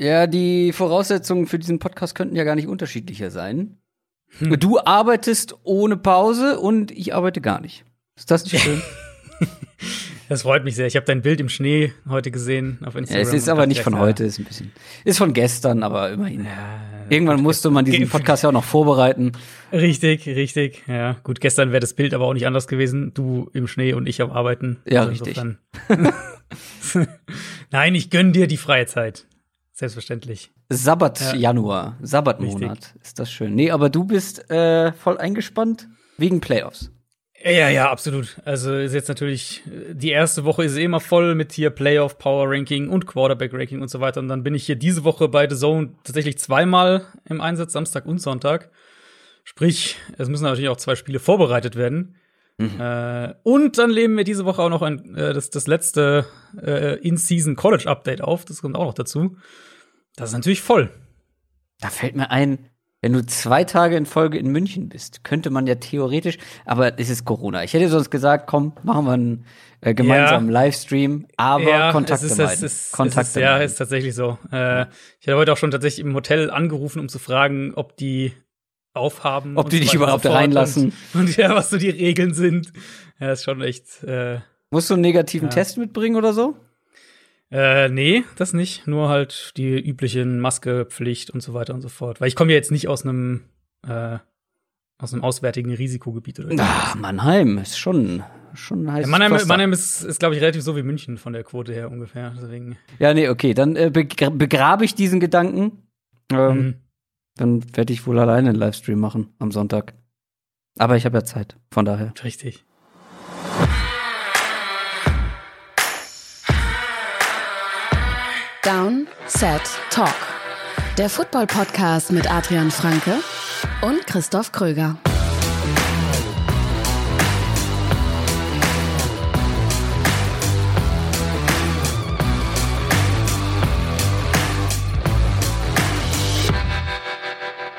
Ja, die Voraussetzungen für diesen Podcast könnten ja gar nicht unterschiedlicher sein. Hm. Du arbeitest ohne Pause und ich arbeite gar nicht. Ist das nicht schön? Das freut mich sehr. Ich habe dein Bild im Schnee heute gesehen auf Instagram. Ja, es ist aber nicht von heute, ist ein bisschen. Ist von gestern, aber immerhin. Ja, Irgendwann musste man diesen Podcast ja auch noch vorbereiten. Richtig, richtig. Ja, gut, gestern wäre das Bild aber auch nicht anders gewesen. Du im Schnee und ich am Arbeiten. Ja, also richtig. Nein, ich gönn dir die freie Zeit. Selbstverständlich. Sabbat ja. Januar, Sabbatmonat. Ist das schön. Nee, aber du bist äh, voll eingespannt wegen Playoffs. Ja, ja, absolut. Also ist jetzt natürlich, die erste Woche ist eh immer voll mit hier Playoff, Power Ranking und Quarterback Ranking und so weiter. Und dann bin ich hier diese Woche bei The Zone tatsächlich zweimal im Einsatz, Samstag und Sonntag. Sprich, es müssen natürlich auch zwei Spiele vorbereitet werden. Mhm. Äh, und dann leben wir diese Woche auch noch ein, äh, das, das letzte äh, In-Season College Update auf. Das kommt auch noch dazu. Das ist natürlich voll. Da fällt mir ein, wenn du zwei Tage in Folge in München bist, könnte man ja theoretisch, aber es ist Corona. Ich hätte sonst gesagt, komm, machen wir einen äh, gemeinsamen ja. Livestream, aber ja, Kontakte es ist, meiden. Es ist, Kontakte es ist, ja, ist tatsächlich so. Äh, ich hatte heute auch schon tatsächlich im Hotel angerufen, um zu fragen, ob die aufhaben. Ob die dich überhaupt reinlassen. Und, und, ja, was so die Regeln sind. Ja, ist schon echt. Äh, Musst du einen negativen ja. Test mitbringen oder so? Äh, nee, das nicht. Nur halt die üblichen Maskepflicht und so weiter und so fort. Weil ich komme ja jetzt nicht aus einem äh, aus einem auswärtigen Risikogebiet oder so. Ach, Mannheim ist schon schon heiß. Ja, Mannheim, Mannheim ist, ist glaube ich, relativ so wie München von der Quote her ungefähr. Deswegen. Ja, nee, okay. Dann äh, begrabe ich diesen Gedanken. Ähm, mhm. Dann werde ich wohl alleine einen Livestream machen am Sonntag. Aber ich habe ja Zeit, von daher. Richtig. Down, Set, Talk. Der Football-Podcast mit Adrian Franke und Christoph Kröger.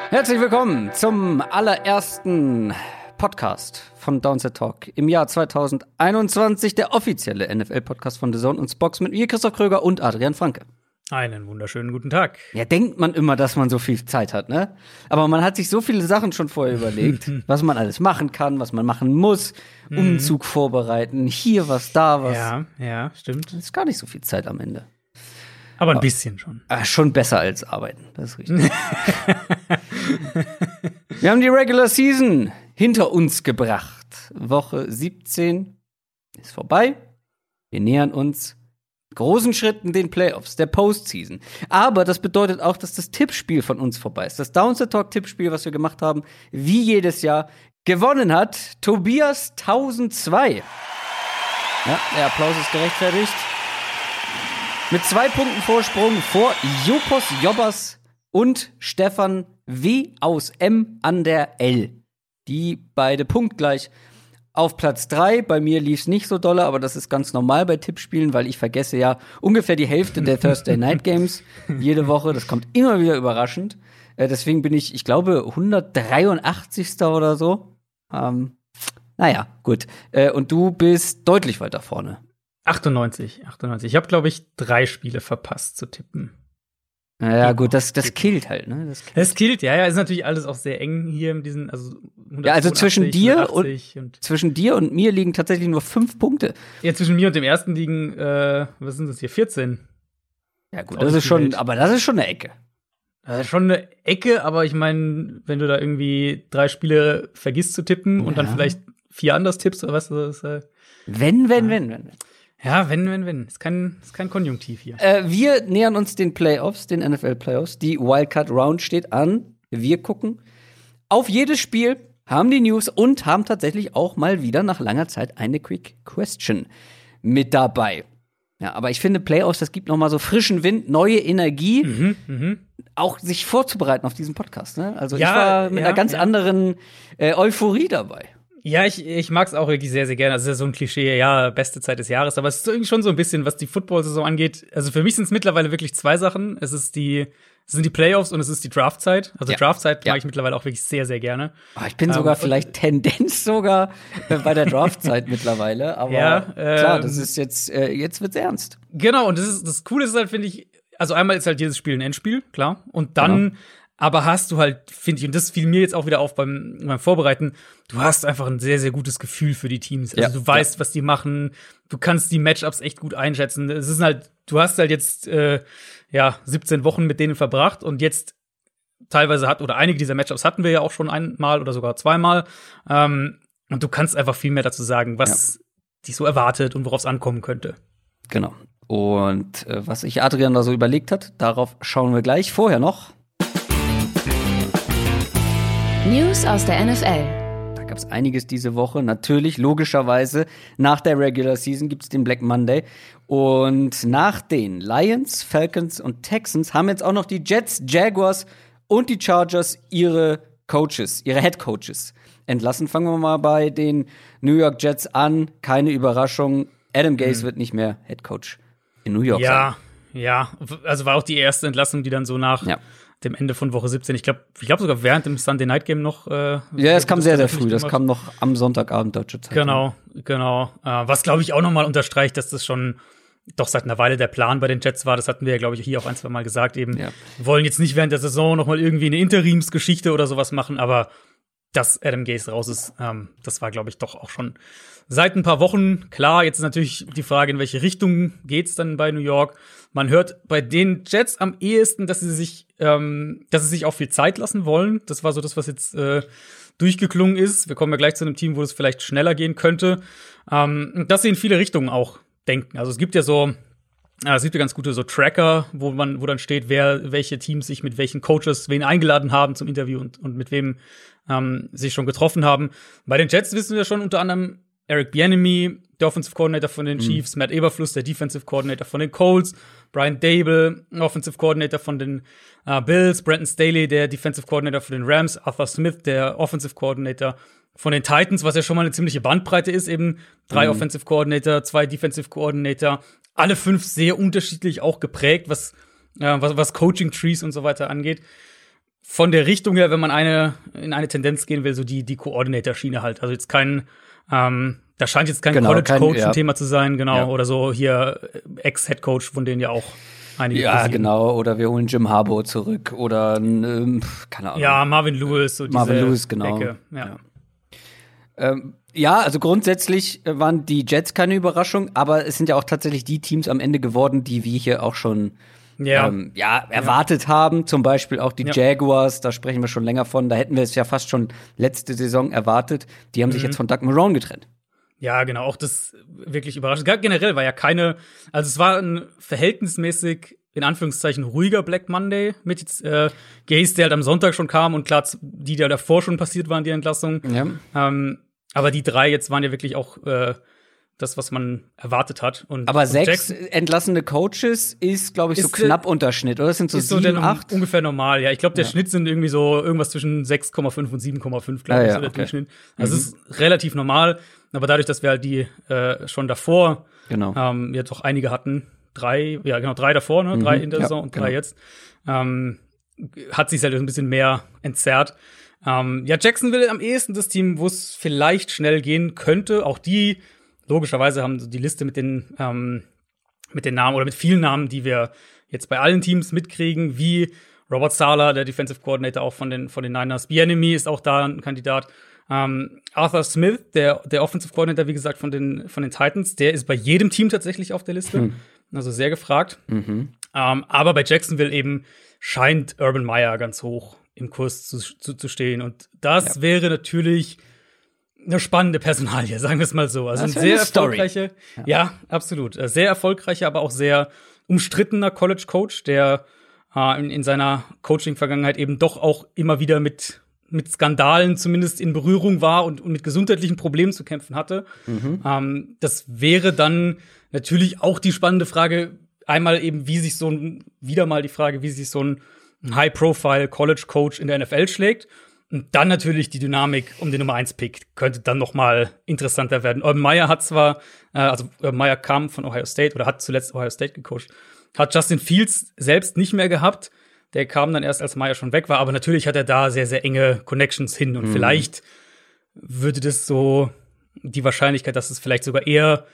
Herzlich willkommen zum allerersten Podcast von Downset Talk im Jahr 2021, der offizielle NFL-Podcast von The Zone und Spox mit mir, Christoph Kröger und Adrian Franke. Einen wunderschönen guten Tag. Ja, denkt man immer, dass man so viel Zeit hat, ne? Aber man hat sich so viele Sachen schon vorher überlegt, was man alles machen kann, was man machen muss. Mhm. Umzug vorbereiten, hier was, da was. Ja, ja, stimmt. Das ist gar nicht so viel Zeit am Ende. Aber ein bisschen schon. Ah, schon besser als arbeiten, das ist richtig. Wir haben die Regular Season hinter uns gebracht. Woche 17 ist vorbei. Wir nähern uns großen Schritten den Playoffs, der Postseason. Aber das bedeutet auch, dass das Tippspiel von uns vorbei ist. Das Downset Talk Tippspiel, was wir gemacht haben, wie jedes Jahr, gewonnen hat Tobias 1002. Ja, der Applaus ist gerechtfertigt. Mit zwei Punkten Vorsprung vor Jopos Jobbers und Stefan W aus M an der L die beide punktgleich auf Platz 3. Bei mir lief es nicht so dolle, aber das ist ganz normal bei Tippspielen, weil ich vergesse ja ungefähr die Hälfte der Thursday Night Games jede Woche. Das kommt immer wieder überraschend. Äh, deswegen bin ich, ich glaube, 183. oder so. Ähm, naja, gut. Äh, und du bist deutlich weiter vorne. 98, 98. Ich habe, glaube ich, drei Spiele verpasst zu tippen. Ja, gut, das, das killt halt, ne? Das killt. das killt, ja, ja, ist natürlich alles auch sehr eng hier in diesen, also Ja, also zwischen dir und, und, zwischen dir und mir liegen tatsächlich nur fünf Punkte. Ja, zwischen mir und dem ersten liegen, äh, was sind das hier, 14. Ja, gut, das ist schon, Welt. aber das ist schon eine Ecke. Das ist schon eine Ecke, aber ich meine, wenn du da irgendwie drei Spiele vergisst zu tippen ja. und dann vielleicht vier anders tippst, oder was, das ist, äh, wenn, wenn, ja. wenn, wenn, wenn. Ja, wenn, wenn, wenn. Ist kein, ist kein Konjunktiv hier. Äh, wir nähern uns den Playoffs, den NFL-Playoffs. Die Wildcard Round steht an. Wir gucken auf jedes Spiel, haben die News und haben tatsächlich auch mal wieder nach langer Zeit eine Quick Question mit dabei. Ja, aber ich finde Playoffs, das gibt noch mal so frischen Wind, neue Energie, mhm, mh. auch sich vorzubereiten auf diesen Podcast. Ne? Also ja, ich war mit ja, einer ganz ja. anderen äh, Euphorie dabei. Ja, ich, ich mag es auch wirklich sehr, sehr gerne. Also, es ist ja so ein Klischee, ja, beste Zeit des Jahres. Aber es ist irgendwie schon so ein bisschen, was die Football-Saison angeht. Also, für mich sind es mittlerweile wirklich zwei Sachen. Es ist die, es sind die Playoffs und es ist die Draftzeit. Also, ja. Draftzeit ja. mag ich mittlerweile auch wirklich sehr, sehr gerne. Oh, ich bin ähm, sogar vielleicht Tendenz sogar äh, bei der Draftzeit mittlerweile. Aber ja, klar, das ähm, ist jetzt, äh, jetzt wird's ernst. Genau, und das ist, das Coole ist halt, finde ich, also einmal ist halt jedes Spiel ein Endspiel, klar. Und dann Genau. Aber hast du halt, finde ich, und das fiel mir jetzt auch wieder auf beim, beim Vorbereiten, du hast einfach ein sehr, sehr gutes Gefühl für die Teams. Also Ja, du weißt, was die machen, du kannst die Matchups echt gut einschätzen. Es ist halt, du hast halt jetzt äh, ja 17 Wochen mit denen verbracht und jetzt teilweise hat, oder einige dieser Matchups hatten wir ja auch schon einmal oder sogar zweimal. Ähm, und du kannst einfach viel mehr dazu sagen, was dich so erwartet und worauf es ankommen könnte. Genau. Und äh, was sich Adrian da so überlegt hat, darauf schauen wir gleich. Vorher noch, News aus der NFL. da gab es einiges diese Woche. Natürlich, logischerweise, nach der Regular Season gibt es den Black Monday. Und nach den Lions, Falcons und Texans haben jetzt auch noch die Jets, Jaguars und die Chargers ihre Coaches, ihre Head Coaches entlassen. Fangen wir mal bei den New York Jets an. Keine Überraschung. Adam Gase wird nicht mehr Head Coach in New York sein. Ja, ja. Also war auch die erste Entlassung, die dann so nach Ja. Dem Ende von Woche 17, ich glaube, ich glaube sogar während dem Sunday Night Game noch. Äh, Ja, es kam sehr, sehr früh. Das kam noch am Sonntagabend deutsche Zeit. Genau, genau. Äh, was glaube ich auch noch mal unterstreicht, dass das schon doch seit einer Weile der Plan bei den Jets war. Das hatten wir ja, glaube ich, hier auch ein, zwei Mal gesagt. Eben, Ja. wollen jetzt nicht während der Saison noch mal irgendwie eine Interimsgeschichte oder sowas machen, aber dass Adam Gase raus ist, ähm, das war, glaube ich, doch auch schon seit ein paar Wochen klar. Jetzt ist natürlich die Frage, in welche Richtung geht's dann bei New York. Man hört bei den Jets am ehesten, dass sie sich, ähm, dass sie sich auch viel Zeit lassen wollen. Das war so das, was jetzt äh, durchgeklungen ist. Wir kommen ja gleich zu einem Team, wo es vielleicht schneller gehen könnte. Ähm, dass sie in viele Richtungen auch denken. Also es gibt ja so ja, es gibt ja ganz gute so Tracker, wo man, wo dann steht, wer, welche Teams sich mit welchen Coaches wen eingeladen haben zum Interview und, und mit wem ähm, sich schon getroffen haben. Bei den Jets wissen wir schon unter anderem Eric Bieniemy, der Offensive Coordinator von den Chiefs, Matt Eberfluss, der Defensive Coordinator von den Colts, Brian Dable, Offensive Coordinator von den äh, Bills, Brandon Staley, der Defensive Coordinator von den Rams, Arthur Smith, der Offensive Coordinator von den Titans, was ja schon mal eine ziemliche Bandbreite ist, eben drei Offensive Coordinator, zwei Defensive Coordinator, alle fünf sehr unterschiedlich auch geprägt, was, äh, was, was Coaching Trees und so weiter angeht. Von der Richtung her, wenn man eine in eine Tendenz gehen will, so die die Coordinator-Schiene halt. Also jetzt kein, ähm, da scheint jetzt kein Genau, College Coach kein- ja. ein Thema zu sein, genau, Ja. oder so hier äh, Ex-Head Coach, von denen ja auch einige. Ja, kursieren. genau. Oder wir holen Jim Harbaugh zurück. Oder, ähm, keine Ahnung. Ja, Marvin Lewis, so Marvin Lewis, genau. Ecke. Ja. Ja. Ähm, ja, also grundsätzlich äh, waren die Jets keine Überraschung, aber es sind ja auch tatsächlich die Teams am Ende geworden, die wir hier auch schon Ja. ähm, ja, erwartet haben. Zum Beispiel auch die Ja. Jaguars, da sprechen wir schon länger von. Da hätten wir es ja fast schon letzte Saison erwartet. Die haben Mhm. sich jetzt von Doug Marone getrennt. Ja, genau, auch das wirklich überraschend. Generell war ja keine, also es war ein verhältnismäßig, in Anführungszeichen, ruhiger Black Monday mit jetzt äh, Gaze, der halt am Sonntag schon kam und klar, die, die davor schon passiert waren, die Entlassung. Ja. Ähm, aber die drei jetzt waren ja wirklich auch äh, das, was man erwartet hat. Und, Aber und sechs Jackson entlassene Coaches ist, glaube ich, so Ist, äh, knapp unter Schnitt, oder? Das sind so ist so sieben, der, acht? ungefähr normal, ja. Ich glaube, der Schnitt sind irgendwie so irgendwas zwischen 6,5 und 7,5, glaube Ah, ich, ja, so der okay. Durchschnitt. Also es ist relativ normal, aber dadurch, dass wir halt die äh, schon davor Genau. ähm, jetzt auch einige hatten, drei, ja genau, drei davor, ne? drei in der ja, Saison und drei genau. jetzt, ähm, hat sich halt ein bisschen mehr entzerrt. Ähm, ja, Jacksonville am ehesten das Team, wo es vielleicht schnell gehen könnte. Auch die, logischerweise, haben die Liste mit den, ähm, mit den Namen oder mit vielen Namen, die wir jetzt bei allen Teams mitkriegen, wie Robert Sala, der Defensive Coordinator auch von den, von den Niners. Bienemy ist auch da ein Kandidat. Ähm, Arthur Smith, der, der Offensive Coordinator, wie gesagt, von den, von den Titans, der ist bei jedem Team tatsächlich auf der Liste. Also sehr gefragt. Ähm, aber bei Jacksonville eben scheint Urban Meyer ganz hoch im Kurs zu, zu, zu stehen. Und das wäre natürlich eine spannende Personalie, sagen wir es mal so. Also ein sehr eine Story. erfolgreicher, ja. absolut, Äh, sehr erfolgreicher, aber auch sehr umstrittener College Coach, der äh, in, in seiner Coaching-Vergangenheit eben doch auch immer wieder mit mit Skandalen zumindest in Berührung war und, und mit gesundheitlichen Problemen zu kämpfen hatte. Ähm, das wäre dann natürlich auch die spannende Frage, einmal eben, wie sich so ein, wieder mal die Frage, wie sich so ein High-Profile College Coach in der NFL schlägt. Und dann natürlich die Dynamik um den Nummer 1 Pick könnte dann noch mal interessanter werden. Urban Meyer hat zwar, äh, also Urban Meyer kam von Ohio State oder hat zuletzt Ohio State gecoacht, hat Justin Fields selbst nicht mehr gehabt. Der kam dann erst, als Meyer schon weg war, aber natürlich hat er da sehr, sehr enge Connections hin und vielleicht würde das so die Wahrscheinlichkeit, dass es vielleicht sogar eher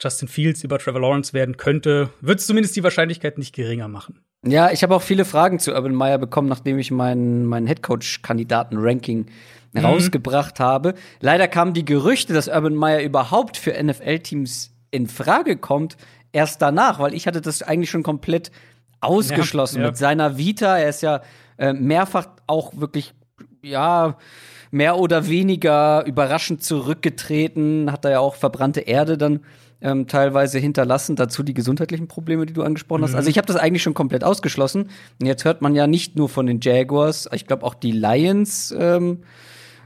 Justin Fields über Trevor Lawrence werden könnte, wird es zumindest die Wahrscheinlichkeit nicht geringer machen. Ja, ich habe auch viele Fragen zu Urban Meyer bekommen, nachdem ich meinen mein Headcoach-Kandidaten-Ranking mhm. rausgebracht habe. Leider kamen die Gerüchte, dass Urban Meyer überhaupt für NFL-Teams in Frage kommt, erst danach, weil ich hatte das eigentlich schon komplett ausgeschlossen ja, ja. mit seiner Vita. Er ist ja äh, mehrfach auch wirklich, ja, mehr oder weniger überraschend zurückgetreten, hat da ja auch verbrannte Erde dann ähm, teilweise hinterlassen. Dazu die gesundheitlichen Probleme, die du angesprochen hast. Mhm. Also ich habe das eigentlich schon komplett ausgeschlossen. Und jetzt hört man ja nicht nur von den Jaguars, ich glaube auch die Lions. Ähm,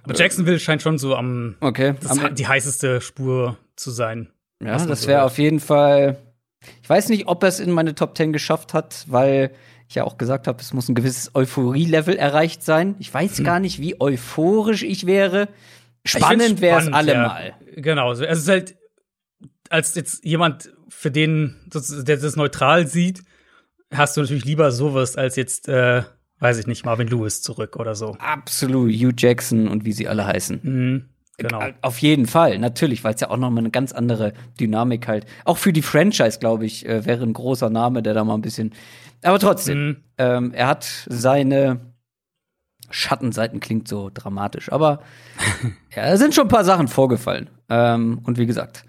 Aber Jacksonville scheint schon so am, okay, am die heißeste Spur zu sein. Ja, das wäre auf jeden Fall. Ich weiß nicht, ob er es in meine Top 10 geschafft hat, weil ich ja auch gesagt habe, es muss ein gewisses Euphorie-Level erreicht sein. Ich weiß hm. gar nicht, wie euphorisch ich wäre. Spannend wäre es allemal. Ja. Genau, also es ist halt als jetzt jemand, für den, der das neutral sieht, hast du natürlich lieber sowas als jetzt, äh, weiß ich nicht, Marvin Lewis zurück oder so. Absolut, Hugh Jackson und wie sie alle heißen. Mhm, genau. Auf jeden Fall, natürlich, weil es ja auch noch mal eine ganz andere Dynamik halt. Auch für die Franchise, glaube ich, äh, wäre ein großer Name, der da mal ein bisschen. Aber trotzdem, mhm. ähm, er hat seine Schattenseiten klingt so dramatisch, aber ja, da sind schon ein paar Sachen vorgefallen. Ähm, und wie gesagt,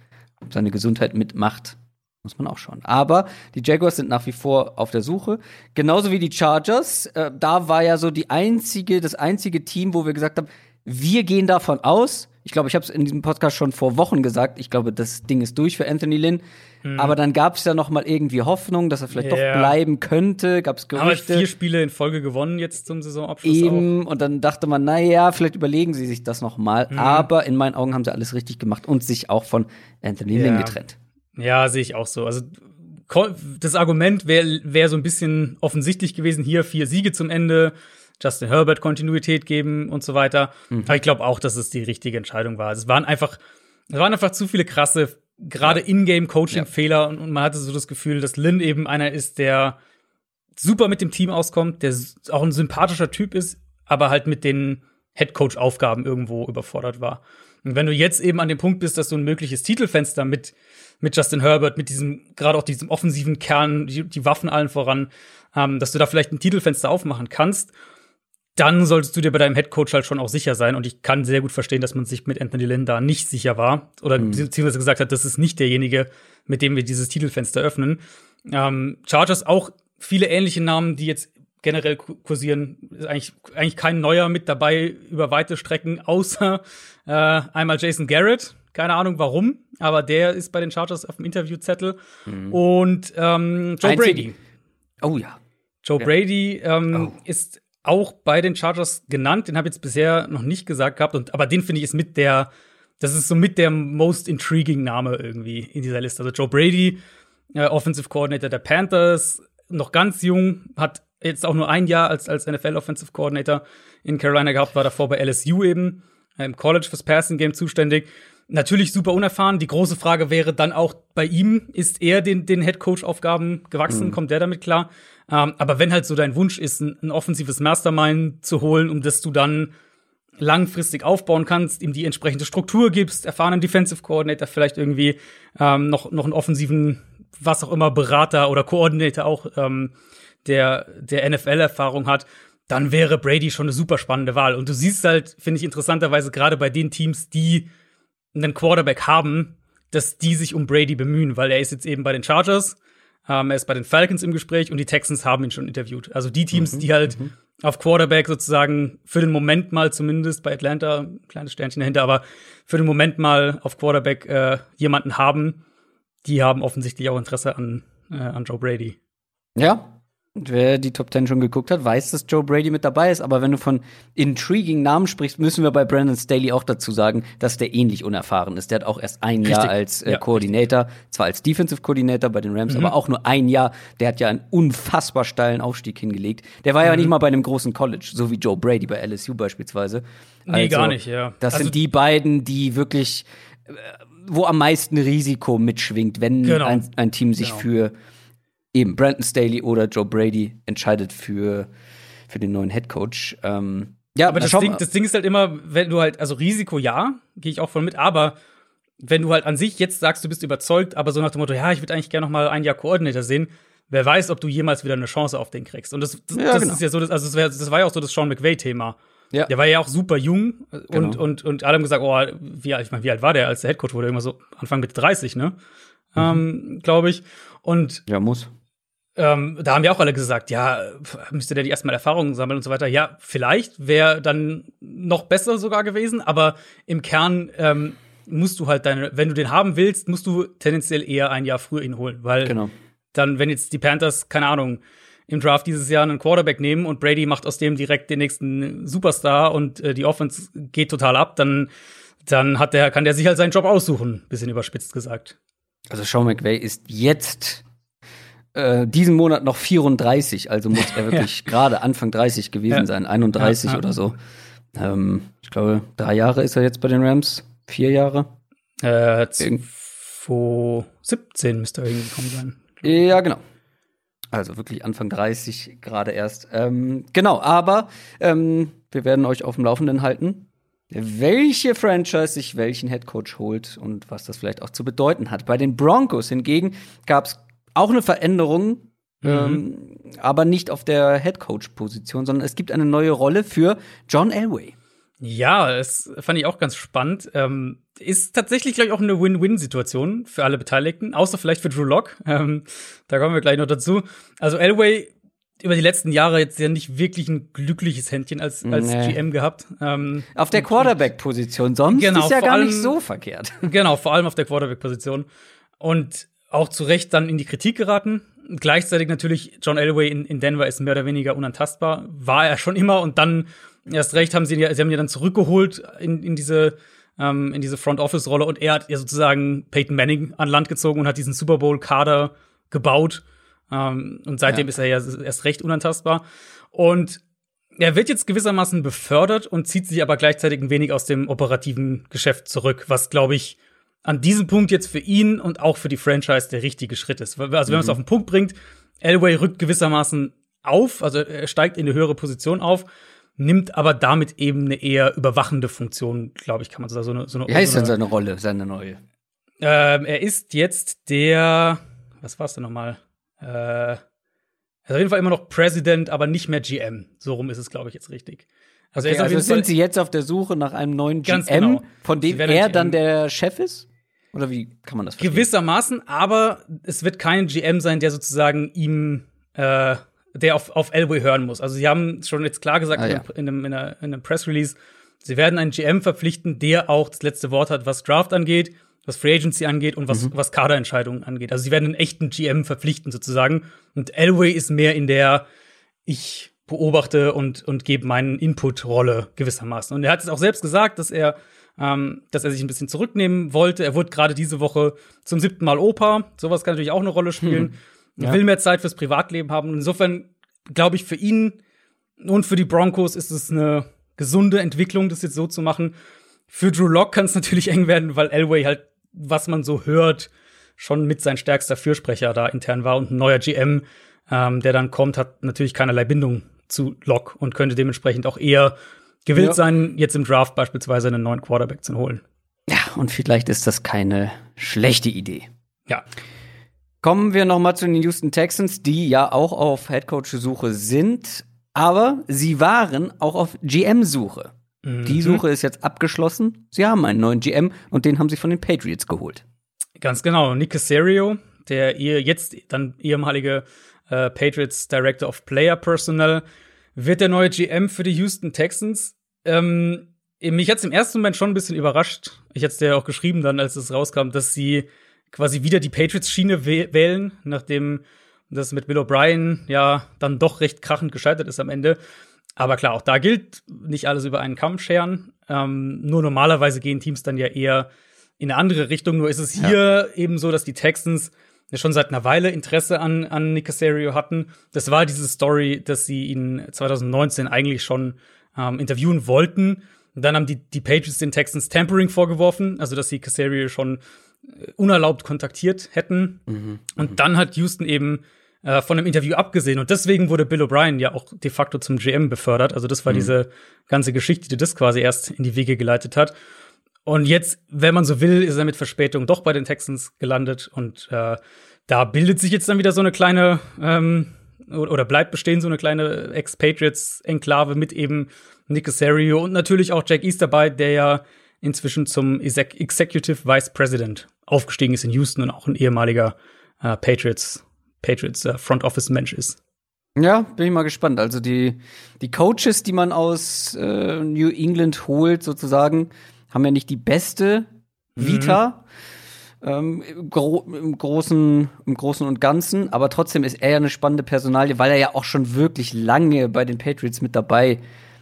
seine Gesundheit mitmacht, muss man auch schauen. Aber die Jaguars sind nach wie vor auf der Suche. Genauso wie die Chargers. Äh, da war ja so die einzige, das einzige Team, wo wir gesagt haben, wir gehen davon aus, ich glaube, ich habe es in diesem Podcast schon vor Wochen gesagt, ich glaube, das Ding ist durch für Anthony Lynn. Mhm. Aber dann gab es ja noch mal irgendwie Hoffnung, dass er vielleicht yeah. doch bleiben könnte. Gab es Gerüchte. Aber vier Spiele in Folge gewonnen jetzt zum Saisonabschluss Eben. Auch. Und dann dachte man, na ja, vielleicht überlegen sie sich das noch mal. Mhm. Aber in meinen Augen haben sie alles richtig gemacht und sich auch von Anthony ja. Lynn getrennt. Ja, sehe ich auch so. Also das Argument wäre wär so ein bisschen offensichtlich gewesen. Hier vier Siege zum Ende. Justin Herbert Kontinuität geben und so weiter. Mhm. Aber ich glaube auch, dass es die richtige Entscheidung war. Es waren einfach, es waren einfach zu viele krasse, gerade ja. Ingame-Coaching-Fehler ja. und, man hatte so das Gefühl, dass Lynn eben einer ist, der super mit dem Team auskommt, der auch ein sympathischer Typ ist, aber halt mit den Headcoach-Aufgaben irgendwo überfordert war. Und wenn du jetzt eben an dem Punkt bist, dass du ein mögliches Titelfenster mit, mit Justin Herbert, mit diesem, gerade auch diesem offensiven Kern, die, die Waffen allen voran, ähm, dass du da vielleicht ein Titelfenster aufmachen kannst dann solltest du dir bei deinem Headcoach halt schon auch sicher sein. Und ich kann sehr gut verstehen, dass man sich mit Anthony Lynn da nicht sicher war. Oder mhm. beziehungsweise gesagt hat, das ist nicht derjenige, mit dem wir dieses Titelfenster öffnen. Ähm, Chargers auch viele ähnliche Namen, die jetzt generell kursieren. Ist eigentlich, eigentlich kein neuer mit dabei über weite Strecken, außer äh, einmal Jason Garrett. Keine Ahnung warum, aber der ist bei den Chargers auf dem Interviewzettel. Mhm. Und ähm, Joe Einzig Brady. Oh ja. Joe ja. Brady ähm, oh. ist auch bei den Chargers genannt. Den habe ich jetzt bisher noch nicht gesagt gehabt. Und, aber den finde ich ist mit der, das ist so mit der most intriguing Name irgendwie in dieser Liste. Also Joe Brady, äh, Offensive Coordinator der Panthers, noch ganz jung, hat jetzt auch nur ein Jahr als, als NFL Offensive Coordinator in Carolina gehabt, war davor bei LSU eben, äh, im College fürs Passing Game zuständig. Natürlich super unerfahren. Die große Frage wäre dann auch bei ihm, ist er den, den Head Coach Aufgaben gewachsen? Mhm. Kommt der damit klar? Ähm, aber wenn halt so dein Wunsch ist, ein, ein, offensives Mastermind zu holen, um das du dann langfristig aufbauen kannst, ihm die entsprechende Struktur gibst, erfahrenen Defensive Coordinator, vielleicht irgendwie ähm, noch, noch einen offensiven, was auch immer, Berater oder Coordinator auch, ähm, der, der NFL-Erfahrung hat, dann wäre Brady schon eine super spannende Wahl. Und du siehst halt, finde ich interessanterweise, gerade bei den Teams, die einen Quarterback haben, dass die sich um Brady bemühen, weil er ist jetzt eben bei den Chargers, ähm, er ist bei den Falcons im Gespräch und die Texans haben ihn schon interviewt. Also die Teams, mhm, die halt mhm. auf Quarterback sozusagen für den Moment mal zumindest bei Atlanta, kleines Sternchen dahinter, aber für den Moment mal auf Quarterback äh, jemanden haben, die haben offensichtlich auch Interesse an, äh, an Joe Brady. Ja, Wer die Top 10 schon geguckt hat, weiß, dass Joe Brady mit dabei ist. Aber wenn du von intriguing Namen sprichst, müssen wir bei Brandon Staley auch dazu sagen, dass der ähnlich unerfahren ist. Der hat auch erst ein Richtig. Jahr als äh, ja. Coordinator, zwar als Defensive Coordinator bei den Rams, mhm. aber auch nur ein Jahr. Der hat ja einen unfassbar steilen Aufstieg hingelegt. Der war mhm. ja nicht mal bei einem großen College, so wie Joe Brady bei LSU beispielsweise. Nee, also, gar nicht, ja. Das also, sind die beiden, die wirklich, äh, wo am meisten Risiko mitschwingt, wenn genau. ein, ein, Team sich genau. für eben Brandon Staley oder Joe Brady entscheidet für, für den neuen Head Coach. Ähm, ja, aber das Ding, das Ding ist halt immer, wenn du halt, also Risiko ja, gehe ich auch voll mit, aber wenn du halt an sich jetzt sagst, du bist überzeugt, aber so nach dem Motto, ja, ich würde eigentlich gerne noch mal ein Jahr Coordinator sehen, wer weiß, ob du jemals wieder eine Chance auf den kriegst. Und das, das, Ja, das genau. ist ja so, das, also das, wär, das war ja auch so das Sean McVay-Thema. Ja. Der war ja auch super jung und, Genau. und, und alle haben gesagt, oh, wie, alt- ich meine, wie alt war der, als der Headcoach wurde? Immer so Anfang Mitte 30, ne? Ähm, Glaube ich. Und Ja, muss. Ähm, da haben ja auch alle gesagt, ja, müsste der die erstmal Erfahrungen sammeln und so weiter. Ja, vielleicht wäre dann noch besser sogar gewesen, aber im Kern ähm, musst du halt deine, wenn du den haben willst, musst du tendenziell eher ein Jahr früher ihn holen, weil Genau. dann, wenn jetzt die Panthers, keine Ahnung, im Draft dieses Jahr einen Quarterback nehmen und Brady macht aus dem direkt den nächsten Superstar und äh, die Offense geht total ab, dann, dann hat der, kann der sich halt seinen Job aussuchen, bisschen überspitzt gesagt. Also Sean McVay ist jetzt äh, diesen Monat noch 34, also muss er wirklich gerade Anfang 30 gewesen Ja. sein, 31 Ja, ja. oder so. Ähm, ich glaube, drei Jahre ist er jetzt bei den Rams, vier Jahre. Äh, Irgend- 2017 müsste er hingekommen sein. Ja, genau. Also wirklich Anfang 30 gerade erst. Ähm, genau, aber ähm, wir werden euch auf dem Laufenden halten, welche Franchise sich welchen Headcoach holt und was das vielleicht auch zu bedeuten hat. Bei den Broncos hingegen gab es auch eine Veränderung, ähm, aber nicht auf der Headcoach-Position, sondern es gibt eine neue Rolle für John Elway. Ja, das fand ich auch ganz spannend. Ähm, ist tatsächlich, glaube ich, auch eine Win-Win-Situation für alle Beteiligten, außer vielleicht für Drew Lock. Ähm, da kommen wir gleich noch dazu. Also Elway über die letzten Jahre jetzt ja nicht wirklich ein glückliches Händchen als, als Nee. GM gehabt. Ähm, Auf der Quarterback-Position, sonst Genau, ist ja gar allem- nicht so verkehrt. Genau, vor allem auf der Quarterback-Position. Und auch zu Recht dann in die Kritik geraten. Gleichzeitig natürlich, John Elway in, in Denver ist mehr oder weniger unantastbar. War er schon immer und dann erst recht haben sie ihn ja, sie haben ihn ja dann zurückgeholt in, in diese, ähm, in diese Front-Office-Rolle und er hat ja sozusagen Peyton Manning an Land gezogen und hat diesen Super Bowl-Kader gebaut. Ähm, und seitdem Ja. ist er ja erst recht unantastbar. Und er wird jetzt gewissermaßen befördert und zieht sich aber gleichzeitig ein wenig aus dem operativen Geschäft zurück, was, glaube ich, an diesem Punkt jetzt für ihn und auch für die Franchise der richtige Schritt ist. Also, wenn man es auf den Punkt bringt, Elway rückt gewissermaßen auf, also er steigt in eine höhere Position auf, nimmt aber damit eben eine eher überwachende Funktion, glaube ich, kann man sagen. So eine, so eine, Wie heißt so denn eine, seine Rolle, seine neue? ähm, er ist jetzt der, was war's denn nochmal? Äh, er ist auf jeden Fall immer noch President, aber nicht mehr GM. So rum ist es, glaube ich, jetzt richtig. Also er ist Okay, also sind Fall, Sie jetzt auf der Suche nach einem neuen GM, genau. von dem er ein dann GM. der Chef ist? Oder wie kann man das verstehen? gewissermaßen, aber es wird kein GM sein, der sozusagen ihm, äh, der auf, auf Elway hören muss. Also sie haben schon jetzt klar gesagt Ah, in, ja. einem, in, einem, in, einer, in einem Press Release, sie werden einen GM verpflichten, der auch das letzte Wort hat, was Draft angeht, was Free Agency angeht und Mhm. was, was Kaderentscheidungen angeht. Also sie werden einen echten GM verpflichten sozusagen. Und Elway ist mehr in der ich beobachte und, und gebe meinen Input-Rolle gewissermaßen. Und er hat es auch selbst gesagt, dass er, ähm, dass er sich ein bisschen zurücknehmen wollte. Er wurde gerade diese Woche zum siebten Mal Opa. Sowas kann natürlich auch eine Rolle spielen. Ja. Will mehr Zeit fürs Privatleben haben. Und insofern glaube ich, für ihn und für die Broncos ist es eine gesunde Entwicklung, das jetzt so zu machen. Für Drew Lock kann es natürlich eng werden, weil Elway halt, was man so hört, schon mit sein stärkster Fürsprecher da intern war und ein neuer GM, ähm, der dann kommt, hat natürlich keinerlei Bindung zu Lock und könnte dementsprechend auch eher gewillt Ja. sein, jetzt im Draft beispielsweise einen neuen Quarterback zu holen. Ja, und vielleicht ist das keine schlechte Idee. Ja. Kommen wir noch mal zu den Houston Texans, die ja auch auf Headcoach-Suche sind, aber sie waren auch auf GM-Suche. Mhm. Die Suche ist jetzt abgeschlossen. Sie haben einen neuen GM und den haben sie von den Patriots geholt. Ganz genau. Nick Casario, der ihr jetzt dann ehemalige äh, Patriots Director of Player Personnel, wird der neue GM für die Houston Texans. Ähm, mich hat's im ersten Moment schon ein bisschen überrascht. Ich hatte ja auch geschrieben dann, als es rauskam, dass sie quasi wieder die Patriots-Schiene wäh- wählen, nachdem das mit Bill O'Brien ja dann doch recht krachend gescheitert ist am Ende. Aber klar, auch da gilt, nicht alles über einen Kamm scheren. Ähm, nur normalerweise gehen Teams dann ja eher in eine andere Richtung. Nur ist es hier eben so, dass die Texans ja schon seit einer Weile Interesse an, an Nick Casario hatten. Das war diese Story, dass sie ihn 2019 eigentlich schon ähm, interviewen wollten. Und dann haben die, die Patriots den Texans Tampering vorgeworfen, also dass sie Casario schon äh, unerlaubt kontaktiert hätten. Und dann hat Houston eben äh, von dem Interview abgesehen. Und deswegen wurde Bill O'Brien ja auch de facto zum GM befördert. Also das war diese ganze Geschichte, die das quasi erst in die Wege geleitet hat. Und jetzt, wenn man so will, ist er mit Verspätung doch bei den Texans gelandet. Und äh, da bildet sich jetzt dann wieder so eine kleine, ähm, oder bleibt bestehen so eine kleine Ex-Patriots-Enklave mit eben Nick Casario und natürlich auch Jack East dabei, der ja inzwischen zum Executive Vice President aufgestiegen ist in Houston und auch ein ehemaliger äh, Patriots, Patriots äh, Front Office Mensch ist. Ja, bin ich mal gespannt. Also die, die Coaches, die man aus äh, New England holt, sozusagen, haben ja nicht die beste Vita. Mhm. Ähm, im, Gro im, Großen, Im Großen und Ganzen, aber trotzdem ist er ja eine spannende Personalie, weil er ja auch schon wirklich lange bei den Patriots mit dabei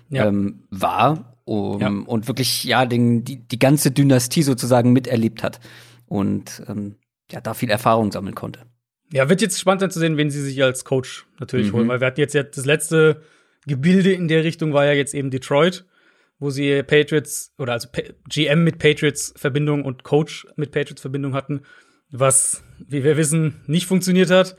ja. ähm, war um, ja. und wirklich ja den, die, die ganze Dynastie sozusagen miterlebt hat und ähm, ja da viel Erfahrung sammeln konnte. Ja, wird jetzt spannend sein zu sehen, wen sie sich als Coach natürlich mhm. holen, weil wir hatten jetzt ja das letzte Gebilde in der Richtung war ja jetzt eben Detroit, wo sie Patriots oder also GM mit Patriots Verbindung und Coach mit Patriots Verbindung hatten, was, wie wir wissen, nicht funktioniert hat.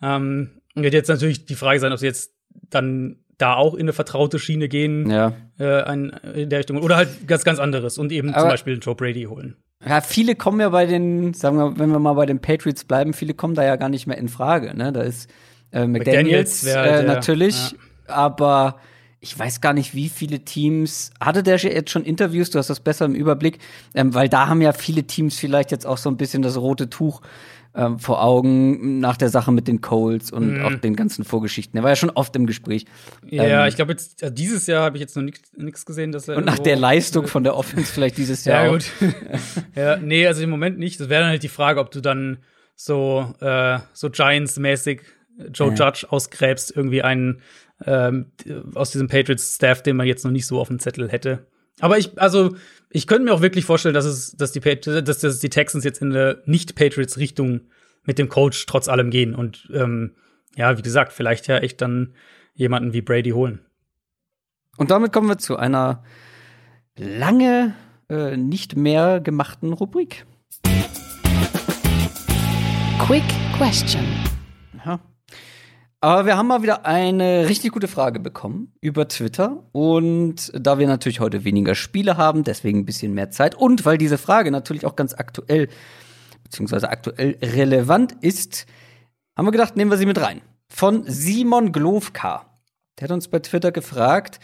Ähm, wird jetzt natürlich die Frage sein, ob sie jetzt dann da auch in eine vertraute Schiene gehen, ja. äh, in der Richtung, oder halt ganz, ganz anderes und eben Aber zum Beispiel Joe Brady holen. Ja, viele kommen ja bei den, sagen wir, wenn wir mal bei den Patriots bleiben, viele kommen da ja gar nicht mehr in Frage. Ne? Da ist äh, McDaniels, McDaniels äh, natürlich, ja. aber ich weiß gar nicht, wie viele Teams. Hatte der jetzt schon Interviews? Du hast das besser im Überblick, ähm, weil da haben ja viele Teams vielleicht jetzt auch so ein bisschen das rote Tuch ähm, vor Augen nach der Sache mit den Coles und mhm. auch den ganzen Vorgeschichten. Er war ja schon oft im Gespräch. Ja, ähm, ich glaube jetzt also dieses Jahr habe ich jetzt noch nichts gesehen, dass er und nach der Leistung von der Offense vielleicht dieses Jahr. ja gut. ja, nee, also im Moment nicht. Das wäre dann halt die Frage, ob du dann so äh, so Giants-mäßig Joe ja. Judge ausgräbst, irgendwie einen ähm, aus diesem Patriots-Staff, den man jetzt noch nicht so auf dem Zettel hätte. Aber ich, also, ich könnte mir auch wirklich vorstellen, dass es, dass die, dass, dass die Texans jetzt in eine Nicht-Patriots-Richtung mit dem Coach trotz allem gehen und ähm, ja, wie gesagt, vielleicht ja echt dann jemanden wie Brady holen. Und damit kommen wir zu einer lange äh, nicht mehr gemachten Rubrik. Quick Question. Aber wir haben mal wieder eine richtig gute Frage bekommen über Twitter. Und da wir natürlich heute weniger Spiele haben, deswegen ein bisschen mehr Zeit. Und weil diese Frage natürlich auch ganz aktuell, beziehungsweise aktuell relevant ist, haben wir gedacht, nehmen wir sie mit rein. Von Simon Glovka. Der hat uns bei Twitter gefragt,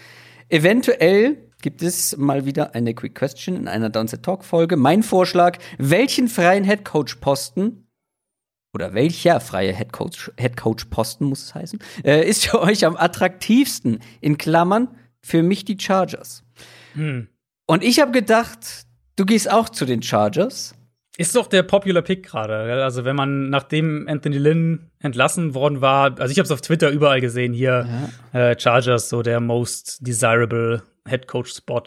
eventuell gibt es mal wieder eine Quick Question in einer Downset Talk Folge. Mein Vorschlag, welchen freien Headcoach Posten oder welcher freie Headcoach, Headcoach-Posten muss es heißen, äh, ist für euch am attraktivsten? In Klammern, für mich die Chargers. Hm. Und ich habe gedacht, du gehst auch zu den Chargers. Ist doch der Popular Pick gerade. Also, wenn man nachdem Anthony Lynn entlassen worden war, also ich habe es auf Twitter überall gesehen, hier ja. äh, Chargers, so der most desirable Headcoach Spot.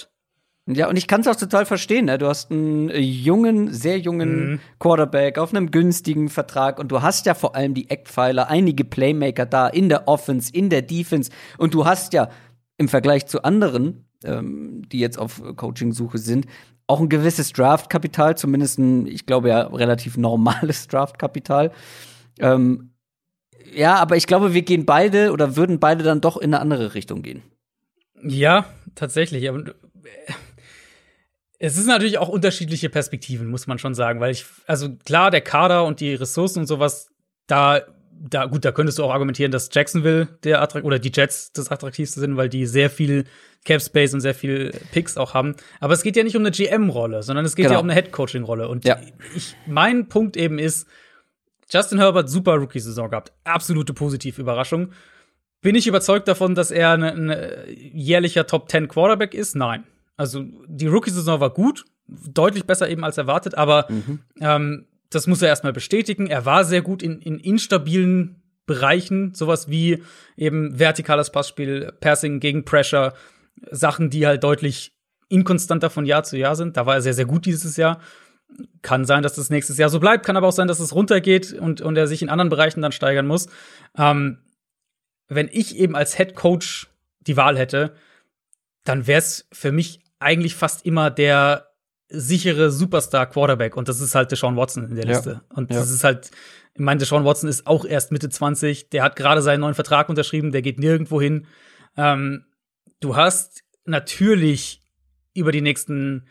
Ja, und ich kann es auch total verstehen. Ne? Du hast einen jungen, sehr jungen mhm. Quarterback auf einem günstigen Vertrag und du hast ja vor allem die Eckpfeiler, einige Playmaker da in der Offense, in der Defense und du hast ja im Vergleich zu anderen, ähm, die jetzt auf Coaching-Suche sind, auch ein gewisses Draftkapital, zumindest ein, ich glaube ja, relativ normales Draftkapital. Ähm, ja, aber ich glaube, wir gehen beide oder würden beide dann doch in eine andere Richtung gehen. Ja, tatsächlich. Aber es ist natürlich auch unterschiedliche Perspektiven, muss man schon sagen, weil ich, also klar, der Kader und die Ressourcen und sowas, da, da, gut, da könntest du auch argumentieren, dass Jacksonville der Attrakt oder die Jets das attraktivste sind, weil die sehr viel Cap Space und sehr viel Picks auch haben. Aber es geht ja nicht um eine GM-Rolle, sondern es geht genau. ja um eine Head-Coaching-Rolle. Und ja. ich, mein Punkt eben ist, Justin Herbert, super Rookie-Saison gehabt. Absolute positive Überraschung. Bin ich überzeugt davon, dass er ein, ein jährlicher Top 10 Quarterback ist? Nein. Also die Rookie-Saison war gut, deutlich besser eben als erwartet, aber mhm. ähm, das muss er erstmal bestätigen. Er war sehr gut in, in instabilen Bereichen, sowas wie eben vertikales Passspiel, Passing gegen Pressure, Sachen, die halt deutlich inkonstanter von Jahr zu Jahr sind. Da war er sehr, sehr gut dieses Jahr. Kann sein, dass das nächstes Jahr so bleibt, kann aber auch sein, dass es runtergeht und, und er sich in anderen Bereichen dann steigern muss. Ähm, wenn ich eben als Head Coach die Wahl hätte, dann wäre es für mich eigentlich fast immer der sichere Superstar-Quarterback und das ist halt Deshaun Watson in der Liste. Ja. Und das ist halt, ich meine, Deshaun Watson ist auch erst Mitte 20, der hat gerade seinen neuen Vertrag unterschrieben, der geht nirgendwo hin. Ähm, du hast natürlich über die nächsten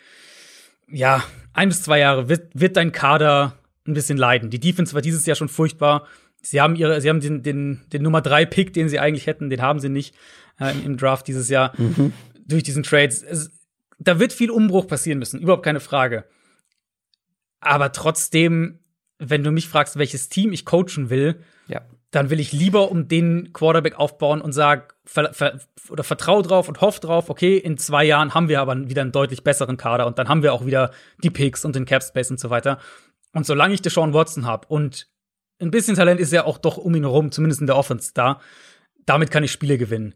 ja, ein bis zwei Jahre wird, wird dein Kader ein bisschen leiden. Die Defense war dieses Jahr schon furchtbar. Sie haben ihre, sie haben den, den, den Nummer drei Pick, den sie eigentlich hätten, den haben sie nicht äh, im, Draft dieses Jahr mhm. durch diesen Trades. Es, da wird viel Umbruch passieren müssen, überhaupt keine Frage. Aber trotzdem, wenn du mich fragst, welches Team ich coachen will, ja. dann will ich lieber um den Quarterback aufbauen und sag ver, ver, oder vertrau drauf und hoff drauf, okay, in zwei Jahren haben wir aber wieder einen deutlich besseren Kader und dann haben wir auch wieder die Picks und den Cap Space und so weiter. Und solange ich Deshaun Watson habe und ein bisschen Talent ist ja auch doch um ihn herum, zumindest in der Offense da, damit kann ich Spiele gewinnen.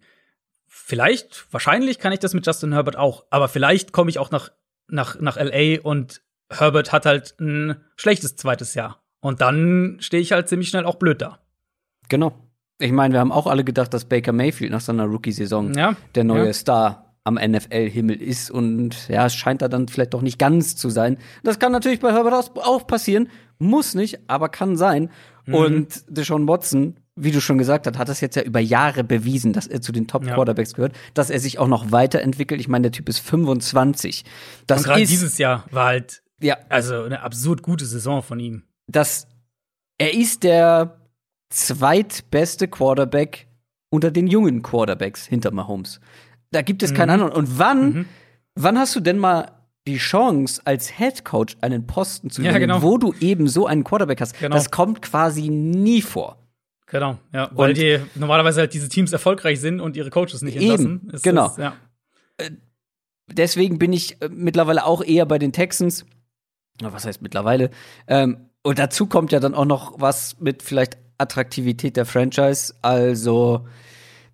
Vielleicht, wahrscheinlich kann ich das mit Justin Herbert auch, aber vielleicht komme ich auch nach, nach, nach LA und Herbert hat halt ein schlechtes zweites Jahr. Und dann stehe ich halt ziemlich schnell auch blöd da. Genau. Ich meine, wir haben auch alle gedacht, dass Baker Mayfield nach seiner Rookie-Saison ja, der neue ja. Star am NFL-Himmel ist. Und ja, es scheint da dann vielleicht doch nicht ganz zu sein. Das kann natürlich bei Herbert auch passieren. Muss nicht, aber kann sein. Mhm. Und Deshaun Watson wie du schon gesagt hast, hat das jetzt ja über Jahre bewiesen, dass er zu den Top Quarterbacks ja. gehört, dass er sich auch noch weiterentwickelt. Ich meine, der Typ ist 25. Das Und gerade dieses Jahr war halt ja also eine absurd gute Saison von ihm. Das er ist der zweitbeste Quarterback unter den jungen Quarterbacks hinter Mahomes. Da gibt es mhm. keinen anderen. Und wann mhm. wann hast du denn mal die Chance, als Head Coach einen Posten zu ja, genau. wo du eben so einen Quarterback hast? Genau. Das kommt quasi nie vor. Genau, ja, weil und die normalerweise halt diese Teams erfolgreich sind und ihre Coaches nicht entlassen. Eben, genau. Das, ja. Äh, deswegen bin ich äh, mittlerweile auch eher bei den Texans. Was heißt mittlerweile? Ähm, und dazu kommt ja dann auch noch was mit vielleicht Attraktivität der Franchise. Also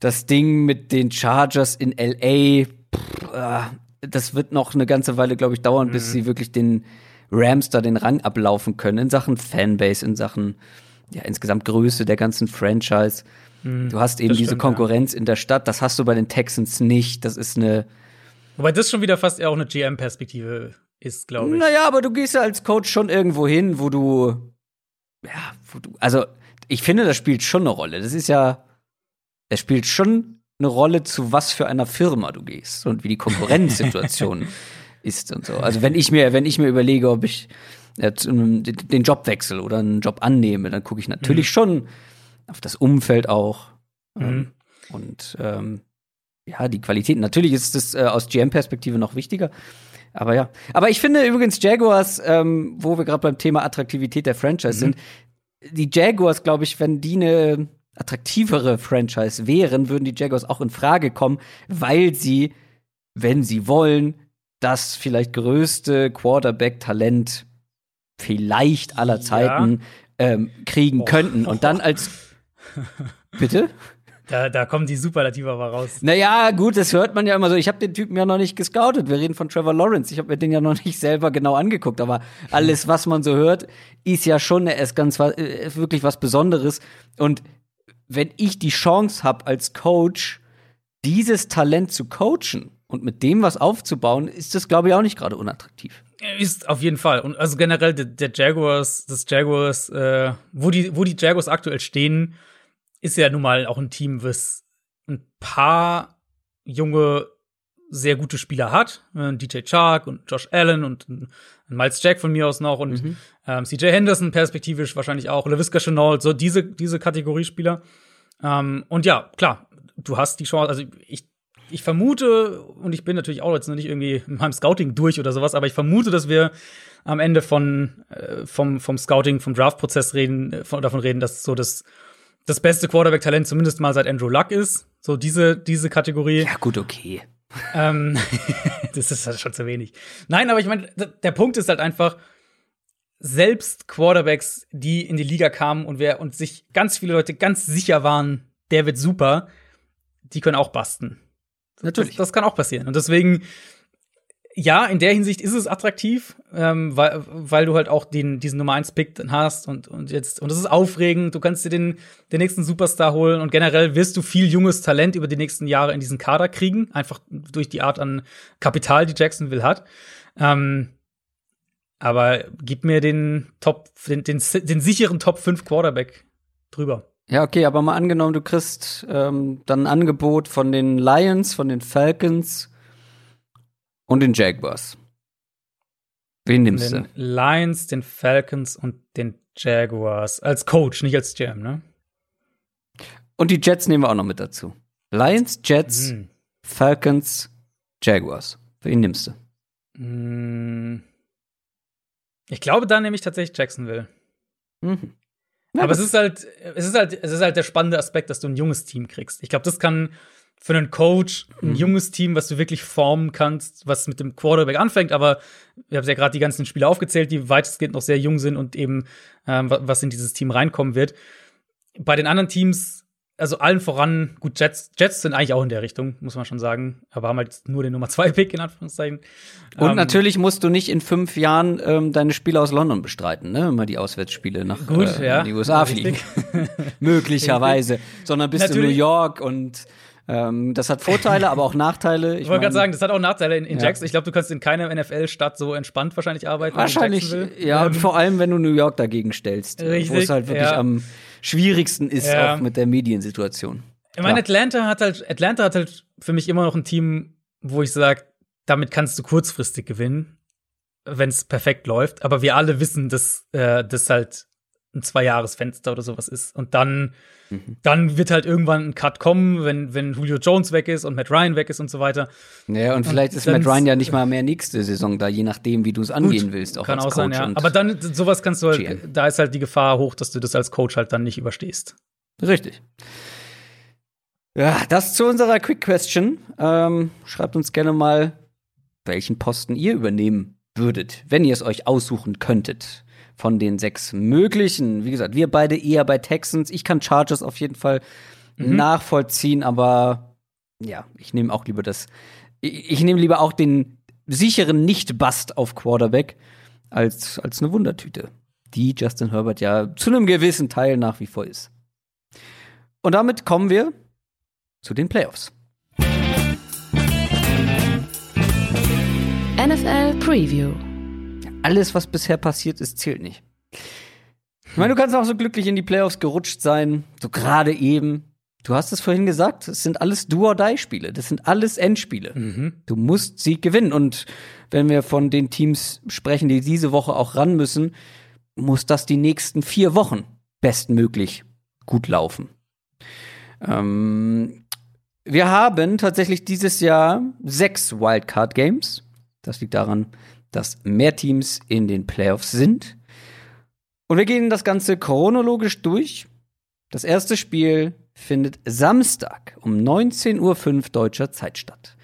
das Ding mit den Chargers in LA, pff, äh, das wird noch eine ganze Weile, glaube ich, dauern, mhm. bis sie wirklich den Rams da den Rang ablaufen können in Sachen Fanbase, in Sachen ja, insgesamt Größe der ganzen Franchise. Mhm, du hast eben diese Konkurrenz ja. in der Stadt, das hast du bei den Texans nicht. Das ist eine. Wobei das schon wieder fast eher auch eine GM-Perspektive ist, glaube ich. Naja, aber du gehst ja als Coach schon irgendwo hin, wo du. Ja, wo du. Also, ich finde, das spielt schon eine Rolle. Das ist ja. Es spielt schon eine Rolle, zu was für einer Firma du gehst und wie die Konkurrenzsituation ist und so. Also, wenn ich mir, wenn ich mir überlege, ob ich den Jobwechsel oder einen Job annehme, dann gucke ich natürlich mhm. schon auf das Umfeld auch. Ähm, mhm. Und ähm, ja, die Qualität. Natürlich ist es äh, aus GM-Perspektive noch wichtiger. Aber ja. Aber ich finde übrigens Jaguars, ähm, wo wir gerade beim Thema Attraktivität der Franchise mhm. sind, die Jaguars, glaube ich, wenn die eine attraktivere Franchise wären, würden die Jaguars auch in Frage kommen, weil sie, wenn sie wollen, das vielleicht größte Quarterback-Talent vielleicht aller Zeiten ja. ähm, kriegen oh. könnten. Und dann als Bitte? Da, da kommen die Superlative aber raus. Naja, gut, das hört man ja immer so. Ich habe den Typen ja noch nicht gescoutet. Wir reden von Trevor Lawrence. Ich habe mir den ja noch nicht selber genau angeguckt. Aber alles, was man so hört, ist ja schon ist ganz äh, wirklich was Besonderes. Und wenn ich die Chance habe als Coach, dieses Talent zu coachen und mit dem was aufzubauen, ist das, glaube ich, auch nicht gerade unattraktiv. Ist auf jeden Fall. Und also generell der, der Jaguars, das Jaguars, äh, wo die, wo die Jaguars aktuell stehen, ist ja nun mal auch ein Team, was ein paar junge, sehr gute Spieler hat. Äh, DJ Chark und Josh Allen und ein Miles Jack von mir aus noch und mhm. ähm, CJ Henderson perspektivisch wahrscheinlich auch, LaVisca Chenault, so diese, diese Kategorie Spieler. Ähm, und ja, klar, du hast die Chance, also ich ich vermute, und ich bin natürlich auch jetzt noch nicht irgendwie in meinem Scouting durch oder sowas, aber ich vermute, dass wir am Ende von, äh, vom, vom Scouting, vom Draft-Prozess reden, äh, von, davon reden, dass so das, das beste Quarterback-Talent zumindest mal seit Andrew Luck ist. So diese, diese Kategorie. Ja, gut, okay. Ähm, das ist halt schon zu wenig. Nein, aber ich meine, der Punkt ist halt einfach, selbst Quarterbacks, die in die Liga kamen und wer und sich ganz viele Leute ganz sicher waren, der wird super, die können auch basten. Natürlich. Das, das, kann auch passieren. Und deswegen, ja, in der Hinsicht ist es attraktiv, ähm, weil, weil du halt auch den, diesen Nummer 1 Pick hast und, und jetzt, und das ist aufregend. Du kannst dir den, den nächsten Superstar holen und generell wirst du viel junges Talent über die nächsten Jahre in diesen Kader kriegen, einfach durch die Art an Kapital, die Jacksonville hat. Ähm, aber gib mir den Top, den, den, den sicheren Top 5 Quarterback drüber. Ja, okay, aber mal angenommen, du kriegst ähm, dann ein Angebot von den Lions, von den Falcons und den Jaguars. Wen nimmst den du? Lions, den Falcons und den Jaguars. Als Coach, nicht als GM, ne? Und die Jets nehmen wir auch noch mit dazu. Lions, Jets, Hm. Falcons, Jaguars. Wen nimmst du? Hm. Ich glaube, da nehme ich tatsächlich Jacksonville. Mhm. Ja, Aber es ist halt, es ist halt, es ist halt der spannende Aspekt, dass du ein junges Team kriegst. Ich glaube, das kann für einen Coach ein Mhm. junges Team, was du wirklich formen kannst, was mit dem Quarterback anfängt. Aber wir haben ja gerade die ganzen Spieler aufgezählt, die weitestgehend noch sehr jung sind und eben ähm, wa- was in dieses Team reinkommen wird. Bei den anderen Teams, also allen voran, gut, Jets, Jets sind eigentlich auch in der Richtung, muss man schon sagen, aber haben halt nur den Nummer zwei Pick in Anführungszeichen. Und Ähm, natürlich musst du nicht in fünf Jahren ähm, deine Spiele aus London bestreiten, ne? Immer die Auswärtsspiele nach Gut, äh, ja. die USA Richtig. fliegen. Möglicherweise. Sondern bist du in New Natürlich. York und ähm, das hat Vorteile, aber auch Nachteile. Ich wollte gerade sagen, das hat auch Nachteile in, in Ja. Jackson. Ich glaube, du kannst in keiner NFL-Stadt so entspannt wahrscheinlich arbeiten. Wahrscheinlich, ja, Ähm, vor allem, wenn du New York dagegen stellst, äh, wo Richtig, es halt wirklich ja. am schwierigsten ist, Ja. auch mit der Mediensituation. Ich meine. Atlanta hat halt, Atlanta hat halt für mich immer noch ein Team, wo ich sage, damit kannst du kurzfristig gewinnen, wenn es perfekt läuft. Aber wir alle wissen, dass äh, das halt ein Zwei-Jahres-Fenster oder sowas ist. Und dann, Mhm. dann wird halt irgendwann ein Cut kommen, wenn, wenn Julio Jones weg ist und Matt Ryan weg ist und so weiter. Ja, und vielleicht ist dann- Matt Ryan ja nicht mal mehr nächste Saison da, je nachdem, wie du es angehen Gut, willst. Auch Kann als auch sein, Coach ja. und- Aber dann, sowas kannst du halt, GM. da ist halt die Gefahr hoch, dass du das als Coach halt dann nicht überstehst. Richtig. Ja, das zu unserer Quick Question. Ähm, schreibt uns gerne mal, welchen Posten ihr übernehmen würdet, wenn ihr es euch aussuchen könntet. Von den sechs möglichen. Wie gesagt, wir beide eher bei Texans. Ich kann Chargers auf jeden Fall Mhm. nachvollziehen, aber ja, ich nehme auch lieber das. Ich, ich nehme lieber auch den sicheren Nicht-Bust auf Quarterback als, als eine Wundertüte, die Justin Herbert ja zu einem gewissen Teil nach wie vor ist. Und damit kommen wir zu den Playoffs. NFL Preview. Alles, was bisher passiert ist, zählt nicht. Ich meine, du kannst auch so glücklich in die Playoffs gerutscht sein, so gerade eben. Du hast es vorhin gesagt, es sind alles Do-or-Die-Spiele. Das sind alles Endspiele. Mhm. Du musst sie gewinnen. Und wenn wir von den Teams sprechen, die diese Woche auch ran müssen, muss das die nächsten vier Wochen bestmöglich gut laufen. Ähm, wir haben tatsächlich dieses Jahr sechs Wildcard-Games. Das liegt daran, dass mehr Teams in den Playoffs sind. Und wir gehen das Ganze chronologisch durch. Das erste Spiel findet Samstag um 19.05 Uhr deutscher Zeit statt.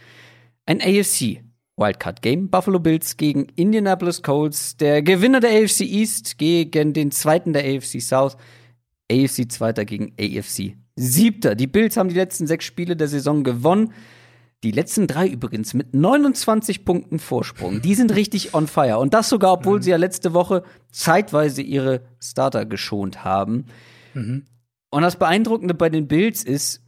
Ein AFC Wildcard Game. Buffalo Bills gegen Indianapolis Colts. Der Gewinner der AFC East gegen den zweiten der AFC South. AFC Zweiter gegen AFC Siebter. Die Bills haben die letzten sechs Spiele der Saison gewonnen. Die letzten drei übrigens mit 29 Punkten Vorsprung. Die sind richtig on fire. Und das sogar, obwohl sie ja letzte Woche zeitweise ihre Starter geschont haben. Mhm. Und das Beeindruckende bei den Bills ist,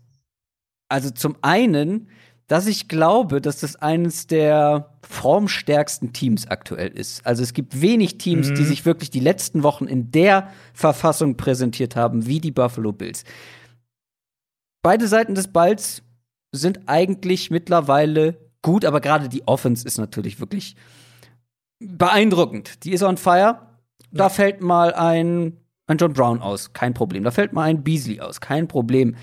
also zum einen, dass ich glaube, dass das eines der formstärksten Teams aktuell ist. Also es gibt wenig Teams, die Mhm. sich wirklich die letzten Wochen in der Verfassung präsentiert haben, wie die Buffalo Bills. Beide Seiten des Balls sind eigentlich mittlerweile gut, aber gerade die Offense ist natürlich wirklich beeindruckend. Die ist on fire. Da fällt mal ein, ein John Brown aus, kein Problem. Da fällt mal ein Beasley aus, kein Problem.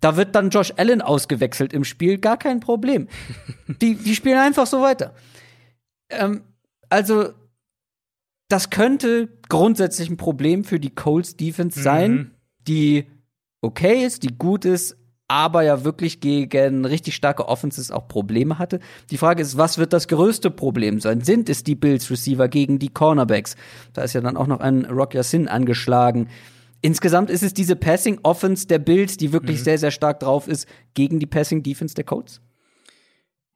Da wird dann Josh Allen ausgewechselt im Spiel, gar kein Problem. die, die spielen einfach so weiter. Ähm, also, das könnte grundsätzlich ein Problem für die Colts Defense sein, Mhm. die okay ist, die gut ist, aber ja wirklich gegen richtig starke Offenses auch Probleme hatte. Die Frage ist, was wird das größte Problem sein? Sind es die Bills Receiver gegen die Cornerbacks? Da ist ja dann auch noch ein Rock Yassin angeschlagen. Insgesamt ist es diese Passing Offense der Bills, die wirklich sehr, sehr stark drauf ist, gegen die Passing Defense der Colts.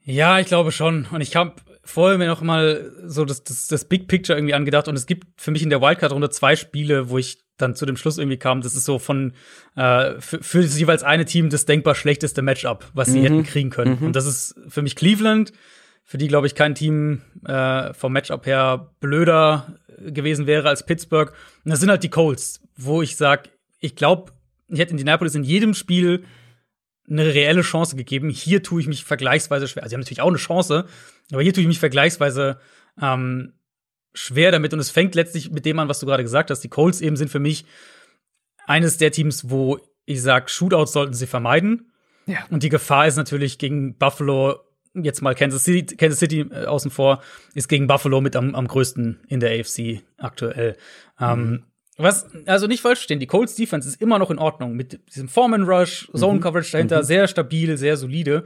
Ja, ich glaube schon. Und ich habe vorher mir noch mal so das, das, das Big Picture irgendwie angedacht. Und es gibt für mich in der Wildcard-Runde zwei Spiele, wo ich dann zu dem Schluss irgendwie kam, das ist so von äh, für, für das jeweils eine Team das denkbar schlechteste Matchup, was sie hätten kriegen können. Und das ist für mich Cleveland, für die, glaube ich, kein Team äh, vom Matchup her blöder gewesen wäre als Pittsburgh. Und das sind halt die Colts, wo ich sag, ich glaube, ich hätte Indianapolis in jedem Spiel eine reelle Chance gegeben. Hier tue ich mich vergleichsweise schwer. Also, sie haben natürlich auch eine Chance, aber hier tue ich mich vergleichsweise ähm, schwer damit und es fängt letztlich mit dem an, was du gerade gesagt hast. Die Colts eben sind für mich eines der Teams, wo ich sag, Shootouts sollten sie vermeiden. Ja. Und die Gefahr ist natürlich gegen Buffalo, jetzt mal Kansas City, Kansas City äh, außen vor, ist gegen Buffalo mit am, am größten in der AFC aktuell. Ähm, mhm. Ähm, was, also nicht falsch verstehen, die Colts Defense ist immer noch in Ordnung mit diesem Foreman Rush, Zone mhm. Coverage dahinter, mhm. sehr stabil, sehr solide.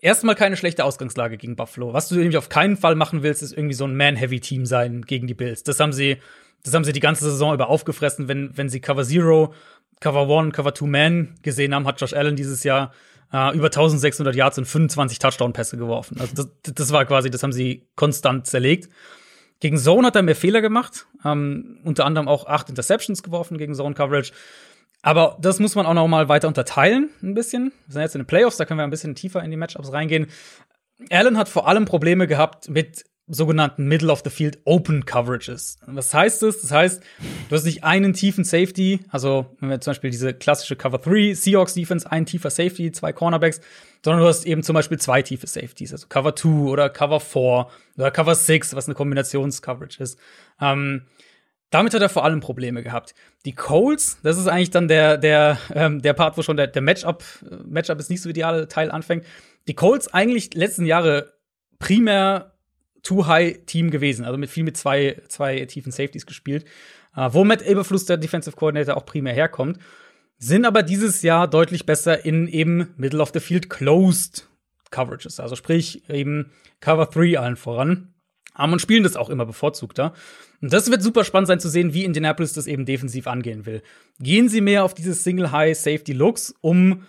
Erstmal keine schlechte Ausgangslage gegen Buffalo. Was du nämlich auf keinen Fall machen willst, ist irgendwie so ein Man-Heavy-Team sein gegen die Bills. Das haben sie, das haben sie die ganze Saison über aufgefressen. Wenn, wenn sie Cover Zero, Cover One, Cover Two Man gesehen haben, hat Josh Allen dieses Jahr äh, über 1600 Yards und 25 Touchdown-Pässe geworfen. Also das, das war quasi, das haben sie konstant zerlegt. Gegen Zone hat er mehr Fehler gemacht, ähm, unter anderem auch acht Interceptions geworfen gegen Zone Coverage. Aber das muss man auch noch mal weiter unterteilen, ein bisschen. Wir sind jetzt in den Playoffs, da können wir ein bisschen tiefer in die Matchups reingehen. Allen hat vor allem Probleme gehabt mit sogenannten Middle of the Field Open Coverages. Was heißt das? Das heißt, du hast nicht einen tiefen Safety, also wenn wir zum Beispiel diese klassische Cover 3 Seahawks Defense, ein tiefer Safety, zwei Cornerbacks, sondern du hast eben zum Beispiel zwei tiefe Safeties, also Cover 2 oder Cover 4 oder Cover 6, was eine Kombinationscoverage ist. Ähm, damit hat er vor allem Probleme gehabt. Die Colts, das ist eigentlich dann der, der, ähm, der Part, wo schon der, der Matchup, Matchup ist nicht so ideale Teil anfängt. Die Colts eigentlich letzten Jahre primär Too-High-Team gewesen, also mit viel mit zwei, zwei tiefen Safeties gespielt, äh, wo Matt Eberfluss, der Defensive Coordinator, auch primär herkommt, sind aber dieses Jahr deutlich besser in eben Middle of the Field Closed Coverages, also sprich eben Cover 3 allen voran. Um, und spielen das auch immer bevorzugter. Und das wird super spannend sein zu sehen, wie Indianapolis das eben defensiv angehen will. Gehen sie mehr auf dieses Single High Safety Looks, um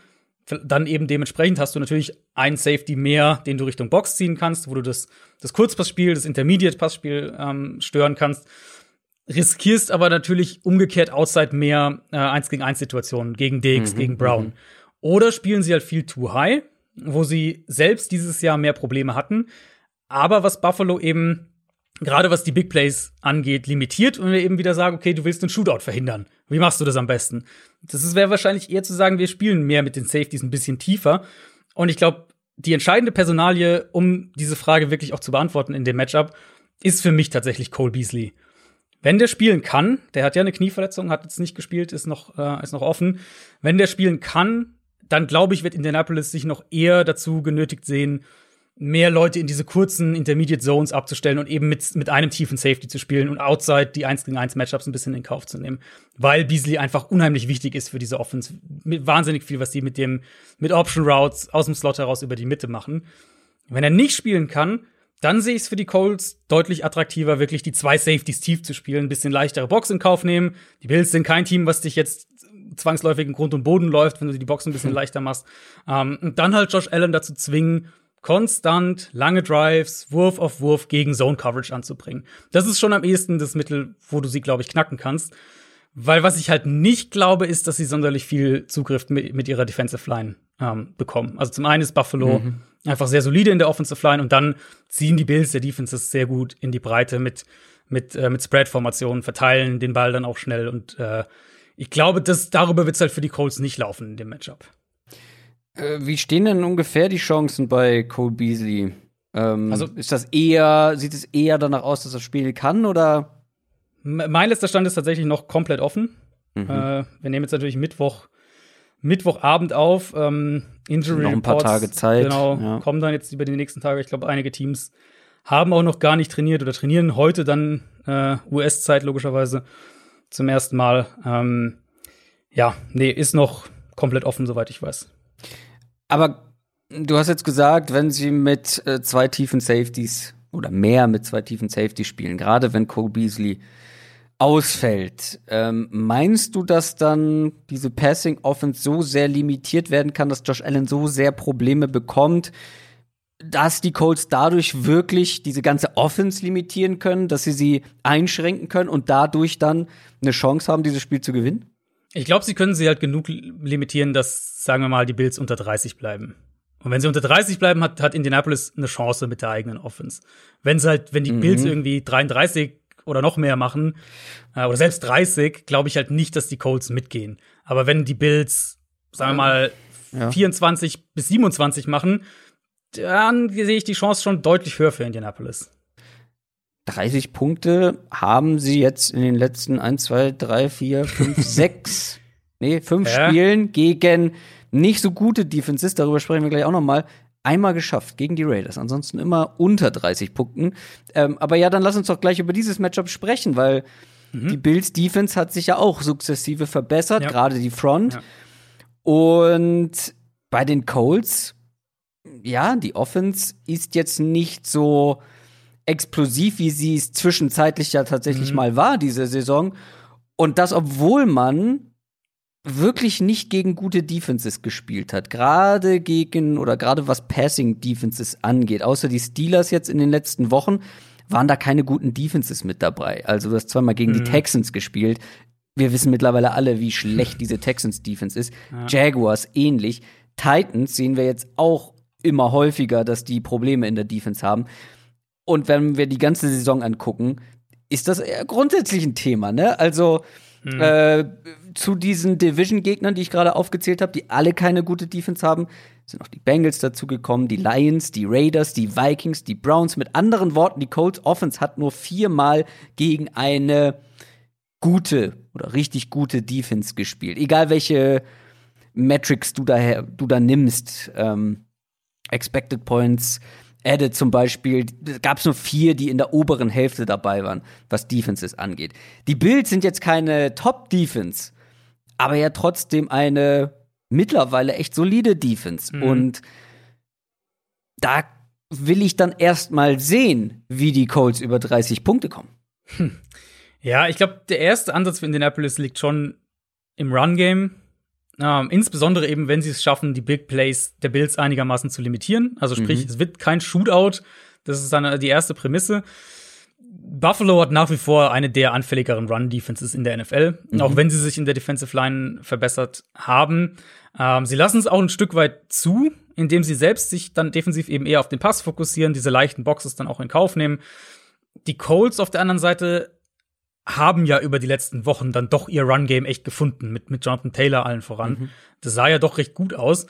dann eben dementsprechend hast du natürlich einen Safety mehr, den du Richtung Box ziehen kannst, wo du das, das Kurzpassspiel, das Intermediate-Passspiel ähm, stören kannst. Riskierst aber natürlich umgekehrt outside mehr äh, 1 gegen 1 Situationen gegen Diggs, mhm, gegen Brown. Mhm. Oder spielen sie halt viel too high, wo sie selbst dieses Jahr mehr Probleme hatten. Aber was Buffalo eben gerade was die Big Plays angeht, limitiert und wir eben wieder sagen, okay, du willst einen Shootout verhindern. Wie machst du das am besten? Das wäre wahrscheinlich eher zu sagen, wir spielen mehr mit den Safeties ein bisschen tiefer. Und ich glaube, die entscheidende Personalie, um diese Frage wirklich auch zu beantworten in dem Matchup, ist für mich tatsächlich Cole Beasley. Wenn der spielen kann, der hat ja eine Knieverletzung, hat jetzt nicht gespielt, ist noch, äh, ist noch offen. Wenn der spielen kann, dann glaube ich, wird Indianapolis sich noch eher dazu genötigt sehen, mehr Leute in diese kurzen Intermediate Zones abzustellen und eben mit, mit einem tiefen Safety zu spielen und outside die 1 gegen 1 Matchups ein bisschen in Kauf zu nehmen. Weil Beasley einfach unheimlich wichtig ist für diese Offense. Mit wahnsinnig viel, was die mit dem, mit Option Routes aus dem Slot heraus über die Mitte machen. Wenn er nicht spielen kann, dann sehe ich es für die Colts deutlich attraktiver, wirklich die zwei Safeties tief zu spielen, ein bisschen leichtere Box in Kauf nehmen. Die Bills sind kein Team, was dich jetzt zwangsläufig in Grund und Boden läuft, wenn du die Box ein bisschen leichter machst. Ähm, und dann halt Josh Allen dazu zwingen, konstant lange Drives, Wurf auf Wurf gegen Zone Coverage anzubringen. Das ist schon am ehesten das Mittel, wo du sie, glaube ich, knacken kannst. Weil was ich halt nicht glaube, ist, dass sie sonderlich viel Zugriff mit, mit ihrer Defensive Line ähm, bekommen. Also zum einen ist Buffalo mhm. einfach sehr solide in der Offensive Line und dann ziehen die Bills der Defenses sehr gut in die Breite mit, mit, äh, mit Spread-Formationen, verteilen den Ball dann auch schnell und äh, ich glaube, dass darüber wird es halt für die Colts nicht laufen in dem Matchup. Äh, wie stehen denn ungefähr die Chancen bei Cole Beasley? Ähm, also ist das eher, sieht es eher danach aus, dass er spielen kann oder? Mein letzter Stand ist tatsächlich noch komplett offen. Mhm. Äh, wir nehmen jetzt natürlich Mittwoch, Mittwochabend auf. Ähm, Injury noch ein paar Reports, Tage Zeit. Genau, ja. kommen dann jetzt über die nächsten Tage. Ich glaube, einige Teams haben auch noch gar nicht trainiert oder trainieren heute dann äh, US-Zeit logischerweise zum ersten Mal. Ähm, ja, nee, ist noch komplett offen, soweit ich weiß. Aber du hast jetzt gesagt, wenn sie mit äh, zwei tiefen Safeties oder mehr mit zwei tiefen Safeties spielen, gerade wenn Cole Beasley ausfällt, ähm, meinst du, dass dann diese Passing Offense so sehr limitiert werden kann, dass Josh Allen so sehr Probleme bekommt, dass die Colts dadurch wirklich diese ganze Offense limitieren können, dass sie sie einschränken können und dadurch dann eine Chance haben, dieses Spiel zu gewinnen? Ich glaube, sie können sie halt genug limitieren, dass, sagen wir mal, die Bills unter 30 bleiben. Und wenn sie unter 30 bleiben, hat, hat Indianapolis eine Chance mit der eigenen Offense. Wenn sie halt, wenn die mhm. Bills irgendwie 33 oder noch mehr machen, äh, oder selbst 30, glaube ich halt nicht, dass die Colts mitgehen. Aber wenn die Bills, sagen wir mal, ja. 24 bis 27 machen, dann sehe ich die Chance schon deutlich höher für Indianapolis. 30 Punkte haben sie jetzt in den letzten 1, 2, 3, 4, 5, 6, nee, 5 ja. Spielen gegen nicht so gute Defenses, darüber sprechen wir gleich auch noch mal, einmal geschafft gegen die Raiders. Ansonsten immer unter 30 Punkten. Ähm, aber ja, dann lass uns doch gleich über dieses Matchup sprechen, weil mhm. die Bills Defense hat sich ja auch sukzessive verbessert, ja. gerade die Front. Ja. Und bei den Colts, ja, die Offense ist jetzt nicht so explosiv, wie sie es zwischenzeitlich ja tatsächlich mhm. mal war, diese Saison. Und das, obwohl man wirklich nicht gegen gute Defenses gespielt hat. Gerade gegen oder gerade was Passing Defenses angeht. Außer die Steelers jetzt in den letzten Wochen waren da keine guten Defenses mit dabei. Also du hast zweimal gegen mhm. die Texans gespielt. Wir wissen mittlerweile alle, wie schlecht diese Texans Defense ist. Ja. Jaguars ähnlich. Titans sehen wir jetzt auch immer häufiger, dass die Probleme in der Defense haben. Und wenn wir die ganze Saison angucken, ist das grundsätzlich ein Thema, ne? Also hm. Äh, zu diesen Division-Gegnern, die ich gerade aufgezählt habe, die alle keine gute Defense haben, sind auch die Bengals dazugekommen, die Lions, die Raiders, die Vikings, die Browns. Mit anderen Worten, die Colts Offense hat nur viermal gegen eine gute oder richtig gute Defense gespielt. Egal welche Metrics du da, du da nimmst. Ähm, Expected Points, Added zum Beispiel, gab es nur vier, die in der oberen Hälfte dabei waren, was Defenses angeht. Die Bills sind jetzt keine Top-Defense, aber ja trotzdem eine mittlerweile echt solide Defense. Mhm. Und da will ich dann erst mal sehen, wie die Colts über 30 Punkte kommen. Hm. Ja, ich glaube, der erste Ansatz für Indianapolis liegt schon im Run-Game. Ähm, insbesondere eben, wenn sie es schaffen, die Big Plays der Bills einigermaßen zu limitieren. Also sprich, mhm. es wird kein Shootout. Das ist dann die erste Prämisse. Buffalo hat nach wie vor eine der anfälligeren Run-Defenses in der NFL, mhm. auch wenn sie sich in der Defensive Line verbessert haben. Ähm, sie lassen es auch ein Stück weit zu, indem sie selbst sich dann defensiv eben eher auf den Pass fokussieren, diese leichten Boxes dann auch in Kauf nehmen. Die Colts auf der anderen Seite haben ja über die letzten Wochen dann doch ihr Run-Game echt gefunden, mit, mit Jonathan Taylor allen voran. Mhm. Das sah ja doch recht gut aus.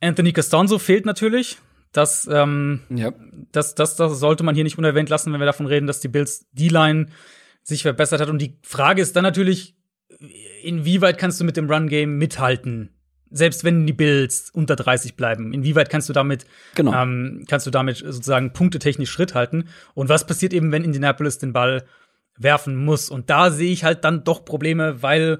Anthony Costanzo fehlt natürlich. Das, ähm, ja. das, das, das sollte man hier nicht unerwähnt lassen, wenn wir davon reden, dass die Bills D-Line sich verbessert hat. Und die Frage ist dann natürlich, inwieweit kannst du mit dem Run-Game mithalten? Selbst wenn die Bills unter 30 bleiben, inwieweit kannst du damit, genau. ähm, kannst du damit sozusagen punktetechnisch Schritt halten? Und was passiert eben, wenn Indianapolis den Ball werfen muss. Und da sehe ich halt dann doch Probleme, weil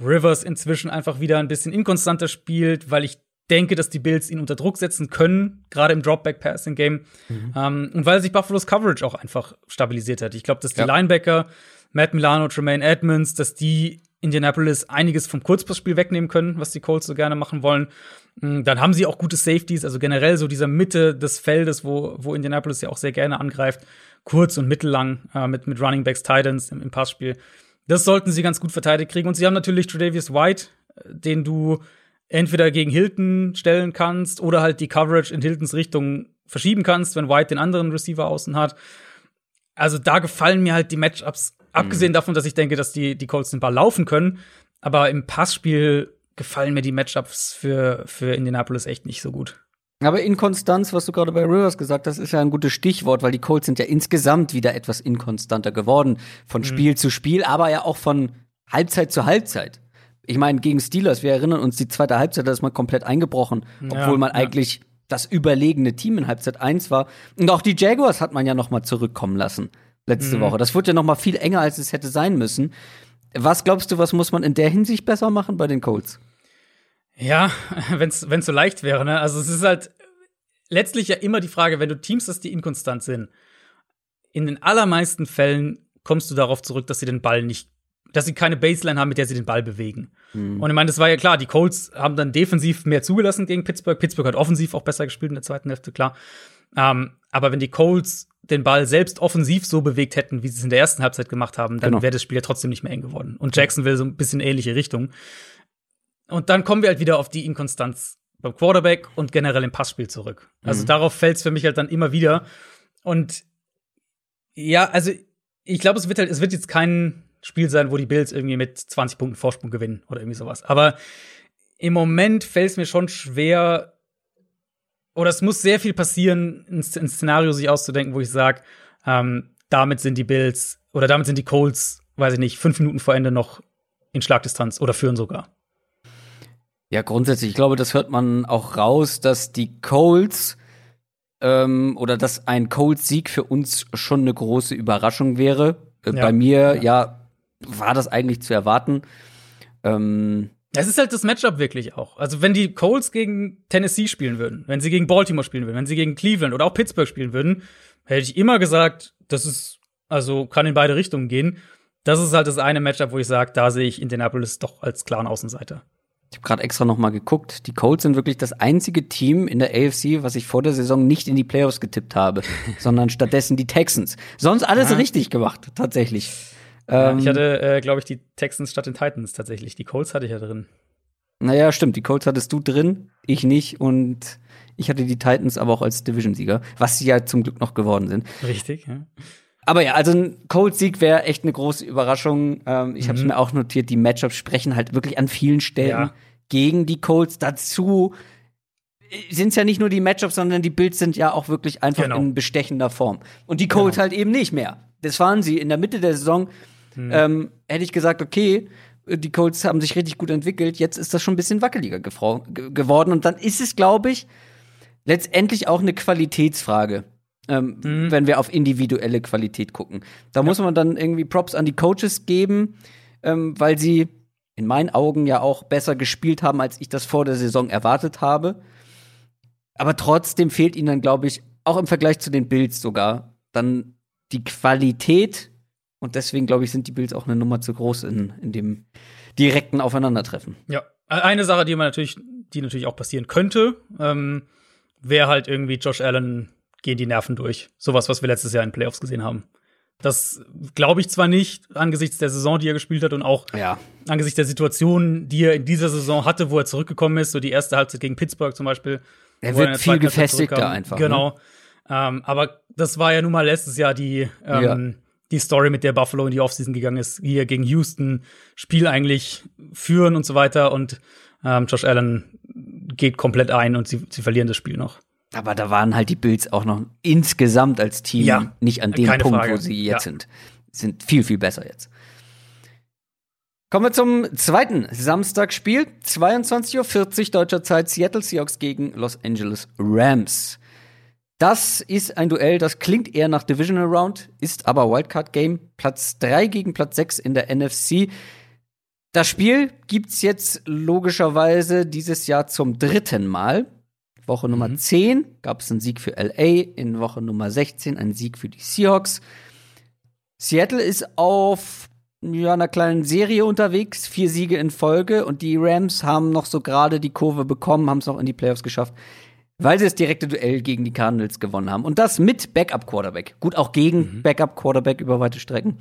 Rivers inzwischen einfach wieder ein bisschen inkonstanter spielt, weil ich denke, dass die Bills ihn unter Druck setzen können, gerade im Dropback-Passing-Game. Mhm. Ähm, und weil sich Buffalo's Coverage auch einfach stabilisiert hat. Ich glaube, dass die ja. Linebacker, Matt Milano, Tremaine Edmonds, dass die Indianapolis einiges vom Kurzpassspiel wegnehmen können, was die Colts so gerne machen wollen. Mm, dann haben sie auch gute Safeties, also generell so dieser Mitte des Feldes, wo, wo Indianapolis ja auch sehr gerne angreift, kurz und mittellang äh, mit, mit Running Backs, Titans im, im Passspiel. Das sollten sie ganz gut verteidigt kriegen. Und sie haben natürlich Tredavious White, den du entweder gegen Hilton stellen kannst oder halt die Coverage in Hiltons Richtung verschieben kannst, wenn White den anderen Receiver außen hat. Also da gefallen mir halt die Matchups Abgesehen mhm. davon, dass ich denke, dass die, die Colts den Ball laufen können. Aber im Passspiel gefallen mir die Matchups für, für Indianapolis echt nicht so gut. Aber Inkonstanz, was du gerade bei Rivers gesagt hast, ist ja ein gutes Stichwort, weil die Colts sind ja insgesamt wieder etwas inkonstanter geworden. Von mhm. Spiel mhm. zu Spiel, aber ja auch von Halbzeit zu Halbzeit. Ich meine, gegen Steelers, wir erinnern uns, die zweite Halbzeit, da ist man komplett eingebrochen, obwohl ja, man ja. eigentlich das überlegene Team in Halbzeit 1 war. Und auch die Jaguars hat man ja noch mal zurückkommen lassen letzte mhm. Woche. Das wurde ja noch mal viel enger, als es hätte sein müssen. Was glaubst du, was muss man in der Hinsicht besser machen bei den Colts? Ja, wenn es so leicht wäre, ne? Also es ist halt letztlich ja immer die Frage, wenn du Teams hast, die inkonstant sind. In den allermeisten Fällen kommst du darauf zurück, dass sie den Ball nicht, dass sie keine Baseline haben, mit der sie den Ball bewegen. Mhm. Und ich meine, das war ja klar, die Colts haben dann defensiv mehr zugelassen gegen Pittsburgh. Pittsburgh hat offensiv auch besser gespielt in der zweiten Hälfte, klar. Ähm, aber wenn die Colts den Ball selbst offensiv so bewegt hätten, wie sie es in der ersten Halbzeit gemacht haben, dann genau. wäre das Spiel ja trotzdem nicht mehr eng geworden. Und Jacksonville so ein bisschen ähnliche Richtung. Und dann kommen wir halt wieder auf die Inkonstanz beim Quarterback und generell im Passspiel zurück. Also mhm. darauf fällt es für mich halt dann immer wieder. Und ja, also ich glaube, es wird halt, es wird jetzt kein Spiel sein, wo die Bills irgendwie mit 20 Punkten Vorsprung gewinnen oder irgendwie sowas. Aber im Moment fällt es mir schon schwer, oder es muss sehr viel passieren, ein, Szenario sich auszudenken, wo ich sage, ähm, damit sind die Bills oder damit sind die Colts, weiß ich nicht, fünf Minuten vor Ende noch in Schlagdistanz oder führen sogar. Ja, grundsätzlich, ich glaube, das hört man auch raus, dass die Colts ähm, oder dass ein Colts-Sieg für uns schon eine große Überraschung wäre. Äh, Ja. Bei mir, ja. war das eigentlich zu erwarten. Ähm, Es ist halt das Matchup wirklich auch. Also, wenn die Colts gegen Tennessee spielen würden, wenn sie gegen Baltimore spielen würden, wenn sie gegen Cleveland oder auch Pittsburgh spielen würden, hätte ich immer gesagt, das ist, also kann in beide Richtungen gehen. Das ist halt das eine Matchup, wo ich sage, da sehe ich Indianapolis doch als klaren Außenseiter. Ich habe gerade extra noch mal geguckt. Die Colts sind wirklich das einzige Team in der AFC, was ich vor der Saison nicht in die Playoffs getippt habe, sondern stattdessen die Texans. Sonst alles Ja. richtig gemacht, tatsächlich. Ja, Ähm, ich hatte, äh, glaube ich, die Texans statt den Titans tatsächlich. Die Colts hatte ich ja drin. Naja, stimmt. Die Colts hattest du drin, ich nicht. Und ich hatte die Titans aber auch als Division-Sieger, was sie ja zum Glück noch geworden sind. Richtig, ja. Aber ja, also ein Colts-Sieg wäre echt eine große Überraschung. Ähm, ich habe es Mhm. mir auch notiert, die Matchups sprechen halt wirklich an vielen Stellen Ja. gegen die Colts. Dazu sind es ja nicht nur die Matchups, sondern die Bills sind ja auch wirklich einfach Genau. in bestechender Form. Und die Colts Genau. halt eben nicht mehr. Das waren sie in der Mitte der Saison. Mhm. Ähm, hätte ich gesagt, okay, die Colts haben sich richtig gut entwickelt. Jetzt ist das schon ein bisschen wackeliger geworden. Und dann ist es, glaube ich, letztendlich auch eine Qualitätsfrage, ähm, Mhm. wenn wir auf individuelle Qualität gucken. Da muss man dann irgendwie Props an die Coaches geben, ähm, weil sie in meinen Augen ja auch besser gespielt haben, als ich das vor der Saison erwartet habe. Aber trotzdem fehlt ihnen dann, glaube ich, auch im Vergleich zu den Bills sogar, dann die Qualität. Und deswegen, glaube ich, sind die Bills auch eine Nummer zu groß in, in dem direkten Aufeinandertreffen. Ja. Eine Sache, die man natürlich, die natürlich auch passieren könnte, ähm, wäre halt irgendwie Josh Allen gehen die Nerven durch. Sowas, was wir letztes Jahr in den Playoffs gesehen haben. Das glaube ich zwar nicht, angesichts der Saison, die er gespielt hat und auch Ja. angesichts der Situation, die er in dieser Saison hatte, wo er zurückgekommen ist, so die erste Halbzeit gegen Pittsburgh zum Beispiel. Er wird der viel gefestigter einfach. Ne? Genau. Ähm, aber das war ja nun mal letztes Jahr die, ähm, Ja. die Story, mit der Buffalo in die Offseason gegangen ist. Hier gegen Houston, Spiel eigentlich führen und so weiter. Und ähm, Josh Allen geht komplett ein und sie, sie verlieren das Spiel noch. Aber da waren halt die Bills auch noch insgesamt als Team Ja, nicht an dem Punkt, Frage. wo sie jetzt Ja. sind. Sind viel, viel besser jetzt. Kommen wir zum zweiten Samstagspiel. 22.40 Uhr deutscher Zeit. Seattle Seahawks gegen Los Angeles Rams. Das ist ein Duell, das klingt eher nach Divisional Round, ist aber Wildcard Game. Platz 3 gegen Platz 6 in der NFC. Das Spiel gibt's jetzt logischerweise dieses Jahr zum dritten Mal. Woche Nummer 10 gab es einen Sieg für LA, in Woche Nummer 16 einen Sieg für die Seahawks. Seattle ist auf ja, einer kleinen Serie unterwegs, vier Siege in Folge und die Rams haben noch so gerade die Kurve bekommen, haben es noch in die Playoffs geschafft, weil sie das direkte Duell gegen die Cardinals gewonnen haben. Und das mit Backup-Quarterback. Gut, auch gegen Backup-Quarterback über weite Strecken.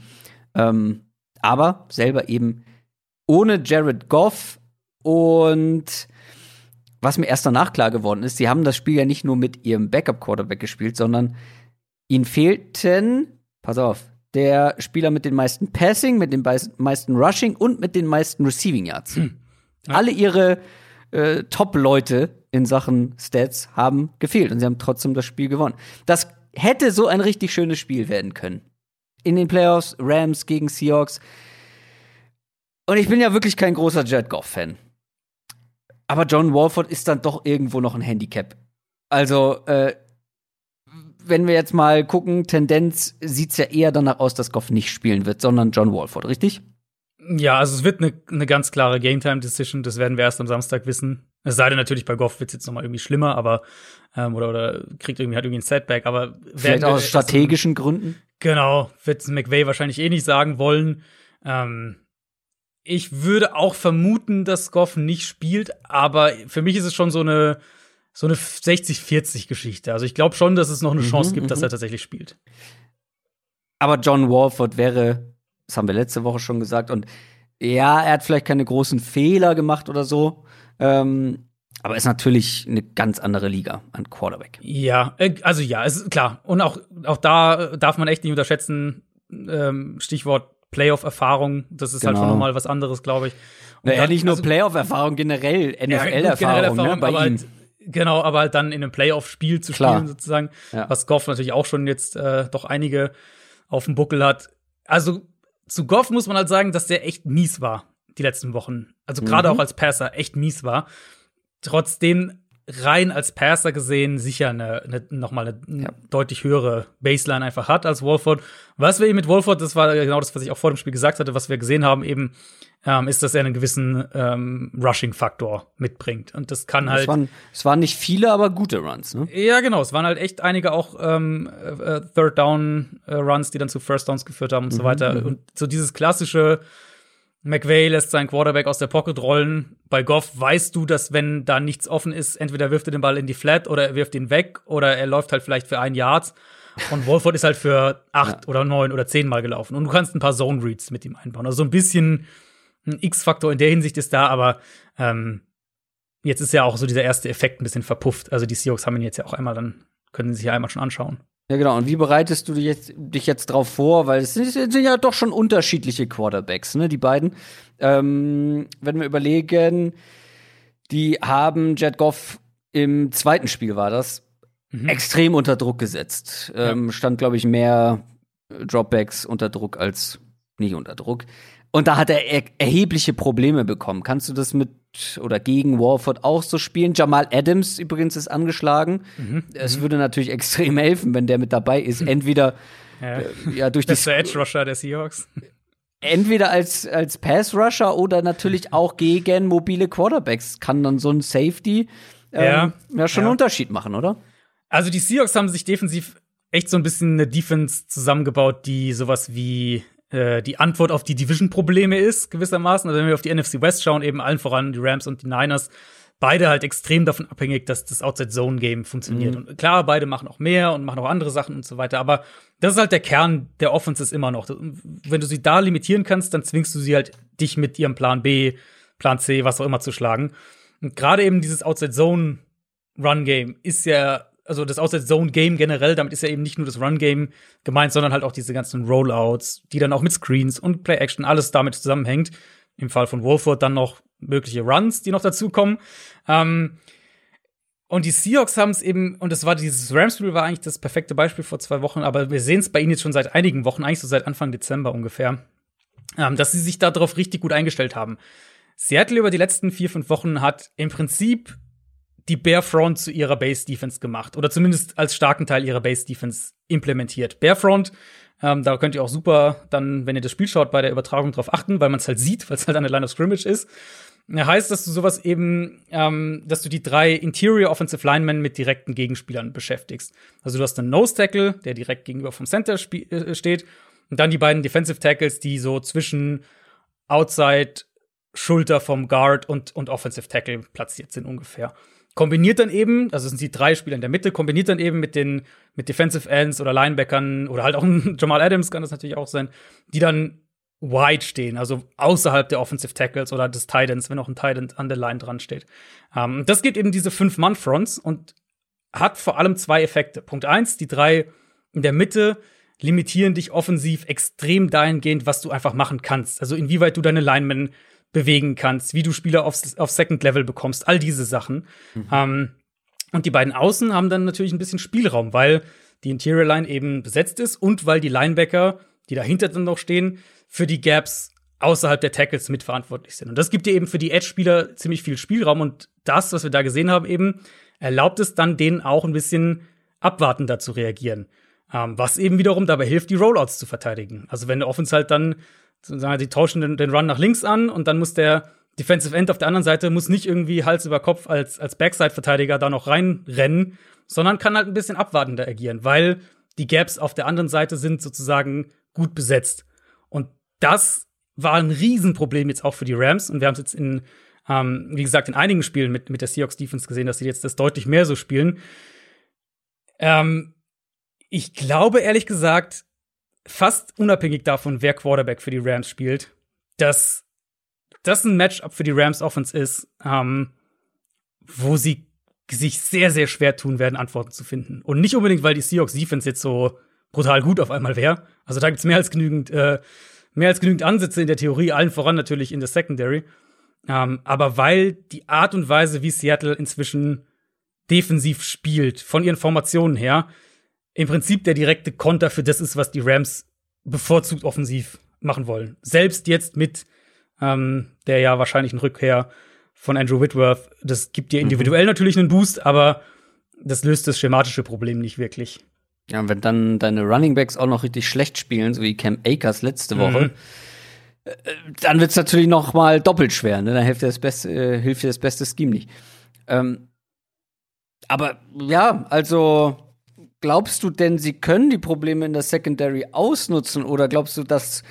Ähm, aber selber eben ohne Jared Goff und was mir erst danach klar geworden ist, sie haben das Spiel ja nicht nur mit ihrem Backup-Quarterback gespielt, sondern ihnen fehlten, pass auf, der Spieler mit den meisten Passing, mit den meisten Rushing und mit den meisten Receiving Yards. Alle ihre äh, Top-Leute in Sachen Stats haben gefehlt und sie haben trotzdem das Spiel gewonnen. Das hätte so ein richtig schönes Spiel werden können. In den Playoffs, Rams gegen Seahawks. Und ich bin ja wirklich kein großer Jared Goff-Fan. Aber John Walford ist dann doch irgendwo noch ein Handicap. Also, äh, wenn wir jetzt mal gucken, Tendenz sieht's ja eher danach aus, dass Goff nicht spielen wird, sondern John Walford, richtig? Ja, also es wird eine ne ganz klare Game-Time-Decision. Das werden wir erst am Samstag wissen. Es sei denn natürlich, bei Goff wird's jetzt noch mal irgendwie schlimmer, aber ähm, oder oder kriegt irgendwie hat irgendwie ein Setback, aber Vielleicht aus strategischen Gründen. Genau, wird McVay wahrscheinlich eh nicht sagen wollen. Ähm, ich würde auch vermuten, dass Goff nicht spielt, aber für mich ist es schon so eine so eine 60-40 Geschichte. Also ich glaube schon, dass es noch eine Mhm, Chance gibt, dass mhm. er tatsächlich spielt. Aber John Walford wäre, das haben wir letzte Woche schon gesagt, und ja, er hat vielleicht keine großen Fehler gemacht oder so, ähm, aber ist natürlich eine ganz andere Liga an Quarterback. Ja, äh, also ja, es ist klar. Und auch, auch da darf man echt nicht unterschätzen, ähm, Stichwort Playoff-Erfahrung. Das ist halt Genau. schon nochmal was anderes, glaube ich. Und Naja, dann- nicht nur also- Playoff-Erfahrung, generell Ja, NFL-Erfahrung ne, Erfahrung, bei ihm. halt, genau, aber halt dann in einem Playoff-Spiel zu Klar. spielen, sozusagen. Ja. Was Goff natürlich auch schon jetzt äh, doch einige auf dem Buckel hat. Also zu Goff muss man halt sagen, dass der echt mies war die letzten Wochen. Also gerade Mhm. auch als Passer echt mies war. Trotzdem rein als Passer gesehen sicher eine, eine nochmal eine Ja. deutlich höhere Baseline einfach hat als Wolford. Was wir eben mit Wolford, das war genau das, was ich auch vor dem Spiel gesagt hatte, was wir gesehen haben eben, ähm, ist, dass er einen gewissen ähm, Rushing-Faktor mitbringt. Und das kann Es halt waren, es waren nicht viele, aber gute Runs, ne? ja, genau. Es waren halt echt einige auch ähm, äh, Third Down äh, Runs, die dann zu First Downs geführt haben und so weiter. Und so dieses klassische McVay lässt seinen Quarterback aus der Pocket rollen. Bei Goff weißt du, dass wenn da nichts offen ist, entweder wirft er den Ball in die Flat oder er wirft ihn weg oder er läuft halt vielleicht für ein Yard. Und Wolford ist halt für acht oder neun oder zehn Mal gelaufen. Und du kannst ein paar Zone Reads mit ihm einbauen. Also so ein bisschen ein X-Faktor in der Hinsicht ist da, aber ähm, jetzt ist ja auch so dieser erste Effekt ein bisschen verpufft. Also die Seahawks haben ihn jetzt ja auch einmal, dann können sie sich ja einmal schon anschauen. Ja, genau. Und wie bereitest du dich jetzt, dich jetzt drauf vor? Weil es sind, sind ja doch schon unterschiedliche Quarterbacks, ne, die beiden. Ähm, wenn wir überlegen, die haben Jet Goff im zweiten Spiel war das extrem unter Druck gesetzt. Ähm, Stand, glaube ich, mehr Dropbacks unter Druck als nicht unter Druck. Und da hat er erhebliche Probleme bekommen. Kannst du das mit oder gegen Warford auch so spielen? Jamal Adams übrigens ist angeschlagen. Es würde natürlich extrem helfen, wenn der mit dabei ist. Entweder Ja. äh, ja durch die Edge Rusher der Seahawks. entweder als als Pass Rusher oder natürlich auch gegen mobile Quarterbacks kann dann so ein Safety ähm, Ja. ja, schon Ja. einen Unterschied machen, oder? Also die Seahawks haben sich defensiv echt so ein bisschen eine Defense zusammengebaut, die sowas wie äh, die Antwort auf die Division-Probleme ist, gewissermaßen. Also wenn wir auf die NFC West schauen, eben allen voran die Rams und die Niners, beide halt extrem davon abhängig, dass das Outside-Zone-Game funktioniert. Und klar, beide machen auch mehr und machen auch andere Sachen und so weiter, aber das ist halt der Kern der Offenses immer noch. Wenn du sie da limitieren kannst, dann zwingst du sie halt, dich mit ihrem Plan B, Plan C, was auch immer zu schlagen. Und gerade eben dieses Outside-Zone Run-Game ist ja, also das Outside-Zone-Game generell, damit ist ja eben nicht nur das Run-Game gemeint, sondern halt auch diese ganzen Rollouts, die dann auch mit Screens und Play-Action alles damit zusammenhängt. Im Fall von Wolford dann noch mögliche Runs, die noch dazukommen. Ähm, und die Seahawks haben es eben, und das war dieses Rams-Spiel war eigentlich das perfekte Beispiel vor zwei Wochen, aber wir sehen es bei ihnen jetzt schon seit einigen Wochen, eigentlich so seit Anfang Dezember ungefähr, ähm, dass sie sich darauf richtig gut eingestellt haben. Seattle über die letzten vier, fünf Wochen hat im Prinzip die Bear zu ihrer Base Defense gemacht oder zumindest als starken Teil ihrer Base Defense implementiert. Bear ähm, da könnt ihr auch super dann, wenn ihr das Spiel schaut, bei der Übertragung drauf achten, weil man es halt sieht, weil es halt eine Line of Scrimmage ist. Heißt, dass du sowas eben, ähm, dass du die drei Interior Offensive Linemen mit direkten Gegenspielern beschäftigst. Also du hast einen Nose Tackle, der direkt gegenüber vom Center spie- äh, steht, und dann die beiden Defensive Tackles, die so zwischen Outside, Schulter vom Guard und, und Offensive Tackle platziert sind ungefähr. Kombiniert dann eben, also es sind die drei Spieler in der Mitte, kombiniert dann eben mit den mit Defensive Ends oder Linebackern oder halt auch ein Jamal Adams kann das natürlich auch sein, die dann wide stehen, also außerhalb der Offensive Tackles oder des Titans, wenn auch ein Titan an der Line dran steht. Ähm, das gibt eben diese Fünf-Mann-Fronts und hat vor allem zwei Effekte. Punkt eins, die drei in der Mitte limitieren dich offensiv extrem dahingehend, was du einfach machen kannst. Also inwieweit du deine Linemen bewegen kannst, wie du Spieler auf, auf Second Level bekommst, all diese Sachen. Ähm, und die beiden Außen haben dann natürlich ein bisschen Spielraum, weil die Interior Line eben besetzt ist und weil die Linebacker, die dahinter dann noch stehen, für die Gaps außerhalb der Tackles mitverantwortlich sind. Und das gibt dir eben für die Edge-Spieler ziemlich viel Spielraum. Und das, was wir da gesehen haben, eben erlaubt es dann denen auch ein bisschen abwartender zu reagieren. Ähm, was eben wiederum dabei hilft, die Rollouts zu verteidigen. Also wenn der Offense halt dann, sagen wir, die tauschen den, den Run nach links an und dann muss der Defensive End auf der anderen Seite muss nicht irgendwie Hals über Kopf als, als Backside-Verteidiger da noch reinrennen, sondern kann halt ein bisschen abwartender agieren, weil die Gaps auf der anderen Seite sind sozusagen gut besetzt. Und das war ein Riesenproblem jetzt auch für die Rams. Und wir haben es jetzt in, ähm, wie gesagt, in einigen Spielen mit, mit der Seahawks Defense gesehen, dass sie jetzt das deutlich mehr so spielen. Ähm, ich glaube, ehrlich gesagt, fast unabhängig davon, wer Quarterback für die Rams spielt, dass das ein Matchup für die Rams Offense ist, ähm, wo sie sich sehr, sehr schwer tun werden, Antworten zu finden. Und nicht unbedingt, weil die Seahawks Defense jetzt so brutal gut auf einmal wäre. Also da gibt's mehr als genügend, äh, mehr als genügend Ansätze in der Theorie, allen voran natürlich in der Secondary. Ähm, aber weil die Art und Weise, wie Seattle inzwischen defensiv spielt, von ihren Formationen her, im Prinzip der direkte Konter für das ist, was die Rams bevorzugt offensiv machen wollen. Selbst jetzt mit ähm, der ja wahrscheinlichen Rückkehr von Andrew Whitworth. Das gibt dir individuell mhm. natürlich einen Boost, aber das löst das schematische Problem nicht wirklich. Ja, und wenn dann deine Running Backs auch noch richtig schlecht spielen, so wie Cam Akers letzte Woche, mhm. Dann wird's natürlich noch mal doppelt schwer. Ne? Dann hilft dir das beste, äh, hilft dir das beste Scheme nicht. Ähm, aber ja, also glaubst du denn, sie können die Probleme in der Secondary ausnutzen oder glaubst du, dass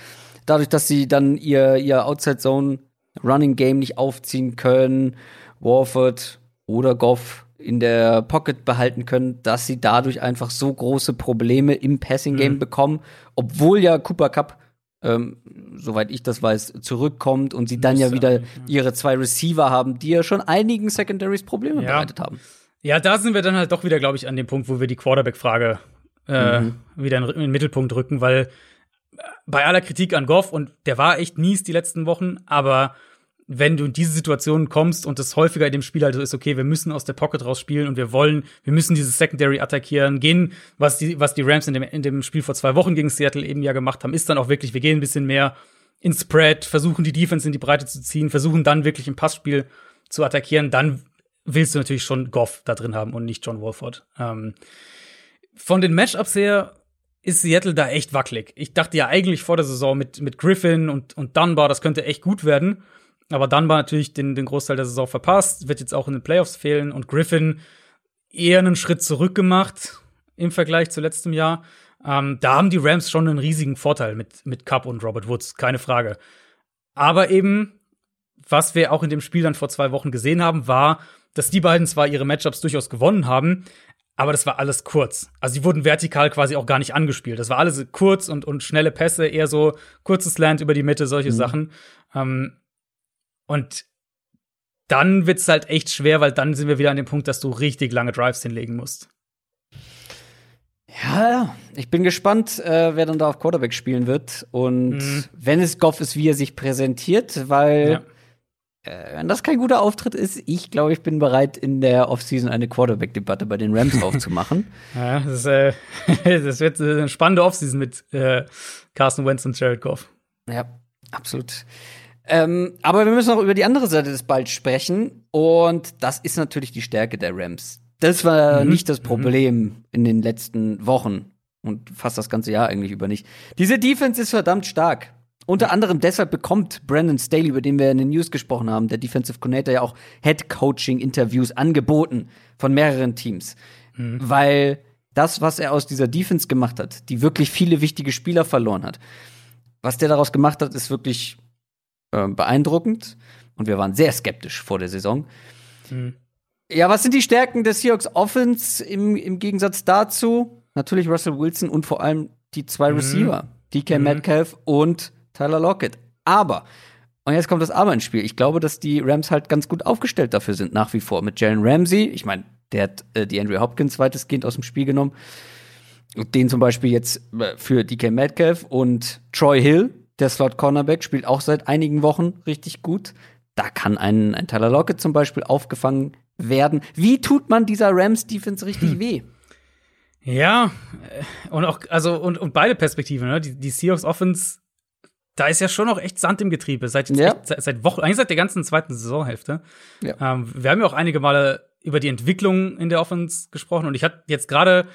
dadurch, dass sie dann ihr, ihr Outside Zone Running Game nicht aufziehen können, Warford oder Goff in der Pocket behalten können, dass sie dadurch einfach so große Probleme im Passing Game mhm. bekommen, obwohl ja Cooper Cup ähm, soweit ich das weiß, zurückkommt und sie dann ja wieder ihre zwei Receiver haben, die ja schon einigen Secondaries Probleme ja. bereitet haben. Ja, da sind wir dann halt doch wieder, glaube ich, an dem Punkt, wo wir die Quarterback-Frage äh, mhm. wieder in, in, den Mittelpunkt rücken, weil äh, bei aller Kritik an Goff, und der war echt mies die letzten Wochen, aber wenn du in diese Situation kommst und es häufiger in dem Spiel halt so ist, okay, wir müssen aus der Pocket raus spielen und wir wollen, wir müssen dieses Secondary attackieren, gehen, was die, was die Rams in dem, in dem Spiel vor zwei Wochen gegen Seattle eben ja gemacht haben, ist dann auch wirklich, wir gehen ein bisschen mehr ins Spread, versuchen die Defense in die Breite zu ziehen, versuchen dann wirklich im Passspiel zu attackieren, dann willst du natürlich schon Goff da drin haben und nicht John Wolford. Ähm, von den Matchups her ist Seattle da echt wackelig. Ich dachte ja eigentlich vor der Saison mit, mit Griffin und, und Dunbar, das könnte echt gut werden. Aber Dunbar natürlich den, den Großteil der Saison verpasst, wird jetzt auch in den Playoffs fehlen und Griffin eher einen Schritt zurück gemacht im Vergleich zu letztem Jahr. Ähm, da haben die Rams schon einen riesigen Vorteil mit, mit Cup und Robert Woods, keine Frage. Aber eben, was wir auch in dem Spiel dann vor zwei Wochen gesehen haben, war, dass die beiden zwar ihre Matchups durchaus gewonnen haben, aber das war alles kurz. Also sie wurden vertikal quasi auch gar nicht angespielt. Das war alles kurz und, und schnelle Pässe, eher so kurzes Land über die Mitte, solche mhm. Sachen. Ähm, und dann wird's halt echt schwer, weil dann sind wir wieder an dem Punkt, dass du richtig lange Drives hinlegen musst. Ja, ich bin gespannt, äh, wer dann da auf Quarterback spielen wird. Und mhm. wenn es Goff ist, wie er sich präsentiert, weil ja wenn das kein guter Auftritt ist, ich glaube, ich bin bereit, in der Offseason eine Quarterback-Debatte bei den Rams aufzumachen. ja, das, ist, äh, das wird eine spannende Offseason mit äh, Carson Wentz und Jared Goff. Ja, absolut. Ähm, aber wir müssen auch über die andere Seite des Balls sprechen. Und das ist natürlich die Stärke der Rams. Das war mhm. nicht das mhm. Problem mhm. in den letzten Wochen und fast das ganze Jahr eigentlich über nicht. Diese Defense ist verdammt stark. Unter anderem deshalb bekommt Brandon Staley, über den wir in den News gesprochen haben, der Defensive Coordinator, ja auch Head-Coaching-Interviews angeboten von mehreren Teams. Mhm. Weil das, was er aus dieser Defense gemacht hat, die wirklich viele wichtige Spieler verloren hat, was der daraus gemacht hat, ist wirklich äh, beeindruckend. Und wir waren sehr skeptisch vor der Saison. Mhm. Ja, was sind die Stärken des Seahawks Offense im, im Gegensatz dazu? Natürlich Russell Wilson und vor allem die zwei mhm. Receiver, DK mhm. Metcalf und Tyler Lockett. Aber, und jetzt kommt das Aber ins Spiel. Ich glaube, dass die Rams halt ganz gut aufgestellt dafür sind, nach wie vor. Mit Jalen Ramsey, ich meine, der hat äh, die Andrew Hopkins weitestgehend aus dem Spiel genommen. Und den zum Beispiel jetzt äh, für DK Metcalf und Troy Hill, der Slot Cornerback, spielt auch seit einigen Wochen richtig gut. Da kann ein, ein Tyler Lockett zum Beispiel aufgefangen werden. Wie tut man dieser Rams Defense richtig hm. weh? Ja, äh, und auch, also, und, und beide Perspektiven, ne? Die, die Seahawks Offense da ist ja schon noch echt Sand im Getriebe. Seit, ja. echt, seit, seit Wochen, eigentlich seit der ganzen zweiten Saisonhälfte. Ja. Ähm, wir haben ja auch einige Male über die Entwicklung in der Offense gesprochen und ich hatte jetzt gerade,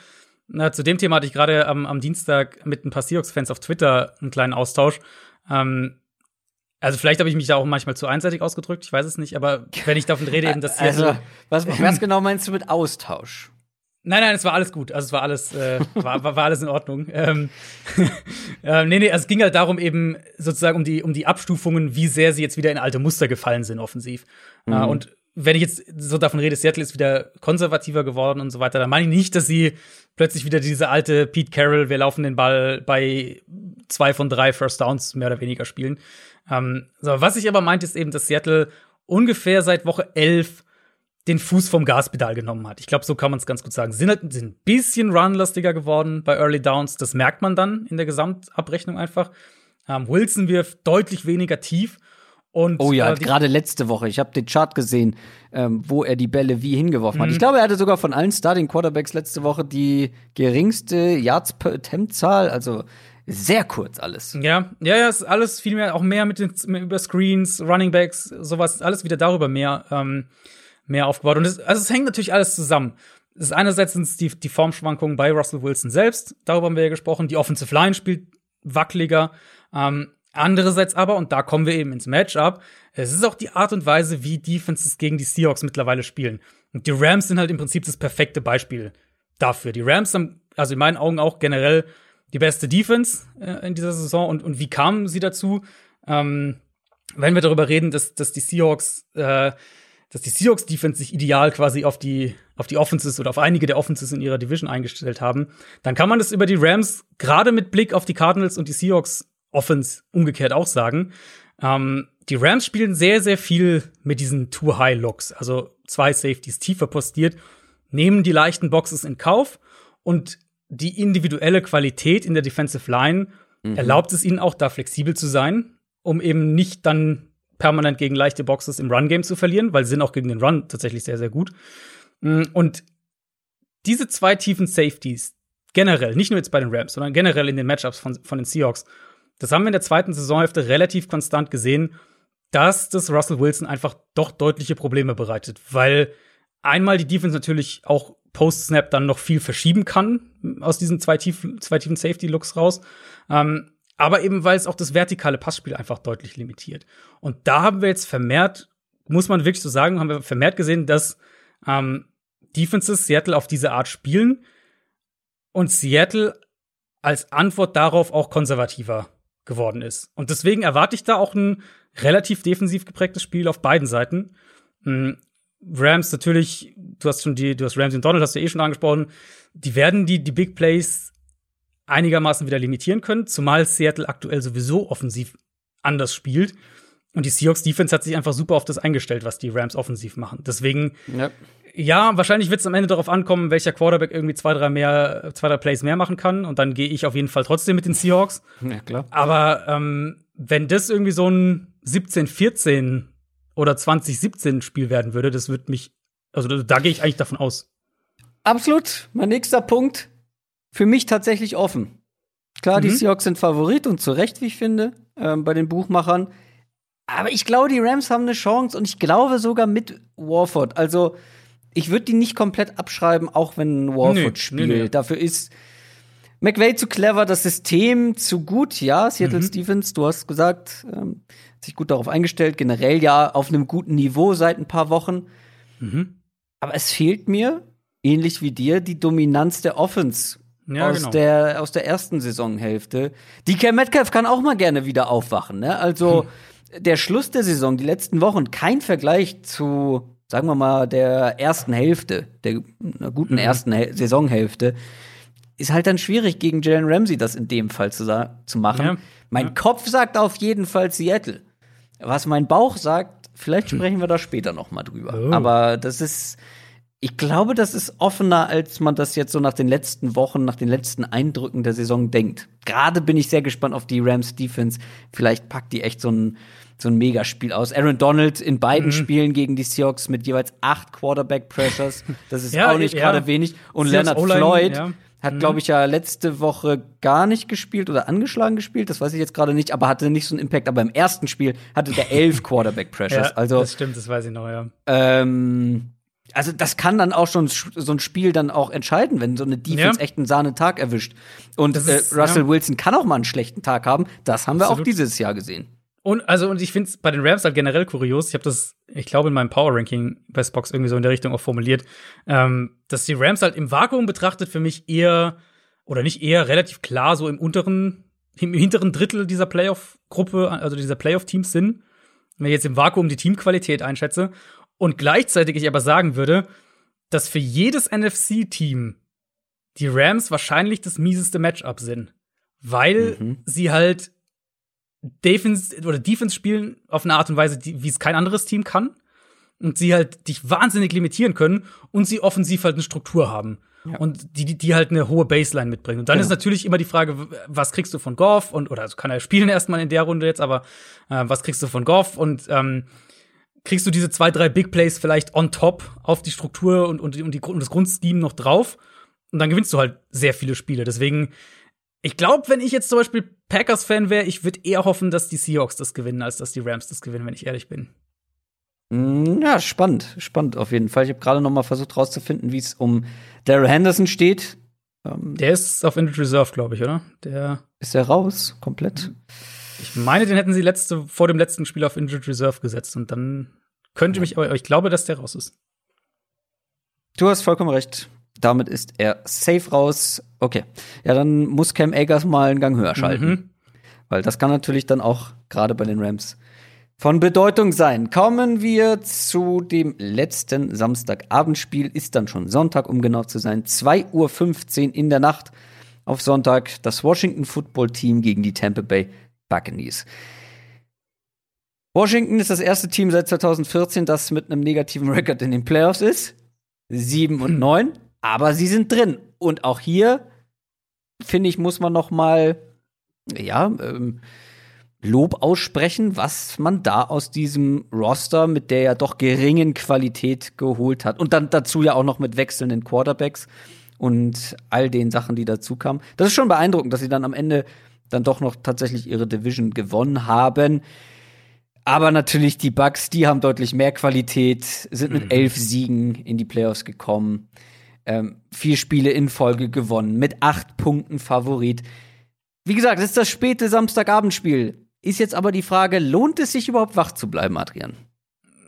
zu dem Thema hatte ich gerade am, am Dienstag mit ein paar Seahawks-Fans auf Twitter einen kleinen Austausch. Ähm, also vielleicht habe ich mich da auch manchmal zu einseitig ausgedrückt, ich weiß es nicht, aber wenn ich davon rede, eben, dass Also, was, was genau meinst du mit Austausch? Nein, nein, es war alles gut. Also es war alles, äh, war, war, war alles in Ordnung. Ähm, äh, nee, nee, also es ging halt darum, eben sozusagen um die, um die Abstufungen, wie sehr sie jetzt wieder in alte Muster gefallen sind, offensiv. Mhm. Äh, und wenn ich jetzt so davon rede, Seattle ist wieder konservativer geworden und so weiter, dann meine ich nicht, dass sie plötzlich wieder diese alte Pete Carroll, wir laufen den Ball bei zwei von drei First Downs mehr oder weniger spielen. Ähm, so, was ich aber meinte, ist eben, dass Seattle ungefähr seit Woche elf den Fuß vom Gaspedal genommen hat. Ich glaube, so kann man es ganz gut sagen. Sind, halt, sind ein bisschen runlastiger geworden bei Early Downs. Das merkt man dann in der Gesamtabrechnung einfach. Ähm, Wilson wirft deutlich weniger tief. Und, oh ja, äh, gerade letzte Woche. Ich habe den Chart gesehen, ähm, wo er die Bälle wie hingeworfen mhm. hat. Ich glaube, er hatte sogar von allen Starting Quarterbacks letzte Woche die geringste Yards per Attempt Zahl. Also sehr kurz alles. Ja, ja, ja, ist alles viel mehr, auch mehr mit den mehr über Screens, Running Backs, sowas, alles wieder darüber mehr, ähm, mehr aufgebaut. Und es, also es hängt natürlich alles zusammen. Es ist einerseits sind die, die Formschwankungen bei Russell Wilson selbst, darüber haben wir ja gesprochen. Die Offensive Line spielt wackeliger. Ähm, andererseits aber, und da kommen wir eben ins Matchup, es ist auch die Art und Weise, wie Defenses gegen die Seahawks mittlerweile spielen. Und die Rams sind halt im Prinzip das perfekte Beispiel dafür. Die Rams haben, also in meinen Augen auch generell die beste Defense äh, in dieser Saison. Und, und wie kamen sie dazu? Ähm, wenn wir darüber reden, dass, dass die Seahawks, äh, dass die Seahawks Defense sich ideal quasi auf die, auf die Offenses oder auf einige der Offenses in ihrer Division eingestellt haben, dann kann man das über die Rams gerade mit Blick auf die Cardinals und die Seahawks Offense umgekehrt auch sagen. Ähm, die Rams spielen sehr, sehr viel mit diesen Too-High-Looks, also zwei Safeties tiefer postiert, nehmen die leichten Boxes in Kauf und die individuelle Qualität in der Defensive Line mhm. erlaubt es ihnen auch, da flexibel zu sein, um eben nicht dann permanent gegen leichte Boxes im Run-Game zu verlieren, weil sie sind auch gegen den Run tatsächlich sehr, sehr gut. Mm, und diese zwei tiefen Safeties, generell, nicht nur jetzt bei den Rams, sondern generell in den Matchups von, von den Seahawks, das haben wir in der zweiten Saisonhälfte relativ konstant gesehen, dass das Russell Wilson einfach doch deutliche Probleme bereitet, weil einmal die Defense natürlich auch Post-Snap dann noch viel verschieben kann aus diesen zwei tiefen, zwei tiefen Safety-Looks raus. Ähm, aber eben, weil es auch das vertikale Passspiel einfach deutlich limitiert. Und da haben wir jetzt vermehrt, muss man wirklich so sagen, haben wir vermehrt gesehen, dass ähm, Defenses Seattle auf diese Art spielen und Seattle als Antwort darauf auch konservativer geworden ist. Und deswegen erwarte ich da auch ein relativ defensiv geprägtes Spiel auf beiden Seiten. Hm, Rams natürlich, du hast schon die, du hast Rams und Donald, hast du eh schon angesprochen, die werden die, die Big Plays einigermaßen wieder limitieren können, zumal Seattle aktuell sowieso offensiv anders spielt. Und die Seahawks Defense hat sich einfach super auf das eingestellt, was die Rams offensiv machen. Deswegen, ja, ja wahrscheinlich wird es am Ende darauf ankommen, welcher Quarterback irgendwie zwei, drei mehr, zwei, drei Plays mehr machen kann. Und dann gehe ich auf jeden Fall trotzdem mit den Seahawks. Ja, klar. Aber ähm, wenn das irgendwie so ein 17-14 oder 2017 Spiel werden würde, das wird mich, also da gehe ich eigentlich davon aus. Absolut. Mein nächster Punkt für mich tatsächlich offen. Klar, mhm. die Seahawks sind Favorit und zu Recht, wie ich finde, ähm, bei den Buchmachern. Aber ich glaube, die Rams haben eine Chance und ich glaube sogar mit Warford. Also, ich würde die nicht komplett abschreiben, auch wenn Warford nee, spielt. Nee, nee. Dafür ist McVay zu clever, das System zu gut. Ja, Seattle mhm. Stevens, du hast gesagt, ähm, sich gut darauf eingestellt, generell ja auf einem guten Niveau seit ein paar Wochen. Mhm. Aber es fehlt mir, ähnlich wie dir, die Dominanz der Offense ja, aus, genau. der, aus der ersten Saisonhälfte. DK Metcalf kann auch mal gerne wieder aufwachen. Ne? Also hm. der Schluss der Saison, die letzten Wochen, kein Vergleich zu, sagen wir mal, der ersten Hälfte, der guten mhm. ersten He Saisonhälfte. Ist halt dann schwierig, gegen Jalen Ramsey das in dem Fall zu, zu machen. Ja. Mein ja. Kopf sagt auf jeden Fall Seattle. Was mein Bauch sagt, vielleicht hm. sprechen wir da später noch mal drüber. Oh. Aber das ist, ich glaube, das ist offener, als man das jetzt so nach den letzten Wochen, nach den letzten Eindrücken der Saison denkt. Gerade bin ich sehr gespannt auf die Rams Defense. Vielleicht packt die echt so ein, so ein Megaspiel aus. Aaron Donald in beiden mhm. Spielen gegen die Seahawks mit jeweils acht Quarterback Pressures. Das ist ja, auch nicht ja. gerade wenig. Und Leonard Floyd ja. hat, glaube ich, ja letzte Woche gar nicht gespielt oder angeschlagen gespielt. Das weiß ich jetzt gerade nicht, aber hatte nicht so einen Impact. Aber im ersten Spiel hatte der elf Quarterback Pressures. Ja, also, das stimmt, das weiß ich noch, ja. Ähm, also das kann dann auch schon so ein Spiel dann auch entscheiden, wenn so eine Defense ja. echt einen Sahnetag erwischt. Und ist, äh, Russell ja. Wilson kann auch mal einen schlechten Tag haben. Das haben Absolut. wir auch dieses Jahr gesehen. Und also und ich finde es bei den Rams halt generell kurios. Ich habe das, ich glaube, in meinem Power Ranking bei Spox irgendwie so in der Richtung auch formuliert, ähm, dass die Rams halt im Vakuum betrachtet für mich eher oder nicht eher relativ klar so im unteren, im hinteren Drittel dieser Playoff-Gruppe, also dieser Playoff-Teams sind. Wenn ich jetzt im Vakuum die Teamqualität einschätze und gleichzeitig ich aber sagen würde, dass für jedes NFC-Team die Rams wahrscheinlich das mieseste Matchup sind. Weil mhm. sie halt Defense oder Defense spielen auf eine Art und Weise, wie es kein anderes Team kann. Und sie halt dich wahnsinnig limitieren können und sie offensiv halt eine Struktur haben. Ja. Und die, die halt eine hohe Baseline mitbringen. Und dann genau. ist natürlich immer die Frage, was kriegst du von Goff? Und, oder also kann er spielen erstmal in der Runde jetzt, aber äh, was kriegst du von Goff? Und ähm, kriegst du diese zwei, drei Big Plays vielleicht on top auf die Struktur und, und, und, die, und das Grundscheme noch drauf. Und dann gewinnst du halt sehr viele Spiele. Deswegen, Ich glaube, wenn ich jetzt zum Beispiel Packers-Fan wäre, ich würde eher hoffen, dass die Seahawks das gewinnen, als dass die Rams das gewinnen, wenn ich ehrlich bin. Mm, ja, spannend, spannend auf jeden Fall. Ich habe gerade noch mal versucht rauszufinden, wie es um Daryl Henderson steht. Ähm, der ist auf Injured Reserve, glaube ich, oder? Der ist er raus, komplett. Ich meine, den hätten sie letzte, vor dem letzten Spiel auf Injured Reserve gesetzt und dann könnte mich, aber ich glaube, dass der raus ist. Du hast vollkommen recht. Damit ist er safe raus. Okay. Ja, dann muss Cam Akers mal einen Gang höher schalten. Mhm. Weil das kann natürlich dann auch gerade bei den Rams von Bedeutung sein. Kommen wir zu dem letzten Samstagabendspiel. Ist dann schon Sonntag, um genau zu sein. 2.15 Uhr in der Nacht auf Sonntag. Das Washington Football Team gegen die Tampa Bay Buccaneers. Washington ist das erste Team seit 2014, das mit einem negativen Rekord in den Playoffs ist. 7 und 9 aber sie sind drin. Und auch hier, finde ich, muss man noch mal, ja, ähm, Lob aussprechen, was man da aus diesem Roster mit der ja doch geringen Qualität geholt hat. Und dann dazu ja auch noch mit wechselnden Quarterbacks und all den Sachen, die dazu kamen. Das ist schon beeindruckend, dass sie dann am Ende dann doch noch tatsächlich ihre Division gewonnen haben. Aber natürlich die Bucks, die haben deutlich mehr Qualität, sind mit mhm. elf Siegen in die Playoffs gekommen ähm, vier Spiele in Folge gewonnen, mit acht Punkten Favorit. Wie gesagt, es ist das späte Samstagabendspiel. Ist jetzt aber die Frage, lohnt es sich überhaupt wach zu bleiben, Adrian?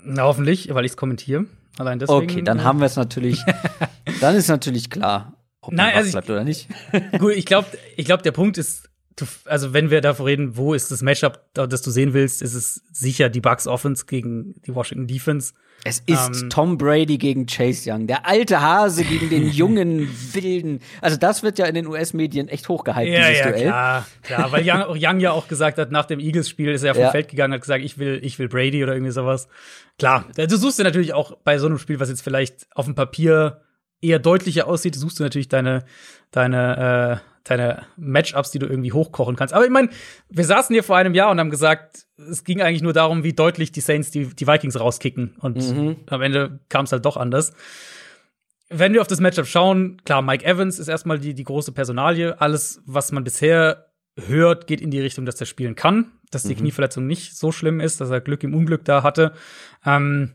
Na, hoffentlich, weil ich es kommentiere. Allein deswegen. Okay, dann haben wir es natürlich. dann ist natürlich klar, ob Nein, man also bleibt oder nicht. gut, ich glaube, ich glaub, der Punkt ist, du, also wenn wir davor reden, wo ist das Matchup, das du sehen willst, ist es sicher die Bucks Offense gegen die Washington Defense. Es ist ähm, Tom Brady gegen Chase Young, der alte Hase gegen den jungen Wilden. Also das wird ja in den US-Medien echt hochgehypt, ja, dieses ja, Duell. Klar, klar, weil Young, Young, ja auch gesagt hat, nach dem Eagles-Spiel ist er ja vom ja. Feld gegangen, hat gesagt, ich will, ich will Brady oder irgendwie sowas. Klar, du suchst dir natürlich auch bei so einem Spiel, was jetzt vielleicht auf dem Papier eher deutlicher aussieht, suchst du natürlich deine, deine äh, deine Matchups, die du irgendwie hochkochen kannst. Aber ich meine, wir saßen hier vor einem Jahr und haben gesagt, es ging eigentlich nur darum, wie deutlich die Saints die, die Vikings rauskicken. Und mhm. am Ende kam es halt doch anders. Wenn wir auf das Matchup schauen, klar, Mike Evans ist erstmal die, die große Personalie. Alles, was man bisher hört, geht in die Richtung, dass er spielen kann, dass die mhm. Knieverletzung nicht so schlimm ist, dass er Glück im Unglück da hatte. Ähm,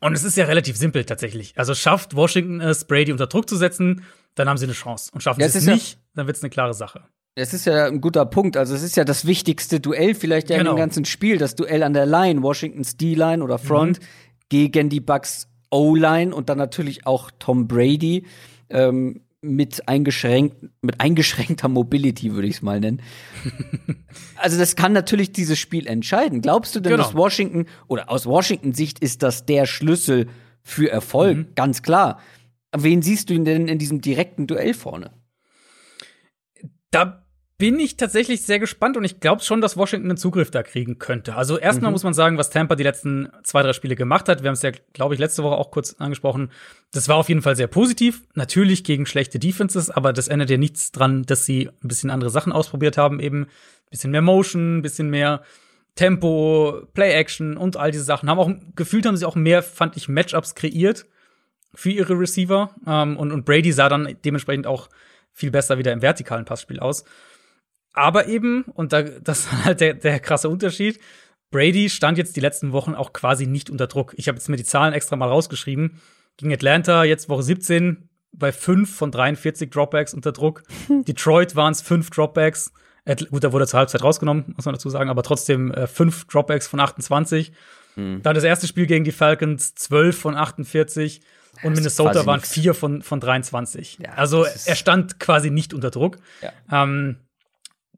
und es ist ja relativ simpel tatsächlich. Also schafft Washington es, Brady unter Druck zu setzen, dann haben sie eine Chance. Und schaffen ja, sie es nicht, ja, dann wird es eine klare Sache. Es ist ja ein guter Punkt. Also es ist ja das wichtigste Duell vielleicht ja genau. in dem ganzen Spiel. Das Duell an der Line, Washingtons D-Line oder Front mhm. gegen die Bucks O-Line und dann natürlich auch Tom Brady ähm, mit, eingeschränkt, mit eingeschränkter Mobility, würde ich es mal nennen. also das kann natürlich dieses Spiel entscheiden. Glaubst du denn, genau. dass Washington, oder aus Washington Sicht ist das der Schlüssel für Erfolg? Mhm. Ganz klar. Wen siehst du denn in diesem direkten Duell vorne? Da bin ich tatsächlich sehr gespannt und ich glaube schon, dass Washington einen Zugriff da kriegen könnte. Also erstmal mhm. muss man sagen, was Tampa die letzten zwei, drei Spiele gemacht hat. Wir haben es ja, glaube ich, letzte Woche auch kurz angesprochen. Das war auf jeden Fall sehr positiv. Natürlich gegen schlechte Defenses, aber das ändert ja nichts dran, dass sie ein bisschen andere Sachen ausprobiert haben. Eben ein bisschen mehr Motion, ein bisschen mehr Tempo, Play-Action und all diese Sachen. Haben auch, gefühlt haben sie auch mehr, fand ich, Matchups kreiert für ihre Receiver. Ähm, und, und Brady sah dann dementsprechend auch viel besser wieder im vertikalen Passspiel aus. Aber eben, und da, das ist halt der, der krasse Unterschied, Brady stand jetzt die letzten Wochen auch quasi nicht unter Druck. Ich habe jetzt mir die Zahlen extra mal rausgeschrieben. Gegen Atlanta jetzt Woche 17 bei 5 von 43 Dropbacks unter Druck. Detroit waren es 5 Dropbacks. Gut, da wurde zur Halbzeit rausgenommen, muss man dazu sagen, aber trotzdem äh, 5 Dropbacks von 28. Mhm. Dann das erste Spiel gegen die Falcons 12 von 48. Und Minnesota waren vier von, von 23. Ja, also er stand quasi nicht unter Druck. Ja. Ähm,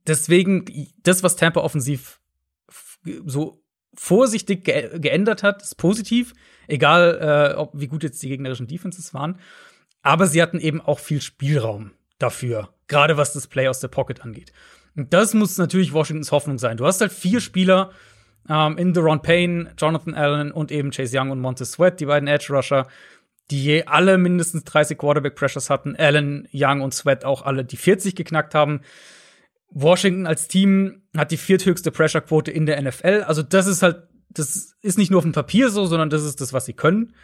deswegen, das, was Tampa offensiv so vorsichtig ge geändert hat, ist positiv. Egal, äh, ob, wie gut jetzt die gegnerischen Defenses waren. Aber sie hatten eben auch viel Spielraum dafür. Gerade was das Play aus der Pocket angeht. Und das muss natürlich Washingtons Hoffnung sein. Du hast halt vier Spieler ähm, in Deron Payne, Jonathan Allen und eben Chase Young und Montez Sweat, die beiden Edge Rusher, die je alle mindestens 30 Quarterback Pressures hatten. Allen, Young und Sweat auch alle die 40 geknackt haben. Washington als Team hat die vierthöchste Pressure-Quote in der NFL. Also das ist halt, das ist nicht nur auf dem Papier so, sondern das ist das, was sie können.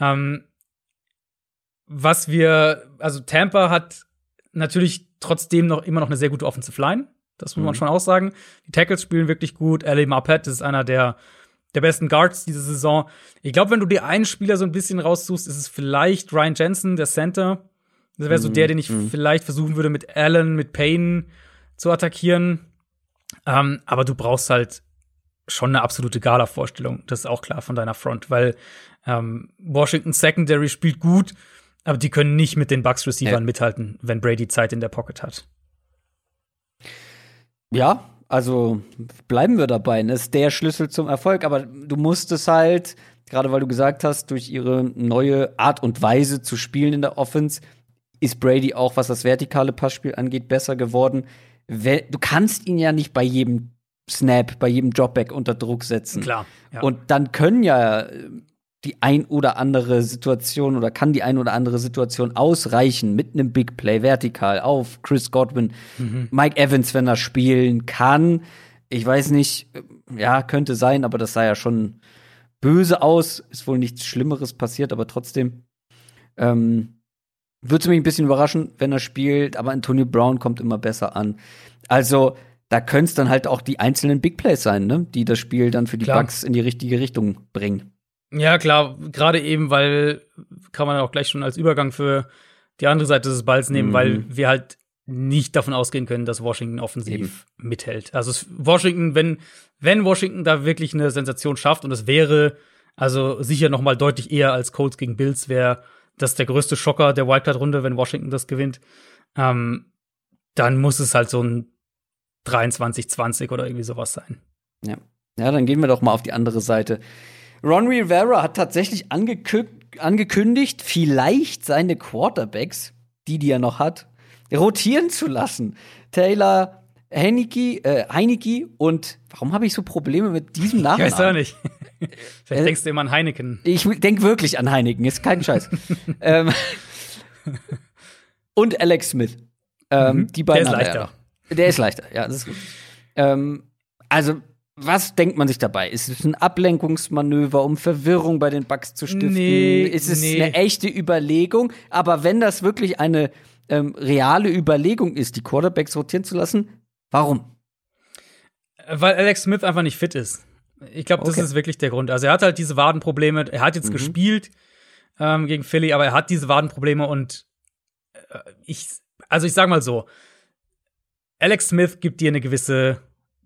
Ähm, was wir, also Tampa hat natürlich trotzdem noch immer noch eine sehr gute Offensive Line. Das muss mhm. man schon auch sagen. Die Tackles spielen wirklich gut. L.A. Marpet ist einer der, der besten Guards diese Saison. Ich glaube, wenn du dir einen Spieler so ein bisschen raussuchst, ist es vielleicht Ryan Jensen, der Center. Das wäre so mhm. der, den ich mhm. vielleicht versuchen würde, mit Allen, mit Payne zu attackieren. Ähm, aber du brauchst halt schon eine absolute Gala-Vorstellung. Das ist auch klar von deiner Front, weil ähm, Washington Secondary spielt gut, aber die können nicht mit den Bucks-Receivern ja. mithalten, wenn Brady Zeit in der Pocket hat. Ja, also bleiben wir dabei. Das ist der Schlüssel zum Erfolg, aber du musst es halt, gerade weil du gesagt hast, durch ihre neue Art und Weise zu spielen in der Offense, ist Brady auch, was das vertikale Passspiel angeht, besser geworden. Du kannst ihn ja nicht bei jedem Snap, bei jedem Dropback unter Druck setzen. Klar. Ja. Und dann können ja die ein oder andere Situation oder kann die ein oder andere Situation ausreichen mit einem Big Play vertikal auf Chris Godwin, mhm. Mike Evans, wenn er spielen kann. Ich weiß nicht, ja, könnte sein, aber das sah ja schon böse aus. Ist wohl nichts Schlimmeres passiert, aber trotzdem. Ähm, würde mich ein bisschen überraschen, wenn er spielt, aber Antonio Brown kommt immer besser an. Also, da können es dann halt auch die einzelnen Big Plays sein, ne? die das Spiel dann für die Klar. Bugs in die richtige Richtung bringen. Ja, klar, gerade eben, weil kann man auch gleich schon als Übergang für die andere Seite des Balls nehmen, mhm. weil wir halt nicht davon ausgehen können, dass Washington offensiv eben. mithält. Also Washington, wenn wenn Washington da wirklich eine Sensation schafft und es wäre also sicher noch mal deutlich eher als Colts gegen Bills wäre das der größte Schocker der Wildcard-Runde, wenn Washington das gewinnt, ähm, dann muss es halt so ein 23-20 oder irgendwie sowas sein. Ja. ja, dann gehen wir doch mal auf die andere Seite. Ron Rivera hat tatsächlich angekü angekündigt, vielleicht seine Quarterbacks, die die er noch hat, rotieren zu lassen. Taylor Heineke, äh, Heineke und warum habe ich so Probleme mit diesem Nachnamen? Ich weiß auch nicht. Vielleicht äh, denkst du immer an Heineken. Ich denke wirklich an Heineken, ist kein Scheiß. ähm, und Alex Smith. Ähm, mhm. Die beiden. Der ist leichter. Der ist leichter, ja, das ist gut. Ähm, also was denkt man sich dabei? Ist es ein Ablenkungsmanöver, um Verwirrung bei den Bugs zu stiften? Nee, ist es nee. eine echte Überlegung? Aber wenn das wirklich eine ähm, reale Überlegung ist, die Quarterbacks rotieren zu lassen, warum? Weil Alex Smith einfach nicht fit ist. Ich glaube, das okay. ist wirklich der Grund. Also er hat halt diese Wadenprobleme. Er hat jetzt mhm. gespielt ähm, gegen Philly, aber er hat diese Wadenprobleme und äh, ich, also ich sag mal so, Alex Smith gibt dir eine gewisse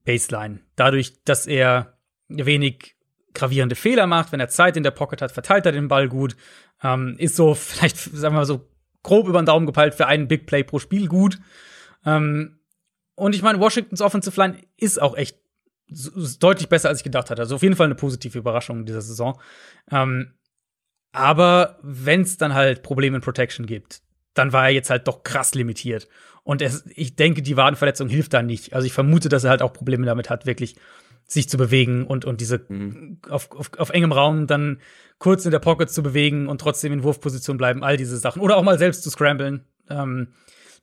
Baseline. Dadurch, dass er wenig gravierende Fehler macht, wenn er Zeit in der Pocket hat, verteilt er den Ball gut. Ähm, ist so vielleicht, sagen wir mal so, grob über den Daumen gepeilt für einen Big Play pro Spiel gut. Ähm, und ich meine, Washingtons Offensive Line ist auch echt ist deutlich besser, als ich gedacht hatte. Also auf jeden Fall eine positive Überraschung in dieser Saison. Ähm, aber wenn es dann halt Probleme in Protection gibt, dann war er jetzt halt doch krass limitiert. Und es, ich denke, die Wadenverletzung hilft da nicht. Also ich vermute, dass er halt auch Probleme damit hat, wirklich sich zu bewegen und, und diese mhm. auf, auf, auf engem Raum dann kurz in der Pocket zu bewegen und trotzdem in Wurfposition bleiben, all diese Sachen. Oder auch mal selbst zu scramblen, ähm,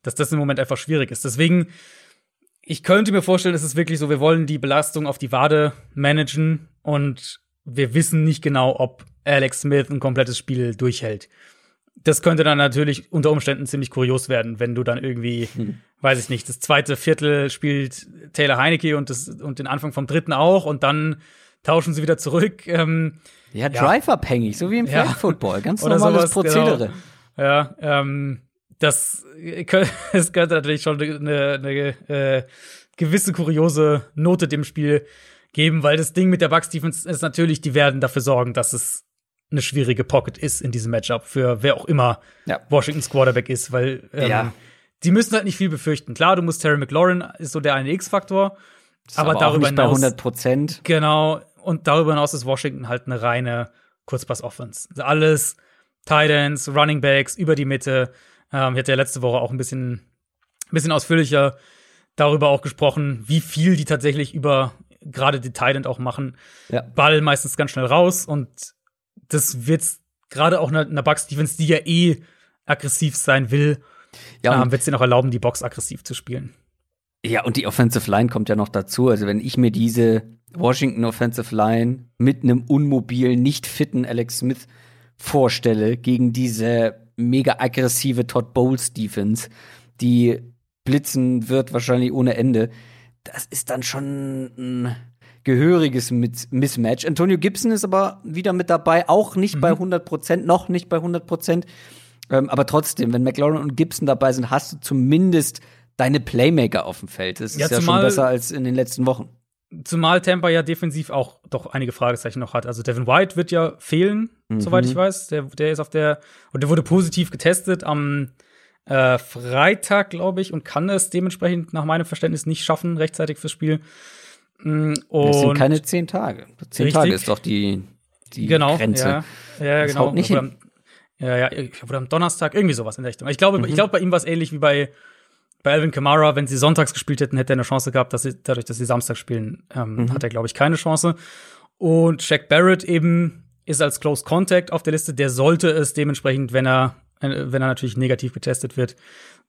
dass das im Moment einfach schwierig ist. Deswegen, ich könnte mir vorstellen, es ist wirklich so, wir wollen die Belastung auf die Wade managen und wir wissen nicht genau, ob Alex Smith ein komplettes Spiel durchhält das könnte dann natürlich unter Umständen ziemlich kurios werden, wenn du dann irgendwie, hm. weiß ich nicht, das zweite Viertel spielt Taylor Heinecke und, das, und den Anfang vom dritten auch und dann tauschen sie wieder zurück. Ähm, ja, drive-abhängig, so wie im ja. Football, ganz normales sowas, genau. Prozedere. Genau. Ja, ähm, das, das könnte natürlich schon eine, eine äh, gewisse kuriose Note dem Spiel geben, weil das Ding mit der Bucks Defense ist natürlich, die werden dafür sorgen, dass es eine schwierige Pocket ist in diesem Matchup für wer auch immer ja. Washingtons Quarterback ist, weil ähm, ja. die müssen halt nicht viel befürchten. Klar, du musst Terry McLaurin ist so der eine X-Faktor, aber, aber darüber hinaus bei 100 Prozent. Genau und darüber hinaus ist Washington halt eine reine Kurzpass-Offense. Also alles Titans, Running Backs über die Mitte. Ähm, ich hatte ja letzte Woche auch ein bisschen, ein bisschen ausführlicher darüber auch gesprochen, wie viel die tatsächlich über gerade die Titan auch machen. Ja. Ball meistens ganz schnell raus und das wird gerade auch einer, Bucks Defense, die ja eh aggressiv sein will, ja, ähm, wird es ihnen auch erlauben, die Box aggressiv zu spielen. Ja, und die Offensive Line kommt ja noch dazu. Also, wenn ich mir diese Washington Offensive Line mit einem unmobilen, nicht fitten Alex Smith vorstelle, gegen diese mega aggressive Todd Bowles Defense, die blitzen wird, wahrscheinlich ohne Ende. Das ist dann schon ein gehöriges Mismatch. Antonio Gibson ist aber wieder mit dabei, auch nicht mhm. bei 100 Prozent, noch nicht bei 100 Prozent. Ähm, aber trotzdem, wenn McLaurin und Gibson dabei sind, hast du zumindest deine Playmaker auf dem Feld. Das ja, ist ja schon besser als in den letzten Wochen. Zumal Tampa ja defensiv auch doch einige Fragezeichen noch hat. Also Devin White wird ja fehlen, mhm. soweit ich weiß. Der, der ist auf der, und der wurde positiv getestet am äh, Freitag, glaube ich, und kann es dementsprechend nach meinem Verständnis nicht schaffen, rechtzeitig fürs Spiel. Und das sind keine zehn Tage. Zehn richtig. Tage ist doch die, die genau, Grenze. Ja, ja genau. nicht hin. ja, ja, glaube, am Donnerstag irgendwie sowas in der Richtung. Ich glaube, mhm. ich glaube, bei ihm war es ähnlich wie bei, bei Alvin Kamara. Wenn sie sonntags gespielt hätten, hätte er eine Chance gehabt, dass sie, dadurch, dass sie Samstag spielen, ähm, mhm. hat er, glaube ich, keine Chance. Und Shaq Barrett eben ist als Close Contact auf der Liste. Der sollte es dementsprechend, wenn er, äh, wenn er natürlich negativ getestet wird,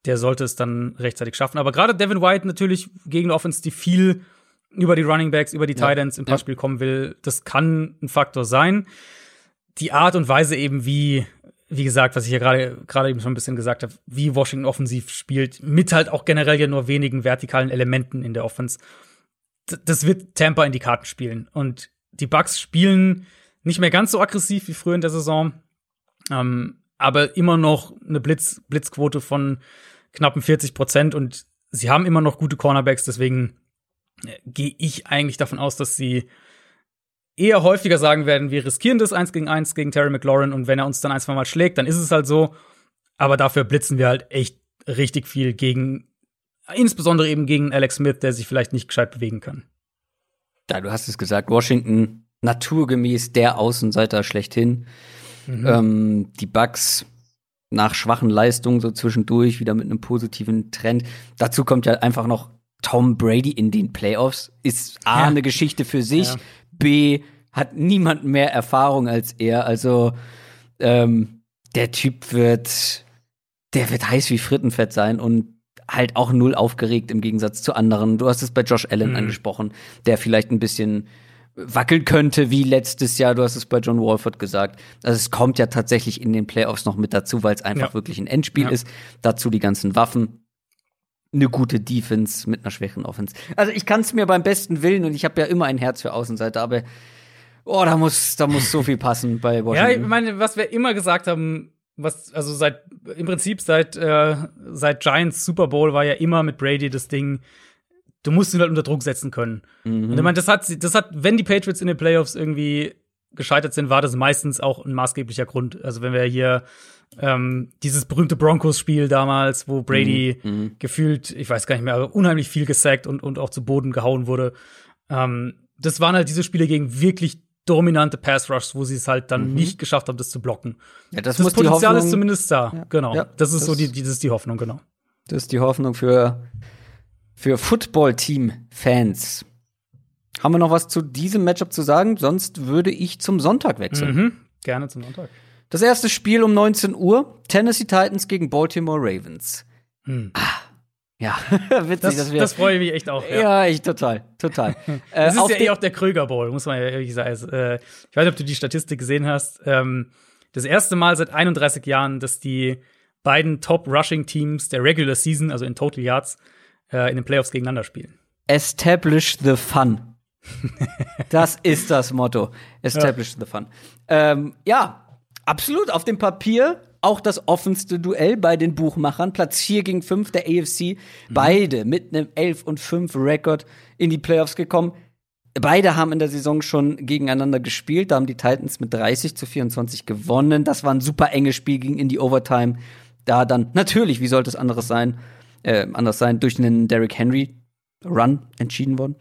der sollte es dann rechtzeitig schaffen. Aber gerade Devin White natürlich gegen eine Offense, die viel über die Running Backs, über die ja. Titans im Passspiel ja. kommen will, das kann ein Faktor sein. Die Art und Weise eben, wie, wie gesagt, was ich ja gerade gerade eben schon ein bisschen gesagt habe, wie Washington offensiv spielt, mit halt auch generell ja nur wenigen vertikalen Elementen in der Offense. Das wird Tampa in die Karten spielen. Und die Bucks spielen nicht mehr ganz so aggressiv wie früher in der Saison, ähm, aber immer noch eine Blitz, Blitzquote von knappen 40 Prozent und sie haben immer noch gute Cornerbacks, deswegen gehe ich eigentlich davon aus, dass sie eher häufiger sagen werden, wir riskieren das eins gegen eins gegen Terry McLaurin und wenn er uns dann ein, zwei Mal schlägt, dann ist es halt so. Aber dafür blitzen wir halt echt richtig viel gegen, insbesondere eben gegen Alex Smith, der sich vielleicht nicht gescheit bewegen kann. Ja, du hast es gesagt, Washington naturgemäß der Außenseiter schlechthin. Mhm. Ähm, die Bucks nach schwachen Leistungen so zwischendurch wieder mit einem positiven Trend. Dazu kommt ja einfach noch Tom Brady in den Playoffs ist A, ja. eine Geschichte für sich, ja. B, hat niemand mehr Erfahrung als er. Also, ähm, der Typ wird, der wird heiß wie Frittenfett sein und halt auch null aufgeregt im Gegensatz zu anderen. Du hast es bei Josh Allen mhm. angesprochen, der vielleicht ein bisschen wackeln könnte wie letztes Jahr. Du hast es bei John Walford gesagt. Also es kommt ja tatsächlich in den Playoffs noch mit dazu, weil es einfach ja. wirklich ein Endspiel ist. Dazu die ganzen Waffen eine gute Defense mit einer schwächeren Offense. Also ich kann es mir beim besten Willen und ich habe ja immer ein Herz für Außenseiter, aber oh, da muss, da muss so viel passen bei Washington. Ja, ich meine, was wir immer gesagt haben, was, also seit, im Prinzip seit, äh, seit Giants Super Bowl war ja immer mit Brady das Ding, du musst ihn halt unter Druck setzen können. Mhm. Und ich meine, das hat, das hat, wenn die Patriots in den Playoffs irgendwie gescheitert sind, war das meistens auch ein maßgeblicher Grund. Also wenn wir hier ähm, dieses berühmte Broncos-Spiel damals, wo Brady mhm, mhm. gefühlt, ich weiß gar nicht mehr, unheimlich viel gesackt und, und auch zu Boden gehauen wurde. Ähm, das waren halt diese Spiele gegen wirklich dominante Pass-Rushs, wo sie es halt dann mhm. nicht geschafft haben, das zu blocken. Ja, das, das Potenzial ist zumindest da. Ja. Genau. Ja, das ist das so die, das ist die Hoffnung, genau. Das ist die Hoffnung für, für Football-Team-Fans. Haben wir noch was zu diesem Matchup zu sagen? Sonst würde ich zum Sonntag wechseln. Mhm. Gerne zum Sonntag. Das erste Spiel um 19 Uhr, Tennessee Titans gegen Baltimore Ravens. Hm. Ah, ja, witzig, das, dass wir. Das freue ich mich echt auch. Ja, ja ich total, total. das äh, ist ja eh auch der Kröger Bowl, muss man ja ehrlich sagen. Also, äh, ich weiß nicht, ob du die Statistik gesehen hast. Ähm, das erste Mal seit 31 Jahren, dass die beiden Top-Rushing-Teams der Regular Season, also in Total Yards, äh, in den Playoffs gegeneinander spielen. Establish the fun. das ist das Motto. Establish ja. the fun. Ähm, ja, Absolut, auf dem Papier auch das offenste Duell bei den Buchmachern. Platz 4 gegen 5 der AFC. Mhm. Beide mit einem 11 und 5 Rekord in die Playoffs gekommen. Beide haben in der Saison schon gegeneinander gespielt. Da haben die Titans mit 30 zu 24 gewonnen. Das war ein super enges Spiel, ging in die Overtime. Da dann natürlich, wie sollte es anderes sein, äh, anders sein, durch einen Derrick Henry Run entschieden worden.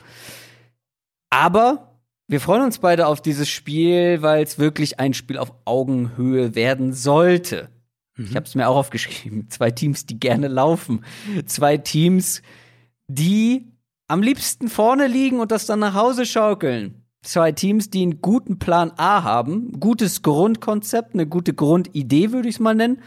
Aber wir freuen uns beide auf dieses Spiel, weil es wirklich ein Spiel auf Augenhöhe werden sollte. Mhm. Ich habe es mir auch aufgeschrieben. Zwei Teams, die gerne laufen. Zwei Teams, die am liebsten vorne liegen und das dann nach Hause schaukeln. Zwei Teams, die einen guten Plan A haben, gutes Grundkonzept, eine gute Grundidee, würde ich es mal nennen.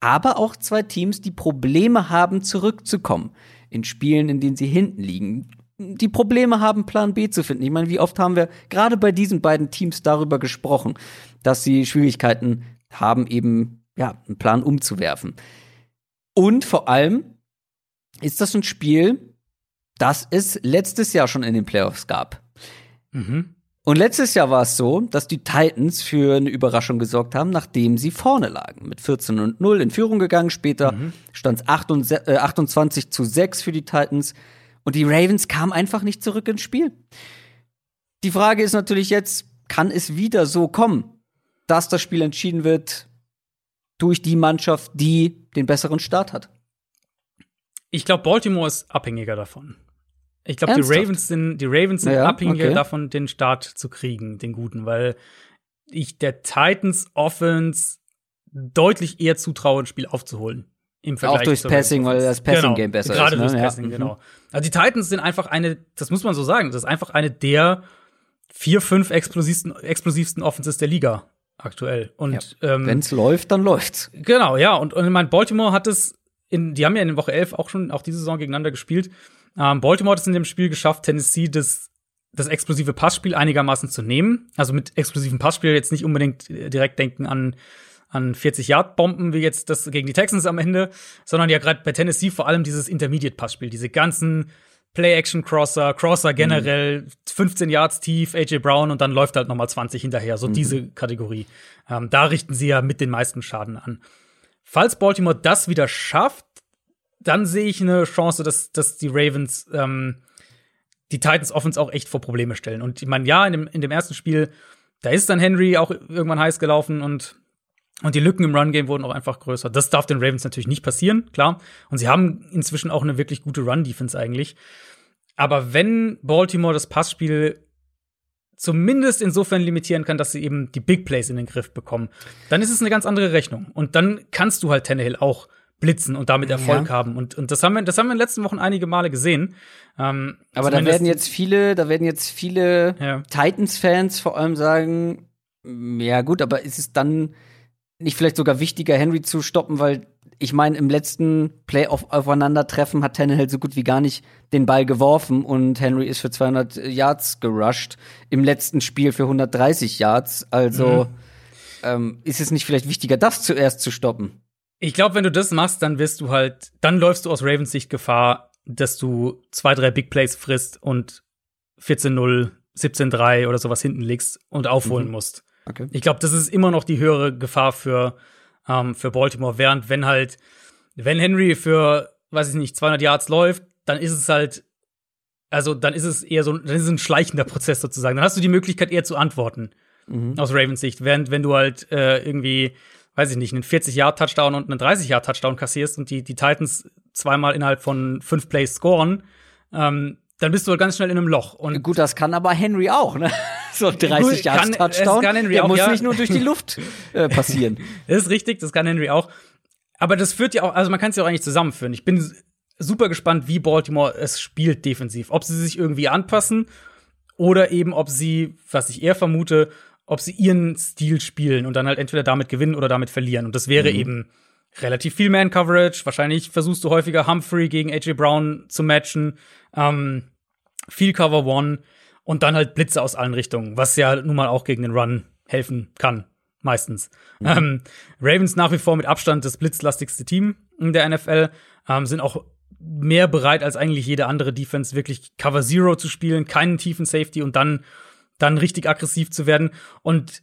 Aber auch zwei Teams, die Probleme haben, zurückzukommen in Spielen, in denen sie hinten liegen die Probleme haben, Plan B zu finden. Ich meine, wie oft haben wir gerade bei diesen beiden Teams darüber gesprochen, dass sie Schwierigkeiten haben, eben ja, einen Plan umzuwerfen. Und vor allem, ist das ein Spiel, das es letztes Jahr schon in den Playoffs gab. Mhm. Und letztes Jahr war es so, dass die Titans für eine Überraschung gesorgt haben, nachdem sie vorne lagen. Mit 14 und 0 in Führung gegangen. Später Mhm. stand es 28 zu 6 für die Titans. Und die Ravens kamen einfach nicht zurück ins Spiel. Die Frage ist natürlich jetzt, kann es wieder so kommen, dass das Spiel entschieden wird durch die Mannschaft, die den besseren Start hat? Ich glaube, Baltimore ist abhängiger davon. Ich glaube, die? Ravens sind, die Ravens sind Ja, abhängiger okay. davon, den Start zu kriegen, den guten, weil ich der Titans Offense deutlich eher zutraue, ein Spiel aufzuholen. Im Vergleich Auch durchs Passing, weil das Passing-Game genau, besser Gerade ist, ne? durchs Ja. Passing, Mhm. genau. Also die Titans sind einfach eine, das muss man so sagen, das ist einfach eine der vier, fünf explosivsten, explosivsten Offenses der Liga aktuell. Und ähm, Wenn es läuft, dann läuft's. Genau, ja. Und, und ich meine, Baltimore hat es, in, die haben ja in Woche 11 auch schon, auch diese Saison gegeneinander gespielt. Ähm, Baltimore hat es in dem Spiel geschafft, Tennessee das, das explosive Passspiel einigermaßen zu nehmen. Also mit explosivem Passspiel jetzt nicht unbedingt äh, direkt denken an, an 40-Yard-Bomben, wie jetzt das gegen die Texans am Ende, sondern ja gerade bei Tennessee vor allem dieses Intermediate-Passspiel, diese ganzen Play-Action-Crosser, Crosser generell, 15 Yards tief, AJ Brown und dann läuft halt noch mal 20 hinterher, so diese Kategorie. Ähm, da richten sie ja mit den meisten Schaden an. Falls Baltimore das wieder schafft, dann sehe ich eine Chance, dass, dass die Ravens ähm, die Titans Offense auch echt vor Probleme stellen. Und ich meine, ja, in dem, in dem ersten Spiel, da ist dann Henry auch irgendwann heiß gelaufen und, und die Lücken im Run-Game wurden auch einfach größer. Das darf den Ravens natürlich nicht passieren, klar. Und sie haben inzwischen auch eine wirklich gute Run-Defense eigentlich. Aber wenn Baltimore das Passspiel zumindest insofern limitieren kann, dass sie eben die Big Plays in den Griff bekommen, dann ist es eine ganz andere Rechnung. Und dann kannst du halt Tannehill auch blitzen und damit Erfolg Ja. haben. Und, und das haben wir, das haben wir in den letzten Wochen einige Male gesehen. Ähm, Aber da werden jetzt viele, da werden jetzt viele Ja. Titans-Fans vor allem sagen, "Mm, ja gut, aber ist es dann nicht vielleicht sogar wichtiger, Henry zu stoppen, weil ich meine, im letzten Playoff-Aufeinandertreffen hat Tannehill so gut wie gar nicht den Ball geworfen und Henry ist für 200 Yards gerusht. Im letzten Spiel für 130 Yards. Also Mhm. ähm, ist es nicht vielleicht wichtiger, das zuerst zu stoppen? Ich glaube, wenn du das machst, dann wirst du halt, dann läufst du aus Ravens Sicht Gefahr, dass du zwei, drei Big Plays frisst und 14-0, 17-3 oder sowas hinten legst und aufholen musst. Okay. Ich glaube, das ist immer noch die höhere Gefahr für, ähm, für Baltimore. Während wenn halt, wenn Henry für, weiß ich nicht, 200 Yards läuft, dann ist es halt, also dann ist es eher so, dann ist es ein schleichender Prozess sozusagen. Dann hast du die Möglichkeit eher zu antworten aus Ravens Sicht. Während wenn du halt äh, irgendwie, weiß ich nicht, einen 40-Yard-Touchdown und einen 30-Yard-Touchdown kassierst und die, die Titans zweimal innerhalb von fünf Plays scoren, ähm, dann bist du halt ganz schnell in einem Loch. Und Gut, das kann aber Henry auch, ne? So 30 Yards kann- Touchdown. kann Henry der auch, muss ja. nicht nur durch die Luft äh, passieren. Das ist richtig, das kann Henry auch. Aber das führt ja auch, also man kann es ja auch eigentlich zusammenführen. Ich bin super gespannt, wie Baltimore es spielt defensiv. Ob sie sich irgendwie anpassen oder eben, ob sie, was ich eher vermute, ob sie ihren Stil spielen und dann halt entweder damit gewinnen oder damit verlieren. Und das wäre eben relativ viel Man-Coverage. Wahrscheinlich versuchst du häufiger Humphrey gegen AJ Brown zu matchen. Ähm, viel Cover One und dann halt Blitze aus allen Richtungen, was ja nun mal auch gegen den Run helfen kann, meistens. Ähm, Ravens nach wie vor mit Abstand das blitzlastigste Team in der NFL, ähm, sind auch mehr bereit als eigentlich jede andere Defense, wirklich Cover Zero zu spielen, keinen tiefen Safety und dann, dann richtig aggressiv zu werden. Und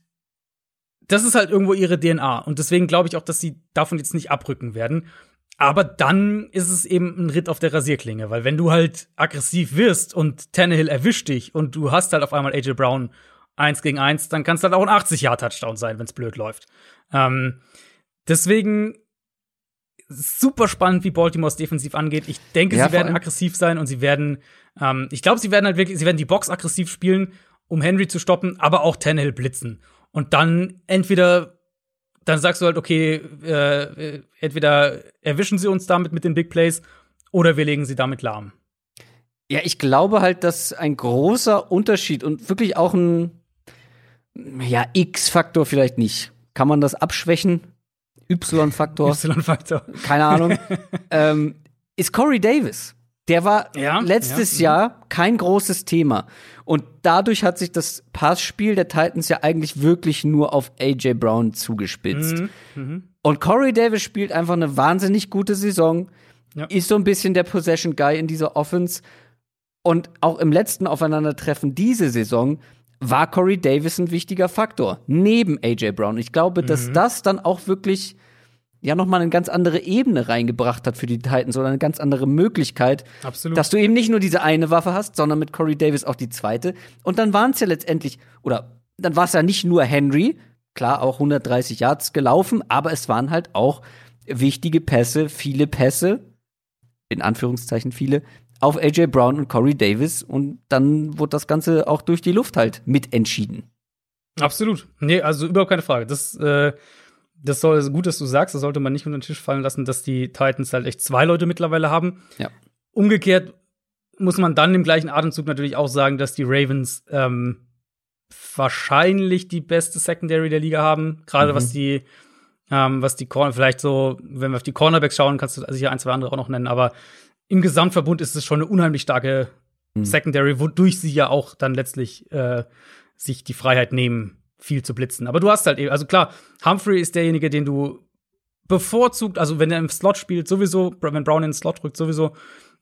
das ist halt irgendwo ihre DNA. Und deswegen glaube ich auch, dass sie davon jetzt nicht abrücken werden. Aber dann ist es eben ein Ritt auf der Rasierklinge, weil wenn du halt aggressiv wirst und Tannehill erwischt dich und du hast halt auf einmal AJ Brown eins gegen eins, dann kann es halt auch ein 80-Jahr-Touchdown sein, wenn es blöd läuft. Ähm, deswegen super spannend, wie Baltimore's defensiv angeht. Ich denke, Ja, sie werden aggressiv sein und sie werden, ähm, ich glaube, sie werden halt wirklich, sie werden die Box aggressiv spielen, um Henry zu stoppen, aber auch Tannehill blitzen. Und dann entweder, dann sagst du halt, okay, äh, äh, entweder erwischen sie uns damit mit den Big Plays oder wir legen sie damit lahm. Ja, ich glaube halt, dass ein großer Unterschied und wirklich auch ein ja, X-Faktor vielleicht nicht. Kann man das abschwächen? Y-Faktor? Y-Faktor. keine Ahnung, ähm, ist Corey Davis. Der war Ja, letztes ja, Jahr kein großes Thema. Und dadurch hat sich das Passspiel der Titans ja eigentlich wirklich nur auf AJ Brown zugespitzt. Mhm, Und Corey Davis spielt einfach eine wahnsinnig gute Saison. ja. ist so ein bisschen der Possession Guy in dieser Offense. Und auch im letzten Aufeinandertreffen diese Saison war Corey Davis ein wichtiger Faktor neben AJ Brown. Ich glaube, mhm. dass das dann auch wirklich ja noch mal eine ganz andere Ebene reingebracht hat für die Titans oder eine ganz andere Möglichkeit, Absolut. dass du eben nicht nur diese eine Waffe hast, sondern mit Corey Davis auch die zweite. Und dann waren es ja letztendlich oder dann war es ja nicht nur Henry, klar auch 130 Yards gelaufen, aber es waren halt auch wichtige Pässe, viele Pässe, in Anführungszeichen viele, auf AJ Brown und Corey Davis und dann wurde das Ganze auch durch die Luft halt mitentschieden. Absolut. Nee, also überhaupt keine Frage. Das, äh, das soll gut, dass du sagst, das sollte man nicht unter den Tisch fallen lassen, dass die Titans halt echt zwei Leute mittlerweile haben. Ja. Umgekehrt muss man dann im gleichen Atemzug natürlich auch sagen, dass die Ravens ähm, wahrscheinlich die beste Secondary der Liga haben, gerade mhm. was die ähm, was die Corner, vielleicht so, wenn wir auf die Cornerbacks schauen, kannst du sicher ein, zwei andere auch noch nennen, aber im Gesamtverbund ist es schon eine unheimlich starke mhm. Secondary, wodurch sie ja auch dann letztlich äh, sich die Freiheit nehmen, viel zu blitzen. Aber du hast halt eben, also klar, Humphrey ist derjenige, den du bevorzugt, also wenn er im Slot spielt, sowieso, wenn Brown in den Slot drückt, sowieso,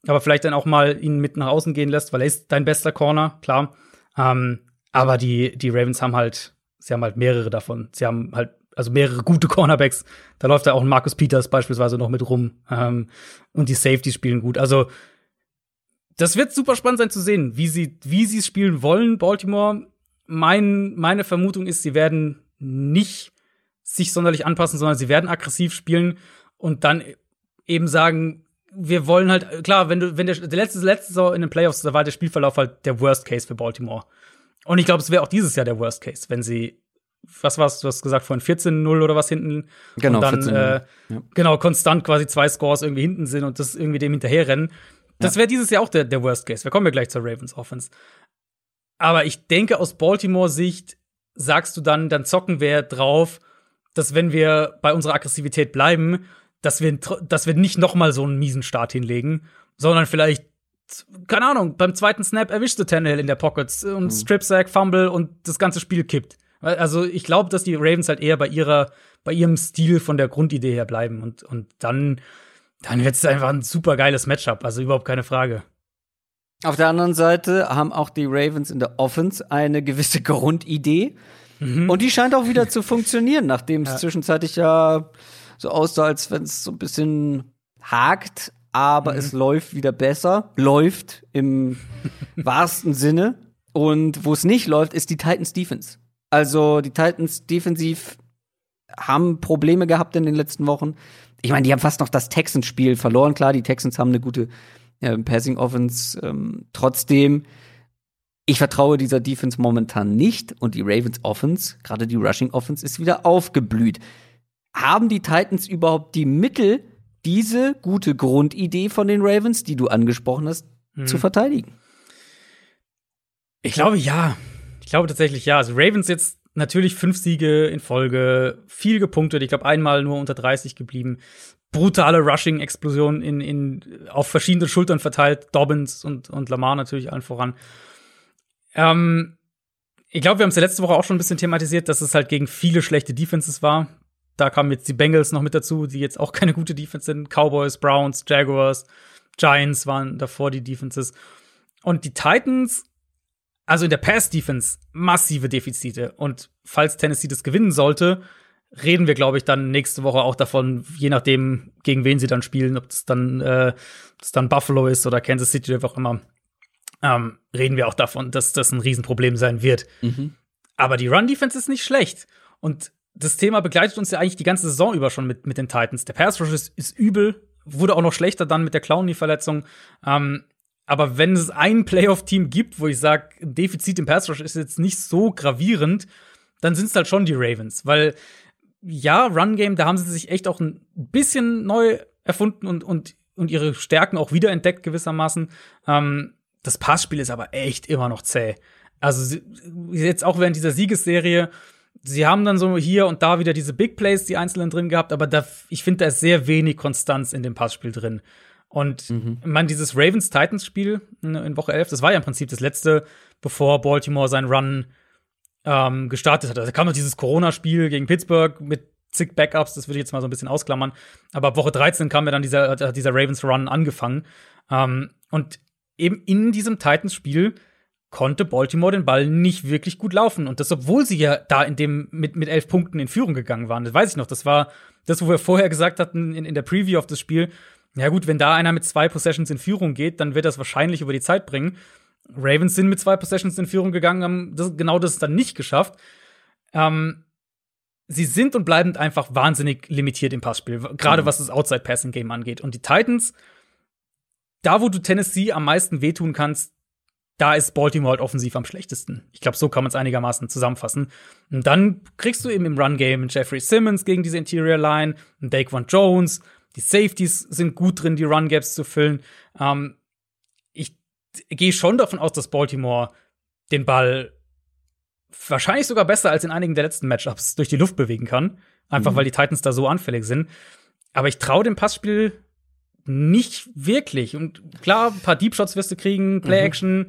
aber vielleicht dann auch mal ihn mit nach außen gehen lässt, weil er ist dein bester Corner, klar. Ähm, aber die, die Ravens haben halt, sie haben halt mehrere davon. Sie haben halt also mehrere gute Cornerbacks. Da läuft ja auch ein Marcus Peters beispielsweise noch mit rum. Ähm, und die Safeties spielen gut. Also, das wird super spannend sein zu sehen, wie sie, wie sie spielen wollen, Baltimore. Mein, meine Vermutung ist, sie werden nicht sich sonderlich anpassen, sondern sie werden aggressiv spielen und dann eben sagen, wir wollen halt, klar, wenn du, wenn der, der letzte, letzte Saison in den Playoffs, da war der Spielverlauf halt der Worst Case für Baltimore. Und ich glaube, es wäre auch dieses Jahr der Worst Case, wenn sie was war's, du hast gesagt vorhin 14-0 oder was hinten. Genau, und dann, äh, ja. genau, konstant quasi zwei Scores irgendwie hinten sind und das irgendwie dem hinterherrennen. Das wäre dieses Jahr auch der, der Worst Case. Wir kommen ja gleich zur Ravens Offense. Aber ich denke, aus Baltimore-Sicht sagst du dann, dann zocken wir drauf, dass wenn wir bei unserer Aggressivität bleiben, dass wir, dass wir nicht noch mal so einen miesen Start hinlegen, sondern vielleicht keine Ahnung, beim zweiten Snap erwischte Tannehill in der Pockets und mhm. Strip Sack, Fumble und das ganze Spiel kippt. Also ich glaube, dass die Ravens halt eher bei ihrer, bei ihrem Stil von der Grundidee her bleiben und, und dann, dann wird es einfach ein super geiles Matchup, also überhaupt keine Frage. Auf der anderen Seite haben auch die Ravens in der Offense eine gewisse Grundidee. Mhm. Und die scheint auch wieder zu funktionieren, nachdem es ja. zwischenzeitlich ja so aussah, als wenn es so ein bisschen hakt, aber mhm. es läuft wieder besser. Läuft im wahrsten Sinne. Und wo es nicht läuft, ist die Titans Defense. Also die Titans defensiv haben Probleme gehabt in den letzten Wochen. Ich meine, die haben fast noch das Texans-Spiel verloren. Klar, die Texans haben eine gute äh, Passing Offense. Ähm, trotzdem, ich vertraue dieser Defense momentan nicht und die Ravens Offense, gerade die Rushing Offense, ist wieder aufgeblüht. Haben die Titans überhaupt die Mittel, diese gute Grundidee von den Ravens, die du angesprochen hast, hm. zu verteidigen? Ich glaube ja. Ich glaube tatsächlich ja. Also Ravens jetzt natürlich fünf Siege in Folge, viel gepunktet. Ich glaube einmal nur unter 30 geblieben. Brutale Rushing-Explosion in, in, auf verschiedene Schultern verteilt. Dobbins und, und Lamar natürlich allen voran. Ähm, ich glaube, wir haben es ja letzte Woche auch schon ein bisschen thematisiert, dass es halt gegen viele schlechte Defenses war. Da kamen jetzt die Bengals noch mit dazu, die jetzt auch keine gute Defense sind. Cowboys, Browns, Jaguars, Giants waren davor die Defenses. Und die Titans also in der Pass-Defense massive Defizite. Und falls Tennessee das gewinnen sollte, reden wir, glaube ich, dann nächste Woche auch davon, je nachdem, gegen wen sie dann spielen, ob das dann, äh, das dann Buffalo ist oder Kansas City oder auch immer, ähm, reden wir auch davon, dass das ein Riesenproblem sein wird. Mhm. Aber die Run-Defense ist nicht schlecht. Und das Thema begleitet uns ja eigentlich die ganze Saison über schon mit, mit den Titans. Der Pass Rush ist, ist übel, wurde auch noch schlechter dann mit der Clowney-Verletzung. Ähm, aber wenn es ein Playoff-Team gibt, wo ich sage, Defizit im Pass Rush ist jetzt nicht so gravierend, dann sind es halt schon die Ravens. Weil, ja, Run-Game, da haben sie sich echt auch ein bisschen neu erfunden und, und, und ihre Stärken auch wiederentdeckt gewissermaßen. Ähm, das Passspiel ist aber echt immer noch zäh. Also jetzt auch während dieser Siegesserie, sie haben dann so hier und da wieder diese Big Plays, die einzelnen drin gehabt, aber da, ich finde, da ist sehr wenig Konstanz in dem Passspiel drin. Und mhm. man, dieses Ravens-Titans-Spiel in Woche 11, das war ja im Prinzip das letzte, bevor Baltimore seinen Run ähm, gestartet hat. Also da kam noch dieses Corona-Spiel gegen Pittsburgh mit zig Backups, das würde ich jetzt mal so ein bisschen ausklammern. Aber ab Woche 13 kam ja dann dieser, dieser Ravens Run angefangen. Ähm, und eben in diesem Titans-Spiel konnte Baltimore den Ball nicht wirklich gut laufen. Und das, obwohl sie ja da in dem mit, mit elf Punkten in Führung gegangen waren. Das weiß ich noch. Das war das, wo wir vorher gesagt hatten in, in der Preview auf das Spiel. Ja, gut, wenn da einer mit zwei Possessions in Führung geht, dann wird das wahrscheinlich über die Zeit bringen. Ravens sind mit zwei Possessions in Führung gegangen, haben das, genau das dann nicht geschafft. Ähm, sie sind und bleiben einfach wahnsinnig limitiert im Passspiel, gerade mhm. was das Outside-Passing-Game angeht. Und die Titans, da wo du Tennessee am meisten wehtun kannst, da ist Baltimore halt offensiv am schlechtesten. Ich glaube, so kann man es einigermaßen zusammenfassen. Und dann kriegst du eben im Run-Game Jeffrey Simmons gegen diese Interior Line, Daquan Jones, die Safeties sind gut drin, die Run-Gaps zu füllen. Ähm, ich gehe schon davon aus, dass Baltimore den Ball wahrscheinlich sogar besser als in einigen der letzten Matchups durch die Luft bewegen kann. Einfach mhm. weil die Titans da so anfällig sind. Aber ich traue dem Passspiel nicht wirklich. Und klar, ein paar Deep Shots wirst du kriegen, Play mhm. Action. Mhm.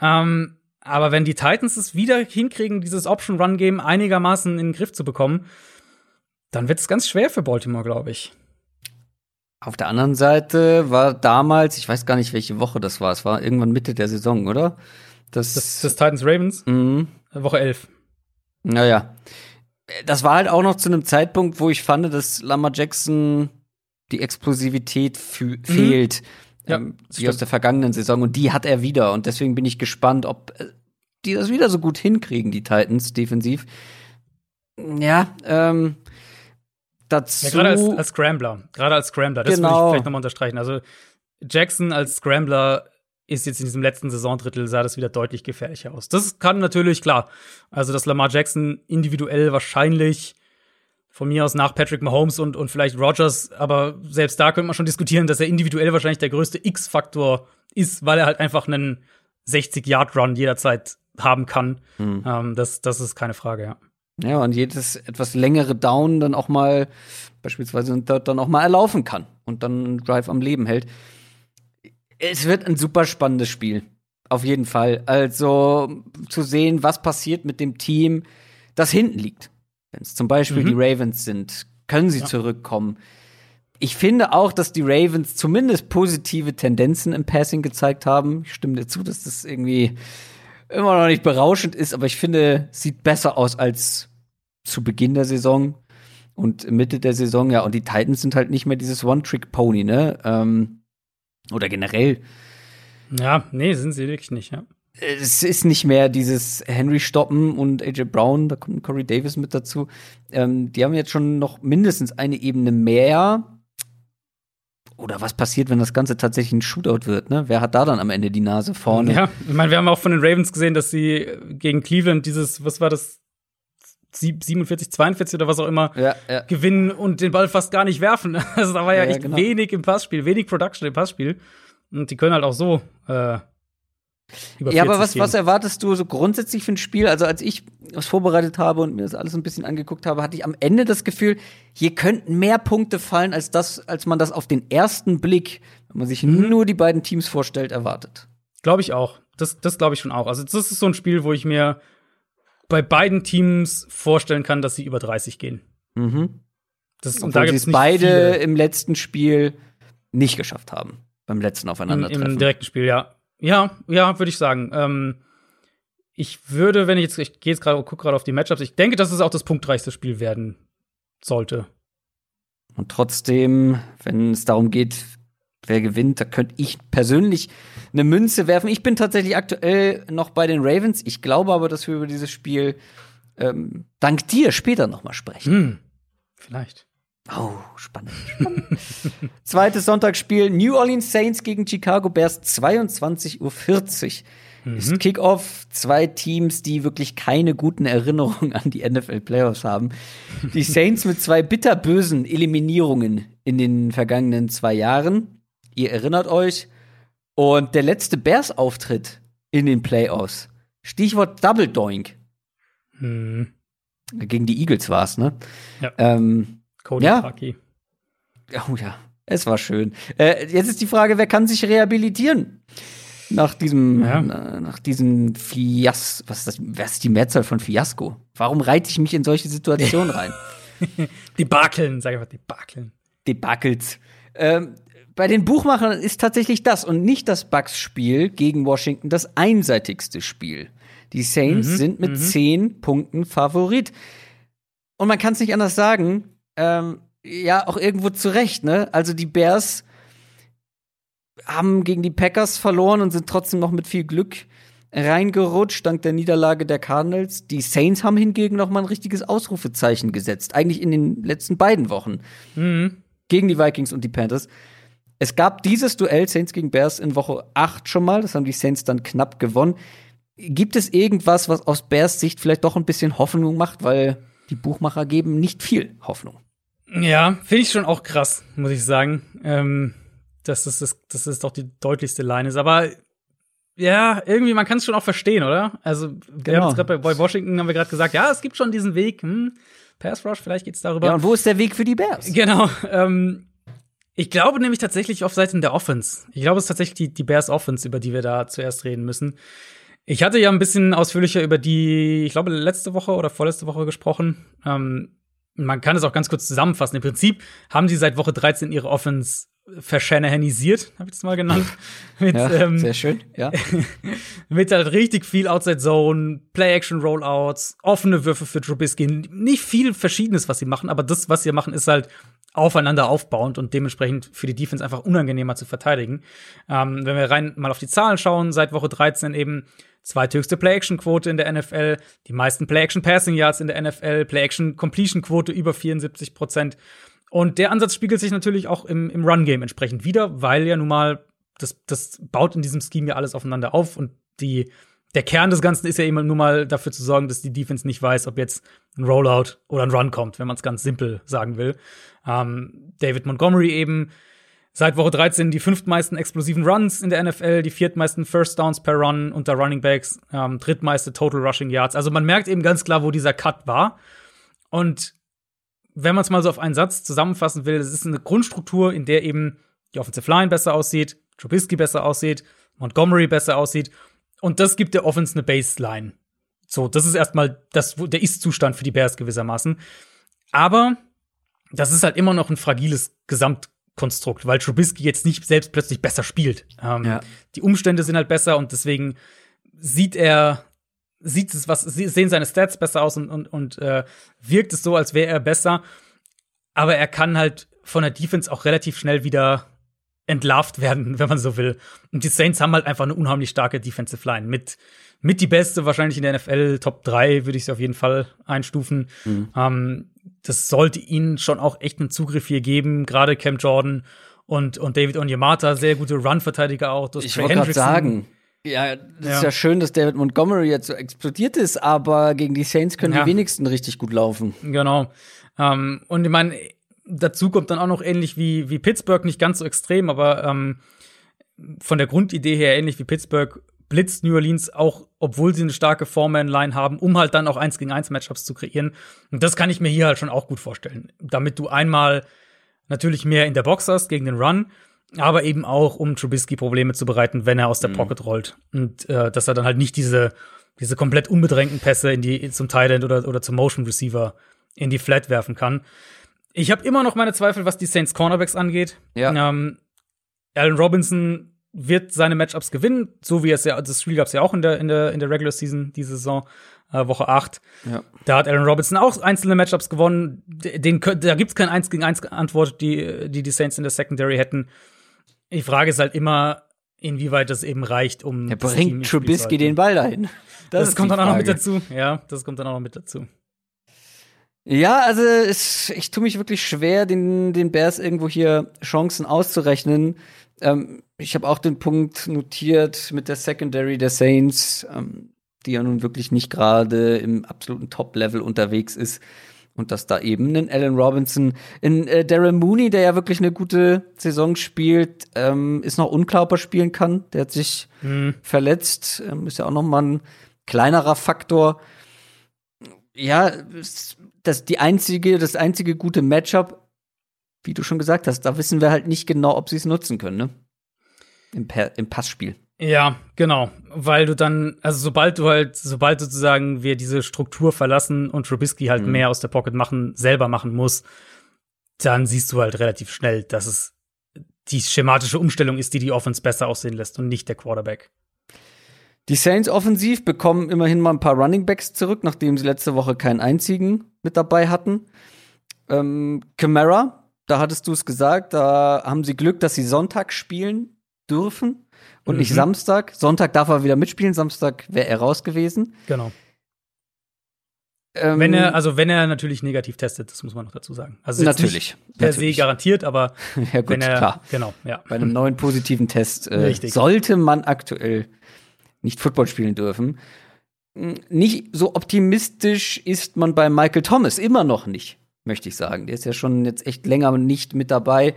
Ähm, aber wenn die Titans es wieder hinkriegen, dieses Option-Run-Game einigermaßen in den Griff zu bekommen, dann wird es ganz schwer für Baltimore, glaube ich. Auf der anderen Seite war damals, ich weiß gar nicht, welche Woche das war, es war irgendwann Mitte der Saison, oder? Das, das, das Titans Ravens? Mhm. Woche 11. Naja. Das war halt auch noch zu einem Zeitpunkt, wo ich fand, dass Lamar Jackson die Explosivität mhm. fehlt, ja, ähm, wie aus der vergangenen Saison. Und die hat er wieder. Und deswegen bin ich gespannt, ob äh, die das wieder so gut hinkriegen, die Titans, defensiv. Ja, ähm, dazu. Ja, gerade als, als Scrambler. Gerade als Scrambler. Das genau. würde ich vielleicht nochmal unterstreichen. Also, Jackson als Scrambler ist jetzt in diesem letzten Saisondrittel sah das wieder deutlich gefährlicher aus. Das kann natürlich klar. Also, dass Lamar Jackson individuell wahrscheinlich von mir aus nach Patrick Mahomes und, und vielleicht Rogers, aber selbst da könnte man schon diskutieren, dass er individuell wahrscheinlich der größte X-Faktor ist, weil er halt einfach einen 60-Yard-Run jederzeit haben kann. Mhm. Ähm, das, das ist keine Frage, ja. Ja, und jedes etwas längere Down dann auch mal beispielsweise dann auch mal erlaufen kann und dann einen Drive am Leben hält. Es wird ein super spannendes Spiel. Auf jeden Fall. Also zu sehen, was passiert mit dem Team, das hinten liegt. Wenn es zum Beispiel mhm. die Ravens sind, können sie ja. zurückkommen. Ich finde auch, dass die Ravens zumindest positive Tendenzen im Passing gezeigt haben. Ich stimme dir zu, dass das irgendwie immer noch nicht berauschend ist, aber ich finde, sieht besser aus als zu Beginn der Saison und Mitte der Saison. Ja, und die Titans sind halt nicht mehr dieses One-Trick-Pony, ne? Ähm, oder generell. Ja, nee, sind sie wirklich nicht, ja es ist nicht mehr dieses Henry Stoppen und AJ Brown, da kommt Corey Davis mit dazu. Ähm, die haben jetzt schon noch mindestens eine Ebene mehr. Oder was passiert, wenn das Ganze tatsächlich ein Shootout wird? Ne? Wer hat da dann am Ende die Nase vorne? Ja, ich meine, wir haben auch von den Ravens gesehen, dass sie gegen Cleveland dieses, was war das, 47, 42 oder was auch immer, ja, ja. gewinnen und den Ball fast gar nicht werfen. Also da war ja, ja echt genau. wenig im Passspiel, wenig Production im Passspiel. Und die können halt auch so äh, ja, aber was, was erwartest du so grundsätzlich für ein Spiel? Also, als ich was vorbereitet habe und mir das alles ein bisschen angeguckt habe, hatte ich am Ende das Gefühl, hier könnten mehr Punkte fallen, als das, als man das auf den ersten Blick, wenn man sich mhm. nur die beiden Teams vorstellt, erwartet. Glaube ich auch. Das, das glaube ich schon auch. Also, das ist so ein Spiel, wo ich mir bei beiden Teams vorstellen kann, dass sie über 30 gehen. Mhm. Das, und da gibt's beide viele. im letzten Spiel nicht geschafft haben. Beim letzten Aufeinandertreffen. Im, Im direkten Spiel, ja. Ja, ja, würde ich sagen. Ähm, ich würde, wenn ich jetzt, ich gehe jetzt gerade, gucke gerade auf die Matchups, ich denke, dass es auch das punktreichste Spiel werden sollte. Und trotzdem, wenn es darum geht, wer gewinnt, da könnte ich persönlich eine Münze werfen. Ich bin tatsächlich aktuell noch bei den Ravens. Ich glaube aber, dass wir über dieses Spiel ähm, dank dir später noch mal sprechen. Hm, vielleicht. Oh, spannend, spannend. Zweites Sonntagsspiel, New Orleans Saints gegen Chicago Bears, 22.40 Uhr. Mhm. Ist Kickoff, zwei Teams, die wirklich keine guten Erinnerungen an die NFL Playoffs haben. Die Saints mit zwei bitterbösen Eliminierungen in den vergangenen zwei Jahren. Ihr erinnert euch. Und der letzte Bears-Auftritt in den Playoffs. Stichwort Double Doink. Mhm. Gegen die Eagles war es, ne? Ja. Ähm, Cody ja. Parkey. Oh ja, es war schön. Äh, jetzt ist die Frage, wer kann sich rehabilitieren? Nach diesem, ja. äh, nach diesem Fias, was ist das, was ist die Mehrzahl von Fiasko? Warum reite ich mich in solche Situationen rein? Debakeln, sag ich mal, Debakeln. Debakels. Ähm, bei den Buchmachern ist tatsächlich das und nicht das Bucks-Spiel gegen Washington das einseitigste Spiel. Die Saints Mhm, sind mit mhm. zehn Punkten Favorit. Und man kann es nicht anders sagen. Ähm, ja, auch irgendwo zurecht, ne? Also die Bears haben gegen die Packers verloren und sind trotzdem noch mit viel Glück reingerutscht dank der Niederlage der Cardinals. Die Saints haben hingegen noch mal ein richtiges Ausrufezeichen gesetzt, eigentlich in den letzten beiden Wochen Mhm. gegen die Vikings und die Panthers. Es gab dieses Duell Saints gegen Bears in Woche 8 schon mal, das haben die Saints dann knapp gewonnen. Gibt es irgendwas, was aus Bears Sicht vielleicht doch ein bisschen Hoffnung macht, weil die Buchmacher geben nicht viel Hoffnung. Ja, finde ich schon auch krass, muss ich sagen. Ähm, dass das, das, das ist doch die deutlichste Line ist. Aber ja, irgendwie, man kann es schon auch verstehen, oder? Also, wir Genau. haben jetzt gerade bei, bei Washington haben wir gerade gesagt, ja, es gibt schon diesen Weg. Hm, Pass Rush, vielleicht geht's darüber. Ja, und wo ist der Weg für die Bears? Genau. Ähm, ich glaube nämlich tatsächlich auf Seiten der Offense. Ich glaube, es ist tatsächlich die, die Bears Offense, über die wir da zuerst reden müssen. Ich hatte ja ein bisschen ausführlicher über die, ich glaube, letzte Woche oder vorletzte Woche gesprochen. Ähm, man kann es auch ganz kurz zusammenfassen. Im Prinzip haben sie seit Woche 13 ihre Offense verschanahanisiert, habe ich es mal genannt. Mit, Ja, ähm, sehr schön, ja. mit halt richtig viel Outside Zone, Play-Action-Rollouts, offene Würfe für Trubisky. Nicht viel Verschiedenes, was sie machen, aber das, was sie machen, ist halt aufeinander aufbauend und dementsprechend für die Defense einfach unangenehmer zu verteidigen. Ähm, wenn wir rein mal auf die Zahlen schauen, seit Woche 13 eben zweithöchste Play-Action-Quote in der NFL, die meisten Play-Action-Passing-Yards in der NFL, Play-Action-Completion-Quote über 74 Prozent. Und der Ansatz spiegelt sich natürlich auch im, im Run-Game entsprechend wieder, weil ja nun mal das, das baut in diesem Scheme ja alles aufeinander auf und die, der Kern des Ganzen ist ja immer nur mal dafür zu sorgen, dass die Defense nicht weiß, ob jetzt ein Rollout oder ein Run kommt, wenn man es ganz simpel sagen will. Ähm, David Montgomery eben seit Woche 13 die fünftmeisten explosiven Runs in der NFL, die viertmeisten First Downs per Run unter Running Backs, ähm, drittmeiste Total Rushing Yards. Also man merkt eben ganz klar, wo dieser Cut war. Und wenn man es mal so auf einen Satz zusammenfassen will, es ist eine Grundstruktur, in der eben die Offensive Line besser aussieht, Trubisky besser aussieht, Montgomery besser aussieht. Und das gibt der Offense eine Baseline. So, das ist erstmal das, der Ist-Zustand für die Bears gewissermaßen. Aber das ist halt immer noch ein fragiles Gesamtkonstrukt, weil Trubisky jetzt nicht selbst plötzlich besser spielt. Ähm, Ja. Die Umstände sind halt besser und deswegen sieht er, sieht es was, sehen seine Stats besser aus und, und, und äh, wirkt es so, als wäre er besser. Aber er kann halt von der Defense auch relativ schnell wieder entlarvt werden, wenn man so will. Und die Saints haben halt einfach eine unheimlich starke Defensive Line. Mit, mit die beste, wahrscheinlich in der NFL, Top 3 würde ich sie auf jeden Fall einstufen. Ähm, das sollte ihnen schon auch echt einen Zugriff hier geben, gerade Cam Jordan und, und David Onyemata, sehr gute Run-Verteidiger auch. Du hast Ich wollte gerade sagen, ja, das Ja. ist ja schön, dass David Montgomery jetzt so explodiert ist, aber gegen die Saints können Ja. die wenigsten richtig gut laufen. Genau. Ähm, und ich meine, dazu kommt dann auch noch ähnlich wie, wie Pittsburgh, nicht ganz so extrem, aber ähm, von der Grundidee her ähnlich wie Pittsburgh blitzt New Orleans auch, obwohl sie eine starke Four-Man-Line haben, um halt dann auch eins gegen eins Matchups zu kreieren. Und das kann ich mir hier halt schon auch gut vorstellen. Damit du einmal natürlich mehr in der Box hast gegen den Run, aber eben auch, um Trubisky Probleme zu bereiten, wenn er aus der Pocket rollt. Und äh, dass er dann halt nicht diese, diese komplett unbedrängten Pässe in die, zum Tight End oder, oder zum Motion Receiver in die Flat werfen kann. Ich habe immer noch meine Zweifel, was die Saints Cornerbacks angeht. Ja. Ähm, Allen Robinson wird seine Matchups gewinnen, so wie es ja, das Spiel gab es ja auch in der, in der, in der Regular Season, diese Saison, äh, Woche 8. Ja. Da hat Aaron Robinson auch einzelne Matchups gewonnen. Den, da gibt's kein 1 gegen 1 Antwort, die, die die Saints in der Secondary hätten. Die Frage ist halt immer, inwieweit das eben reicht, um. Er das bringt Trubisky den Ball dahin. Das, ist kommt dann auch noch mit dazu. Ja, das kommt dann auch noch mit dazu. Ja, also es, ich tue mich wirklich schwer, den, den Bears irgendwo hier Chancen auszurechnen. Ähm, ich habe auch den Punkt notiert mit der Secondary der Saints, ähm, die ja nun wirklich nicht gerade im absoluten Top-Level unterwegs ist. Und dass da eben ein Allen Robinson, in äh, Darren Mooney, der ja wirklich eine gute Saison spielt, ähm, ist noch unklar, ob er spielen kann. Der hat sich verletzt, ähm, ist ja auch noch mal ein kleinerer Faktor ja, das die einzige, das einzige gute Matchup, wie du schon gesagt hast, da wissen wir halt nicht genau, ob sie es nutzen können, ne? Im, per Im Passspiel. Ja, genau. Weil du dann, also sobald du halt, sobald sozusagen wir diese Struktur verlassen und Trubisky halt mhm. mehr aus der Pocket machen, selber machen muss, dann siehst du halt relativ schnell, dass es die schematische Umstellung ist, die die Offense besser aussehen lässt und nicht der Quarterback. Die Saints offensiv bekommen immerhin mal ein paar Running Backs zurück, nachdem sie letzte Woche keinen einzigen mit dabei hatten. Ähm, Camara, da hattest du es gesagt, da haben sie Glück, dass sie Sonntag spielen dürfen und mhm. nicht Samstag. Sonntag darf er wieder mitspielen, Samstag wäre er raus gewesen. Genau. Ähm, wenn er, also wenn er natürlich negativ testet, das muss man noch dazu sagen. Also natürlich. per natürlich. se garantiert, aber ja, gut, wenn er, klar. genau, ja. Bei einem neuen positiven Test äh, sollte man aktuell nicht Football spielen dürfen. Nicht so optimistisch ist man bei Michael Thomas immer noch nicht, möchte ich sagen. Der ist ja schon jetzt echt länger nicht mit dabei.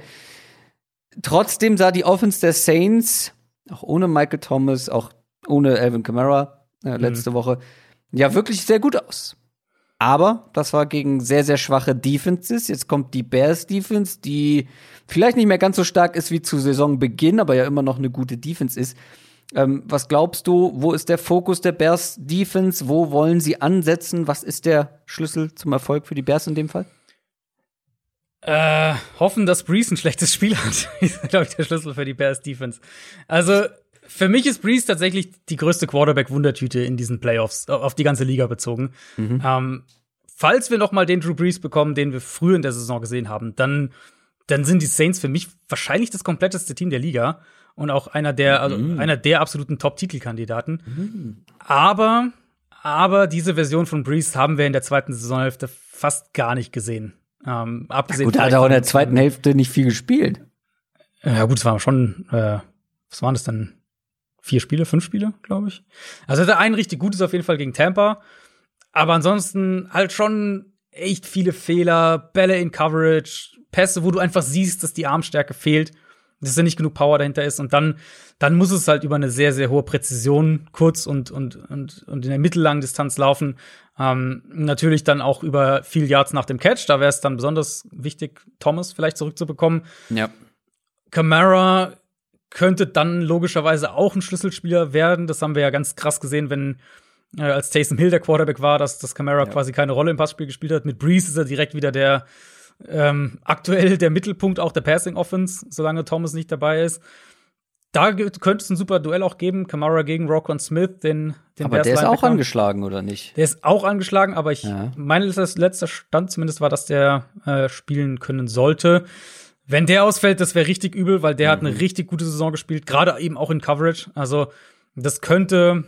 Trotzdem sah die Offense der Saints, auch ohne Michael Thomas, auch ohne Alvin Kamara äh, letzte mhm. Woche, ja wirklich sehr gut aus. Aber das war gegen sehr, sehr schwache Defenses. Jetzt kommt die Bears Defense, die vielleicht nicht mehr ganz so stark ist wie zu Saisonbeginn, aber ja immer noch eine gute Defense ist. Ähm, was glaubst du, wo ist der Fokus der Bears Defense? Wo wollen sie ansetzen? Was ist der Schlüssel zum Erfolg für die Bears in dem Fall? Äh, hoffen, dass Breeze ein schlechtes Spiel hat. ist, glaube ich, der Schlüssel für die Bears Defense. Also, für mich ist Breeze tatsächlich die größte Quarterback-Wundertüte in diesen Playoffs, auf die ganze Liga bezogen. Mhm. Ähm, falls wir noch mal den Drew Brees bekommen, den wir früher in der Saison gesehen haben, dann, dann sind die Saints für mich wahrscheinlich das kompletteste Team der Liga und auch einer der, also mhm. einer der absoluten Top-Titelkandidaten. Mhm. Aber, aber diese Version von Breeze haben wir in der zweiten Saisonhälfte fast gar nicht gesehen. Ähm, abgesehen gut, hat er auch in der zweiten Hälfte nicht viel gespielt. Ja, gut, es waren schon, äh, was waren das denn? Vier Spiele, fünf Spiele, glaube ich. Also hatte ein richtig gutes auf jeden Fall gegen Tampa. Aber ansonsten halt schon echt viele Fehler, Bälle in Coverage, Pässe, wo du einfach siehst, dass die Armstärke fehlt dass da nicht genug Power dahinter ist. Und dann, dann muss es halt über eine sehr, sehr hohe Präzision kurz und, und, und, und in der mittellangen Distanz laufen. Ähm, natürlich dann auch über viel Yards nach dem Catch. Da wäre es dann besonders wichtig, Thomas vielleicht zurückzubekommen. Ja. Camara könnte dann logischerweise auch ein Schlüsselspieler werden. Das haben wir ja ganz krass gesehen, wenn äh, als Taysom Hill der Quarterback war, dass das Camara ja. quasi keine Rolle im Passspiel gespielt hat. Mit Breeze ist er direkt wieder der ähm, aktuell der Mittelpunkt auch der Passing Offense, solange Thomas nicht dabei ist. Da könnte es ein super Duell auch geben. Kamara gegen Rockon Smith, den, den Aber der ist auch angeschlagen, oder nicht? Der ist auch angeschlagen, aber ich ja. meine, das letzter Stand zumindest war, dass der äh, spielen können sollte. Wenn der ausfällt, das wäre richtig übel, weil der mhm. hat eine mhm. richtig gute Saison gespielt, gerade eben auch in Coverage. Also, das könnte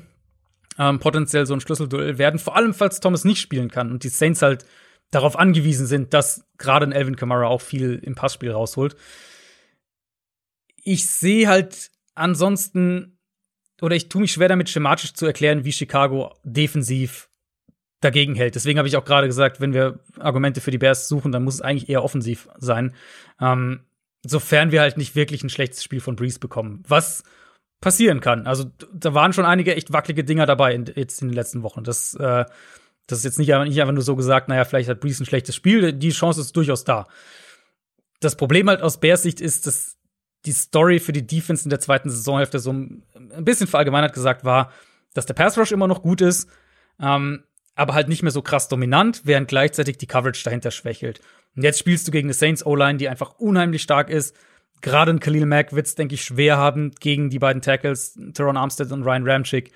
ähm, potenziell so ein Schlüsselduell werden, vor allem falls Thomas nicht spielen kann und die Saints halt darauf angewiesen sind, dass gerade ein Elvin Kamara auch viel im Passspiel rausholt. Ich sehe halt ansonsten, oder ich tue mich schwer damit, schematisch zu erklären, wie Chicago defensiv dagegen hält. Deswegen habe ich auch gerade gesagt, wenn wir Argumente für die Bears suchen, dann muss es eigentlich eher offensiv sein. Ähm, sofern wir halt nicht wirklich ein schlechtes Spiel von Breeze bekommen. Was passieren kann. Also da waren schon einige echt wackelige Dinger dabei in, jetzt in den letzten Wochen. Das äh, das ist jetzt nicht, nicht einfach nur so gesagt, naja, vielleicht hat Brees ein schlechtes Spiel. Die Chance ist durchaus da. Das Problem halt aus Bears Sicht ist, dass die Story für die Defense in der zweiten Saisonhälfte so ein bisschen verallgemeinert gesagt war, dass der Pass Rush immer noch gut ist, ähm, aber halt nicht mehr so krass dominant, während gleichzeitig die Coverage dahinter schwächelt. Und jetzt spielst du gegen eine Saints O-Line, die einfach unheimlich stark ist. Gerade ein Khalil Mack wird es, denke ich, schwer haben gegen die beiden Tackles, Teron Armstead und Ryan Ramchick.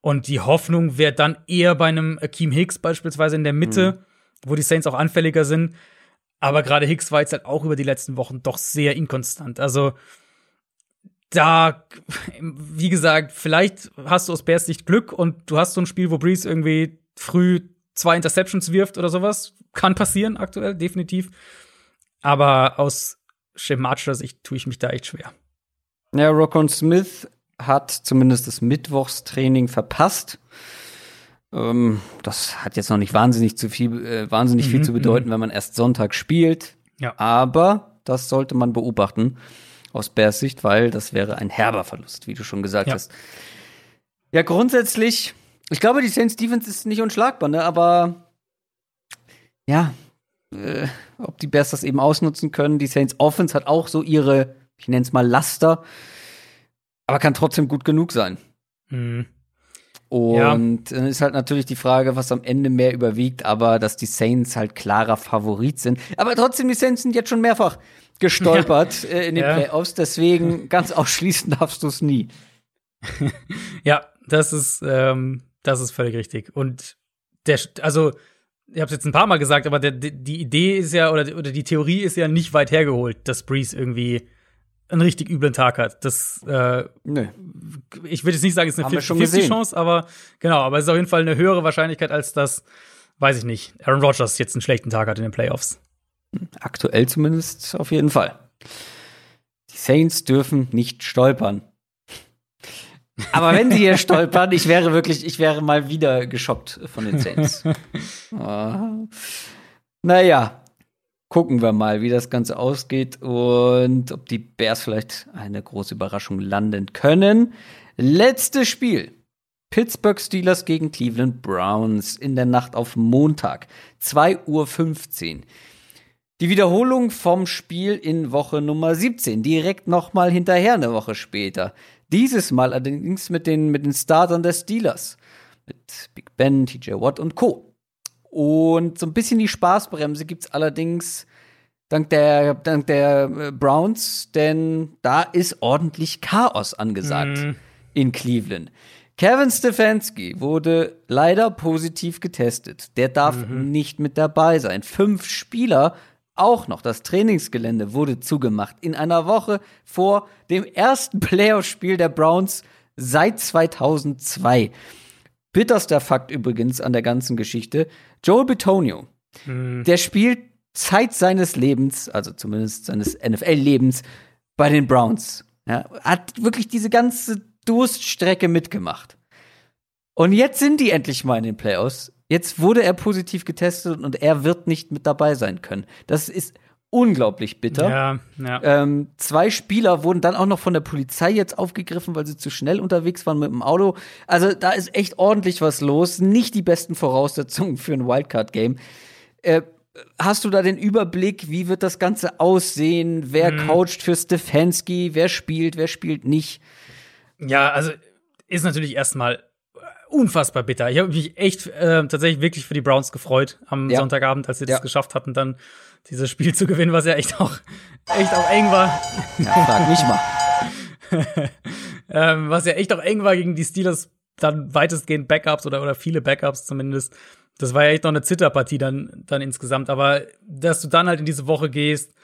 Und die Hoffnung wäre dann eher bei einem Akeem Hicks beispielsweise in der Mitte, mhm. wo die Saints auch anfälliger sind. Aber gerade Hicks war jetzt halt auch über die letzten Wochen doch sehr inkonstant. Also da, wie gesagt, vielleicht hast du aus Bears Sicht Glück und du hast so ein Spiel, wo Breeze irgendwie früh zwei Interceptions wirft oder sowas. Kann passieren aktuell, definitiv. Aber aus schematischer Sicht tue ich mich da echt schwer. Ja, Rockon Smith hat zumindest das Mittwochstraining verpasst. Ähm, das hat jetzt noch nicht wahnsinnig zu viel, äh, wahnsinnig mhm, viel zu bedeuten, mhm. wenn man erst Sonntag spielt. Ja. Aber das sollte man beobachten aus Bears Sicht, weil das wäre ein herber Verlust, wie du schon gesagt ja. hast. Ja, grundsätzlich, ich glaube, die Saints Defense ist nicht unschlagbar, ne? aber ja, äh, ob die Bears das eben ausnutzen können. Die Saints Offense hat auch so ihre, ich nenne es mal Laster aber kann trotzdem gut genug sein. Mhm. Und ja. dann ist halt natürlich die Frage, was am Ende mehr überwiegt, aber dass die Saints halt klarer Favorit sind. Aber trotzdem, die Saints sind jetzt schon mehrfach gestolpert ja. äh, in den ja. Playoffs, deswegen ganz ausschließen darfst du es nie. ja, das ist, ähm, das ist völlig richtig. Und der, also, ich habe es jetzt ein paar Mal gesagt, aber der, die Idee ist ja, oder, oder die Theorie ist ja nicht weit hergeholt, dass Breeze irgendwie einen richtig üblen Tag hat. Das, äh, nee. ich würde jetzt nicht sagen, es ist eine 50 Chance, aber genau, aber es ist auf jeden Fall eine höhere Wahrscheinlichkeit, als dass, weiß ich nicht, Aaron Rodgers jetzt einen schlechten Tag hat in den Playoffs. Aktuell zumindest auf jeden Fall. Die Saints dürfen nicht stolpern. Aber wenn sie hier stolpern, ich wäre wirklich, ich wäre mal wieder geschockt von den Saints. oh. Naja, gucken wir mal, wie das Ganze ausgeht und ob die Bears vielleicht eine große Überraschung landen können. Letztes Spiel. Pittsburgh Steelers gegen Cleveland Browns in der Nacht auf Montag. 2.15 Uhr. Die Wiederholung vom Spiel in Woche Nummer 17. Direkt nochmal hinterher eine Woche später. Dieses Mal allerdings mit den, mit den Startern der Steelers. Mit Big Ben, TJ Watt und Co. Und so ein bisschen die Spaßbremse gibt's allerdings dank der, dank der äh, Browns, denn da ist ordentlich Chaos angesagt mm. in Cleveland. Kevin Stefanski wurde leider positiv getestet. Der darf mhm. nicht mit dabei sein. Fünf Spieler auch noch. Das Trainingsgelände wurde zugemacht in einer Woche vor dem ersten Playoff-Spiel der Browns seit 2002. Bitterster Fakt übrigens an der ganzen Geschichte. Joel Betonio, mhm. der spielt Zeit seines Lebens, also zumindest seines NFL-Lebens, bei den Browns. Ja, hat wirklich diese ganze Durststrecke mitgemacht. Und jetzt sind die endlich mal in den Playoffs. Jetzt wurde er positiv getestet und er wird nicht mit dabei sein können. Das ist unglaublich bitter. Ja, ja. Ähm, zwei Spieler wurden dann auch noch von der Polizei jetzt aufgegriffen, weil sie zu schnell unterwegs waren mit dem Auto. Also da ist echt ordentlich was los. Nicht die besten Voraussetzungen für ein Wildcard-Game. Äh, hast du da den Überblick, wie wird das Ganze aussehen? Wer mhm. coacht für Stefanski? Wer spielt? Wer spielt nicht? Ja, also ist natürlich erstmal unfassbar bitter. Ich habe mich echt äh, tatsächlich wirklich für die Browns gefreut am ja. Sonntagabend, als sie das geschafft hatten, dann dieses Spiel zu gewinnen, was ja echt auch echt auch eng war. Ja, frag mich mal. ähm, was ja echt auch eng war gegen die Steelers, dann weitestgehend Backups oder oder viele Backups zumindest. Das war ja echt noch eine Zitterpartie dann dann insgesamt, aber dass du dann halt in diese Woche gehst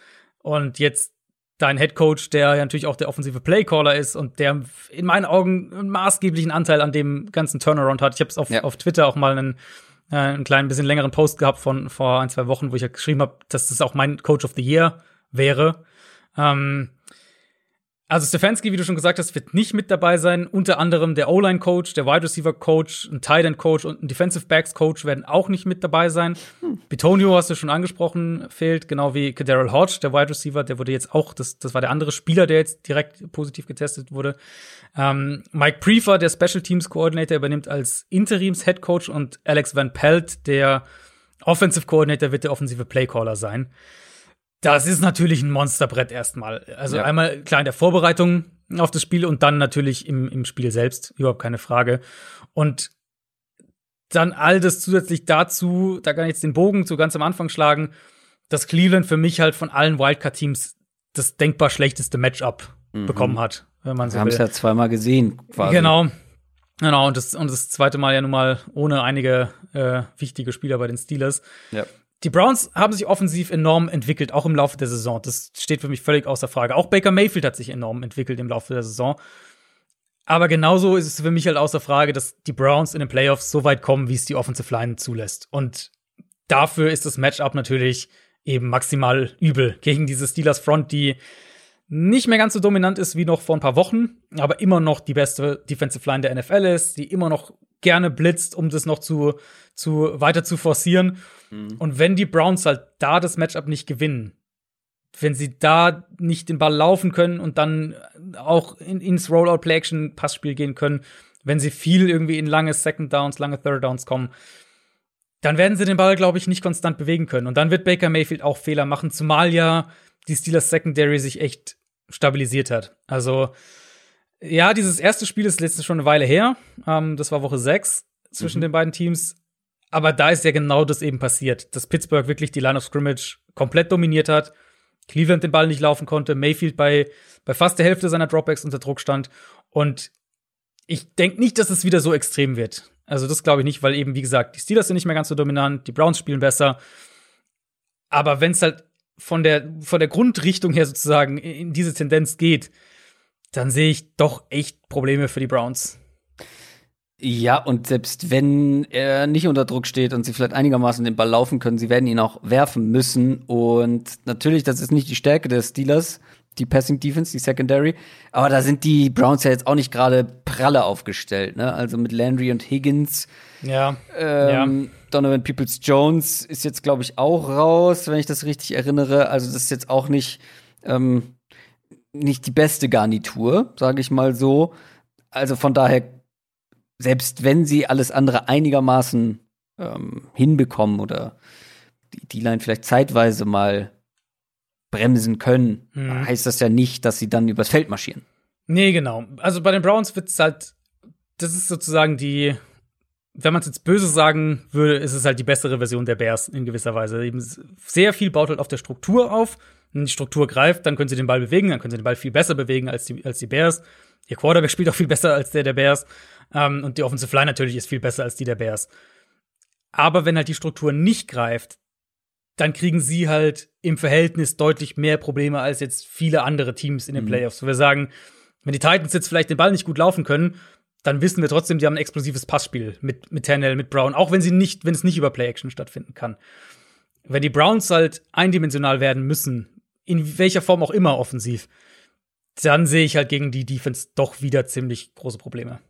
und jetzt dein Head Coach, der ja natürlich auch der offensive Playcaller ist und der in meinen Augen einen maßgeblichen Anteil an dem ganzen Turnaround hat. Ich habe es auf, ja. auf Twitter auch mal einen, äh, einen kleinen bisschen längeren Post gehabt von vor ein zwei Wochen, wo ich ja geschrieben habe, dass das auch mein Coach of the Year wäre. Ähm, also Stefanski, wie du schon gesagt hast, wird nicht mit dabei sein. Unter anderem der O-Line-Coach, der Wide Receiver-Coach, ein Tight End-Coach und ein Defensive Backs-Coach werden auch nicht mit dabei sein. Hm. Bitonio hast du schon angesprochen, fehlt, genau wie Kaderol Hodge, der Wide Receiver, der wurde jetzt auch, das, das war der andere Spieler, der jetzt direkt positiv getestet wurde. Ähm, Mike Prefer, der Special Teams Coordinator, übernimmt als Interims-Head Coach und Alex Van Pelt, der Offensive Coordinator, wird der offensive Playcaller sein. Das ist natürlich ein Monsterbrett erstmal. Also ja. einmal klar in der Vorbereitung auf das Spiel und dann natürlich im, im Spiel selbst, überhaupt keine Frage. Und dann all das zusätzlich dazu, da kann ich jetzt den Bogen zu ganz am Anfang schlagen, dass Cleveland für mich halt von allen Wildcard-Teams das denkbar schlechteste Matchup mhm. bekommen hat, wenn man so Wir haben es ja zweimal gesehen, quasi. Genau. Genau, und das, und das zweite Mal ja nun mal ohne einige äh, wichtige Spieler bei den Steelers. Ja. Die Browns haben sich offensiv enorm entwickelt, auch im Laufe der Saison. Das steht für mich völlig außer Frage. Auch Baker Mayfield hat sich enorm entwickelt im Laufe der Saison. Aber genauso ist es für mich halt außer Frage, dass die Browns in den Playoffs so weit kommen, wie es die Offensive Line zulässt. Und dafür ist das Matchup natürlich eben maximal übel gegen diese Steelers Front, die nicht mehr ganz so dominant ist wie noch vor ein paar Wochen, aber immer noch die beste Defensive Line der NFL ist, die immer noch gerne blitzt, um das noch zu, zu weiter zu forcieren. Mhm. Und wenn die Browns halt da das Matchup nicht gewinnen, wenn sie da nicht den Ball laufen können und dann auch in, ins Rollout-Play-Action-Passspiel gehen können, wenn sie viel irgendwie in lange Second Downs, lange Third Downs kommen, dann werden sie den Ball, glaube ich, nicht konstant bewegen können. Und dann wird Baker Mayfield auch Fehler machen, zumal ja die Steelers Secondary sich echt stabilisiert hat. Also Ja, dieses erste Spiel ist letztens schon eine Weile her. Ähm, das war Woche 6 zwischen mhm. den beiden Teams. Aber da ist ja genau das eben passiert, dass Pittsburgh wirklich die Line of Scrimmage komplett dominiert hat, Cleveland den Ball nicht laufen konnte, Mayfield bei, bei fast der Hälfte seiner Dropbacks unter Druck stand. Und ich denke nicht, dass es wieder so extrem wird. Also das glaube ich nicht, weil eben, wie gesagt, die Steelers sind nicht mehr ganz so dominant, die Browns spielen besser. Aber wenn es halt von der, von der Grundrichtung her sozusagen in diese Tendenz geht, dann sehe ich doch echt Probleme für die Browns. Ja, und selbst wenn er nicht unter Druck steht und sie vielleicht einigermaßen den Ball laufen können, sie werden ihn auch werfen müssen. Und natürlich, das ist nicht die Stärke des Steelers, die Passing Defense, die Secondary. Aber da sind die Browns ja jetzt auch nicht gerade pralle aufgestellt, ne? Also mit Landry und Higgins. Ja. Ähm, ja. Donovan Peoples Jones ist jetzt, glaube ich, auch raus, wenn ich das richtig erinnere. Also das ist jetzt auch nicht, ähm, nicht die beste Garnitur, sage ich mal so. Also von daher selbst wenn sie alles andere einigermaßen ähm, hinbekommen oder die, die Line vielleicht zeitweise mal bremsen können, mhm. heißt das ja nicht, dass sie dann übers Feld marschieren. Nee, genau. Also bei den Browns wird es halt, das ist sozusagen die, wenn man es jetzt böse sagen würde, ist es halt die bessere Version der Bears in gewisser Weise. Eben sehr viel baut halt auf der Struktur auf. Wenn die Struktur greift, dann können sie den Ball bewegen, dann können sie den Ball viel besser bewegen als die, als die Bears. Ihr Quarterback spielt auch viel besser als der der Bears. Ähm, und die Offensive Line natürlich ist viel besser als die der Bears. Aber wenn halt die Struktur nicht greift, dann kriegen sie halt im Verhältnis deutlich mehr Probleme als jetzt viele andere Teams in den mhm. Playoffs. Wo wir sagen, wenn die Titans jetzt vielleicht den Ball nicht gut laufen können, dann wissen wir trotzdem, die haben ein explosives Passspiel mit, mit Tannell, mit Brown, auch wenn sie nicht, wenn es nicht über Play-Action stattfinden kann. Wenn die Browns halt eindimensional werden müssen, in welcher Form auch immer offensiv, dann sehe ich halt gegen die Defense doch wieder ziemlich große Probleme.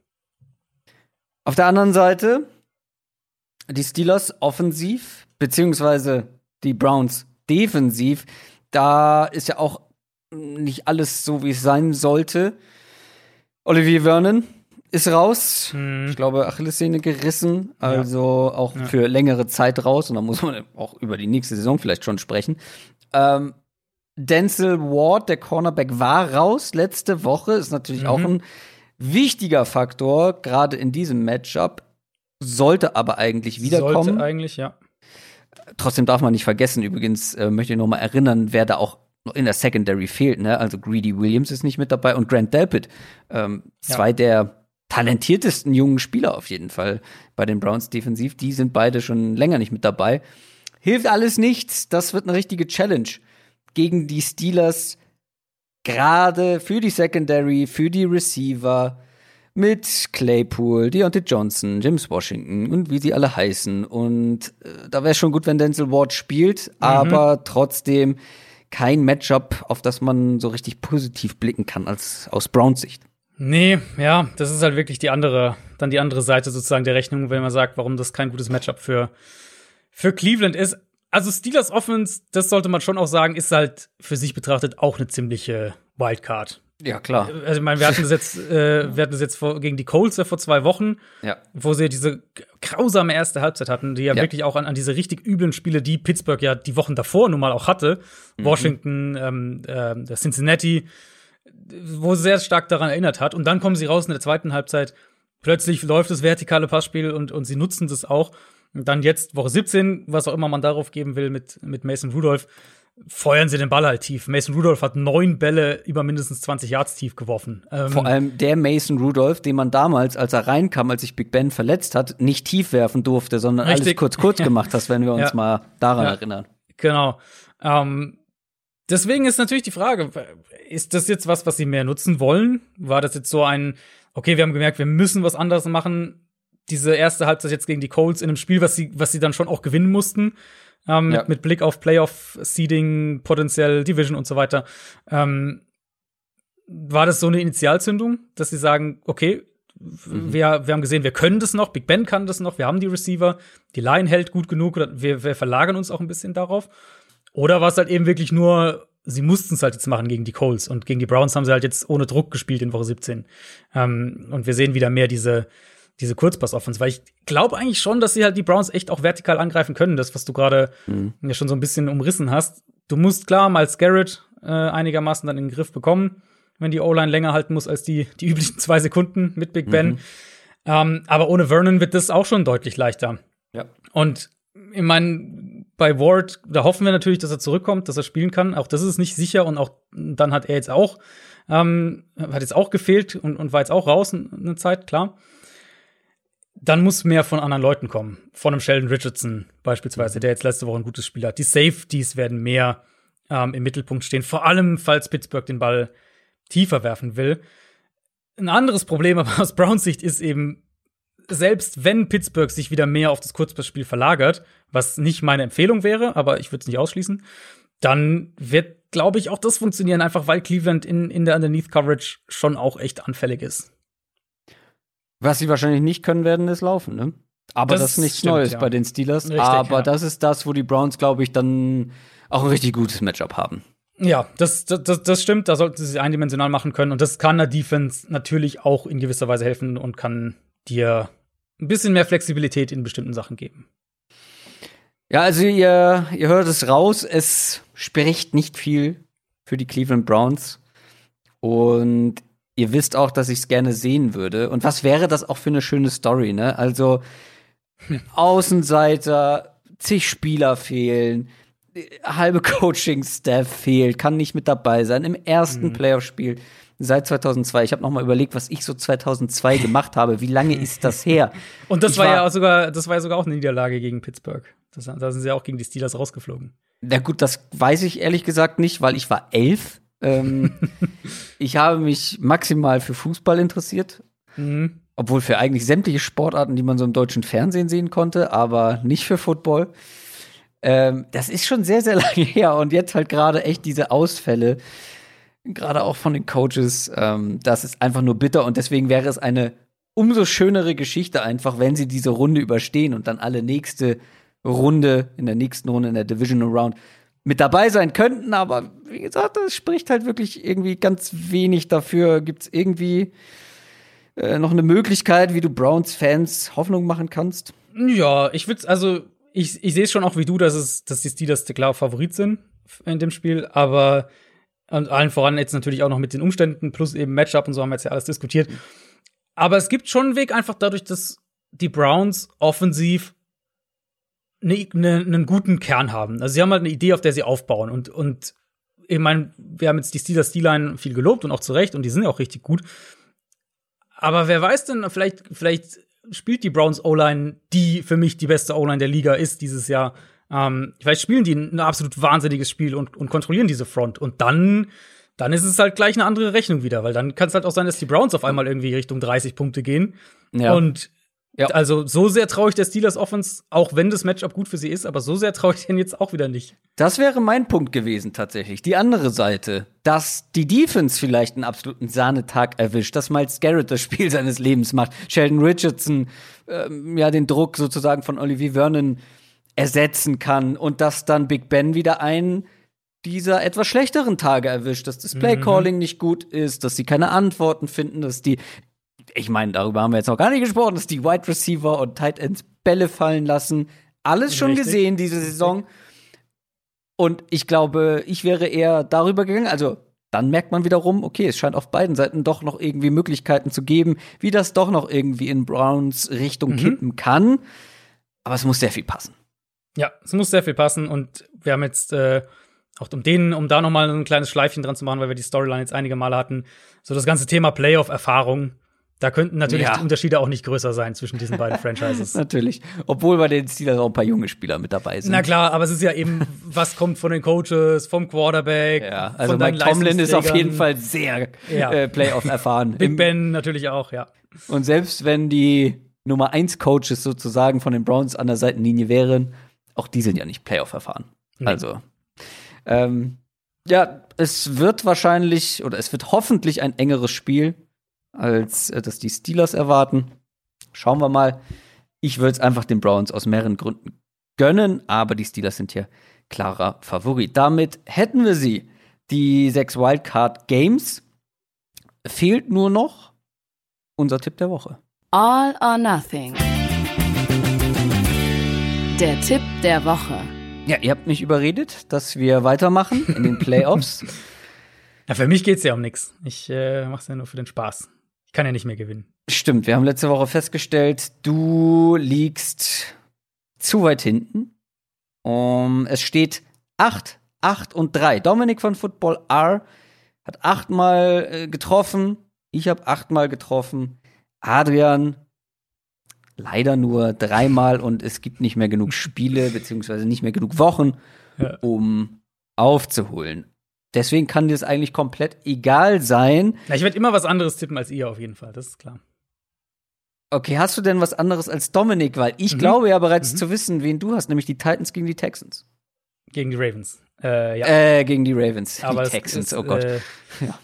Auf der anderen Seite die Steelers offensiv, beziehungsweise die Browns defensiv. Da ist ja auch nicht alles so, wie es sein sollte. Olivier Vernon ist raus. Hm. Ich glaube, Achillessehne gerissen. Also ja. auch ja. für längere Zeit raus. Und da muss man auch über die nächste Saison vielleicht schon sprechen. Ähm, Denzel Ward, der Cornerback, war raus letzte Woche. Ist natürlich mhm. auch ein wichtiger Faktor, gerade in diesem Matchup. Sollte aber eigentlich wiederkommen. Sollte eigentlich, ja. Trotzdem darf man nicht vergessen, übrigens äh, möchte ich noch mal erinnern, wer da auch in der Secondary fehlt. Ne? Also Greedy Williams ist nicht mit dabei und Grant Delpit. Ähm, ja. Zwei der talentiertesten jungen Spieler auf jeden Fall bei den Browns defensiv. Die sind beide schon länger nicht mit dabei. Hilft alles nichts. Das wird eine richtige Challenge gegen die Steelers. Gerade für die Secondary, für die Receiver mit Claypool, Deontay Johnson, James Washington und wie sie alle heißen. Und äh, da wäre schon gut, wenn Denzel Ward spielt, mhm. aber trotzdem kein Matchup, auf das man so richtig positiv blicken kann als aus Browns Sicht. Nee, ja, das ist halt wirklich die andere, dann die andere Seite sozusagen der Rechnung, wenn man sagt, warum das kein gutes Matchup für, für Cleveland ist. Also Steelers Offense, das sollte man schon auch sagen, ist halt für sich betrachtet auch eine ziemliche Wildcard. Ja, klar. Also, ich meine, wir hatten das jetzt, äh, wir hatten das jetzt vor, gegen die Colts ja vor zwei Wochen, ja. wo sie diese grausame erste Halbzeit hatten, die ja, ja, wirklich auch an, an diese richtig üblen Spiele, die Pittsburgh ja die Wochen davor nun mal auch hatte, mhm. Washington, ähm, äh, Cincinnati, wo sie sehr stark daran erinnert hat. Und dann kommen sie raus in der zweiten Halbzeit. Plötzlich läuft das vertikale Passspiel und, und sie nutzen das auch. Und dann jetzt Woche 17, was auch immer man darauf geben will mit, mit Mason Rudolph feuern sie den Ball halt tief. Mason Rudolph hat neun Bälle über mindestens 20 Yards tief geworfen. Ähm Vor allem der Mason Rudolph, den man damals, als er reinkam, als sich Big Ben verletzt hat, nicht tief werfen durfte, sondern Richtig. alles kurz kurz gemacht hat, wenn wir uns ja. mal daran ja. erinnern. Genau. Ähm, deswegen ist natürlich die Frage, ist das jetzt was, was sie mehr nutzen wollen? War das jetzt so ein, okay, wir haben gemerkt, wir müssen was anderes machen, diese erste Halbzeit jetzt gegen die Colts in einem Spiel, was sie, was sie dann schon auch gewinnen mussten ähm, ja. mit, mit, Blick auf Playoff-Seeding, potenziell Division und so weiter. Ähm, war das so eine Initialzündung, dass sie sagen, okay, mhm. wir, wir haben gesehen, wir können das noch, Big Ben kann das noch, wir haben die Receiver, die Line hält gut genug, wir, wir verlagern uns auch ein bisschen darauf. Oder war es halt eben wirklich nur, sie mussten es halt jetzt machen gegen die Coles und gegen die Browns haben sie halt jetzt ohne Druck gespielt in Woche 17. Ähm, und wir sehen wieder mehr diese, diese Kurzpass-Offense, weil ich glaube eigentlich schon, dass sie halt die Browns echt auch vertikal angreifen können, das, was du gerade mhm. ja schon so ein bisschen umrissen hast. Du musst klar mal Garrett äh, einigermaßen dann in den Griff bekommen. wenn die O-Line länger halten muss als die, die üblichen zwei Sekunden mit Big Ben. Mhm. Ähm, aber ohne Vernon wird das auch schon deutlich leichter. Ja. Und ich meine, bei Ward, da hoffen wir natürlich, dass er zurückkommt, dass er spielen kann. Auch das ist nicht sicher und auch dann hat er jetzt auch, ähm, hat jetzt auch gefehlt und, und war jetzt auch raus eine Zeit, klar. Dann muss mehr von anderen Leuten kommen. Von einem Sheldon Richardson beispielsweise, der jetzt letzte Woche ein gutes Spiel hat. Die Safeties werden mehr ähm, im Mittelpunkt stehen, vor allem falls Pittsburgh den Ball tiefer werfen will. Ein anderes Problem aber aus Browns Sicht ist eben, selbst wenn Pittsburgh sich wieder mehr auf das Kurzpassspiel verlagert, was nicht meine Empfehlung wäre, aber ich würde es nicht ausschließen, dann wird, glaube ich, auch das funktionieren, einfach weil Cleveland in, in der Underneath Coverage schon auch echt anfällig ist. Was sie wahrscheinlich nicht können werden, ist laufen, ne? Aber das, das ist nichts stimmt, Neues ja. bei den Steelers. Richtig, aber ja. das ist das, wo die Browns, glaube ich, dann auch ein richtig gutes Matchup haben. Ja, das, das, das stimmt. Da sollten sie sich eindimensional machen können. Und das kann der Defense natürlich auch in gewisser Weise helfen und kann dir ein bisschen mehr Flexibilität in bestimmten Sachen geben. Ja, also ihr, ihr hört es raus, es spricht nicht viel für die Cleveland Browns. Und ihr wisst auch, dass ich es gerne sehen würde. Und was wäre das auch für eine schöne Story, ne? Also Außenseiter, zig Spieler fehlen, halbe Coaching-Staff fehlt, kann nicht mit dabei sein im ersten mhm. Playoff-Spiel seit 2002. Ich habe noch mal überlegt, was ich so 2002 gemacht habe. Wie lange ist das her? Und das war, war, ja sogar, das war ja sogar auch eine Niederlage gegen Pittsburgh. Das, da sind sie ja auch gegen die Steelers rausgeflogen. Na gut, das weiß ich ehrlich gesagt nicht, weil ich war elf. Ähm, ich habe mich maximal für Fußball interessiert. Mhm. Obwohl für eigentlich sämtliche Sportarten, die man so im deutschen Fernsehen sehen konnte, aber nicht für Football. Ähm, das ist schon sehr, sehr lange her und jetzt halt gerade echt diese Ausfälle, gerade auch von den Coaches, ähm, das ist einfach nur bitter und deswegen wäre es eine umso schönere Geschichte einfach, wenn sie diese Runde überstehen und dann alle nächste Runde, in der nächsten Runde, in der Divisional Round mit dabei sein könnten, aber wie gesagt, das spricht halt wirklich irgendwie ganz wenig dafür. Gibt es irgendwie äh, noch eine Möglichkeit, wie du Browns-Fans Hoffnung machen kannst? Ja, ich würde also ich, ich sehe es schon auch wie du, dass es, dass die Steelers der klare Favorit sind in dem Spiel, aber und allen voran jetzt natürlich auch noch mit den Umständen plus eben Matchup und so haben wir jetzt ja alles diskutiert. Aber es gibt schon einen Weg einfach dadurch, dass die Browns offensiv ne, ne, einen guten Kern haben. Also sie haben halt eine Idee, auf der sie aufbauen und und ich meine, wir haben jetzt die Steelers D-Line viel gelobt und auch zu Recht und die sind ja auch richtig gut. Aber wer weiß denn, vielleicht, vielleicht spielt die Browns O-Line, die für mich die beste O-Line der Liga ist dieses Jahr. Ähm, vielleicht spielen die ein absolut wahnsinniges Spiel und, und kontrollieren diese Front. Und dann, dann ist es halt gleich eine andere Rechnung wieder, weil dann kann es halt auch sein, dass die Browns auf einmal irgendwie Richtung 30 Punkte gehen. Ja. Und ja. Also so sehr traue ich der Steelers Offense, auch wenn das Matchup gut für sie ist, aber so sehr traue ich denen jetzt auch wieder nicht. Das wäre mein Punkt gewesen tatsächlich. Die andere Seite, dass die Defense vielleicht einen absoluten Sahnetag erwischt, dass Miles Garrett das Spiel seines Lebens macht, Sheldon Richardson ähm, ja den Druck sozusagen von Olivier Vernon ersetzen kann und dass dann Big Ben wieder einen dieser etwas schlechteren Tage erwischt, dass das Playcalling mhm. nicht gut ist, dass sie keine Antworten finden, dass die ich meine, darüber haben wir jetzt noch gar nicht gesprochen, dass die Wide Receiver und Tight Ends Bälle fallen lassen. Alles schon Richtig. gesehen diese Saison. Und ich glaube, ich wäre eher darüber gegangen. Also, dann merkt man wiederum, okay, es scheint auf beiden Seiten doch noch irgendwie Möglichkeiten zu geben, wie das doch noch irgendwie in Browns Richtung mhm. kippen kann. Aber es muss sehr viel passen. Ja, es muss sehr viel passen. Und wir haben jetzt äh, auch um denen, um da noch mal ein kleines Schleifchen dran zu machen, weil wir die Storyline jetzt einige Male hatten, so das ganze Thema Playoff-Erfahrung da könnten natürlich ja. die Unterschiede auch nicht größer sein zwischen diesen beiden Franchises. natürlich. Obwohl bei den Steelers auch ein paar junge Spieler mit dabei sind. Na klar, aber es ist ja eben, was kommt von den Coaches, vom Quarterback. Ja, also Mike Tomlin ist auf jeden Fall sehr ja. äh, Playoff erfahren. Big Ben natürlich auch, ja. Und selbst wenn die Nummer 1 Coaches sozusagen von den Browns an der Seitenlinie wären, auch die sind ja nicht Playoff erfahren. Nee. Also, ähm, ja, es wird wahrscheinlich oder es wird hoffentlich ein engeres Spiel als äh, dass die Steelers erwarten. Schauen wir mal. Ich würde es einfach den Browns aus mehreren Gründen gönnen, aber die Steelers sind hier klarer Favorit. Damit hätten wir sie. Die sechs Wildcard Games. Fehlt nur noch unser Tipp der Woche. All or Nothing. Der Tipp der Woche. Ja, ihr habt mich überredet, dass wir weitermachen in den Playoffs. Ja, für mich geht's ja um nichts. Ich äh, mach's ja nur für den Spaß. Ich kann ja nicht mehr gewinnen. Stimmt, wir haben letzte Woche festgestellt, du liegst zu weit hinten. Um, es steht 8, 8 und 3. Dominik von Football R hat achtmal äh, getroffen. Ich habe achtmal getroffen. Adrian leider nur dreimal und es gibt nicht mehr genug Spiele, beziehungsweise nicht mehr genug Wochen, Ja. um aufzuholen. Deswegen kann dir es eigentlich komplett egal sein. Na, ich werde immer was anderes tippen als ihr auf jeden Fall, das ist klar. Okay, hast du denn was anderes als Dominik? Weil ich Mhm. glaube ja bereits Mhm. zu wissen, wen du hast, nämlich die Titans gegen die Texans. Gegen die Ravens. Äh, ja. Äh, gegen die Ravens. Aber die Texans, ist, oh Gott. Äh,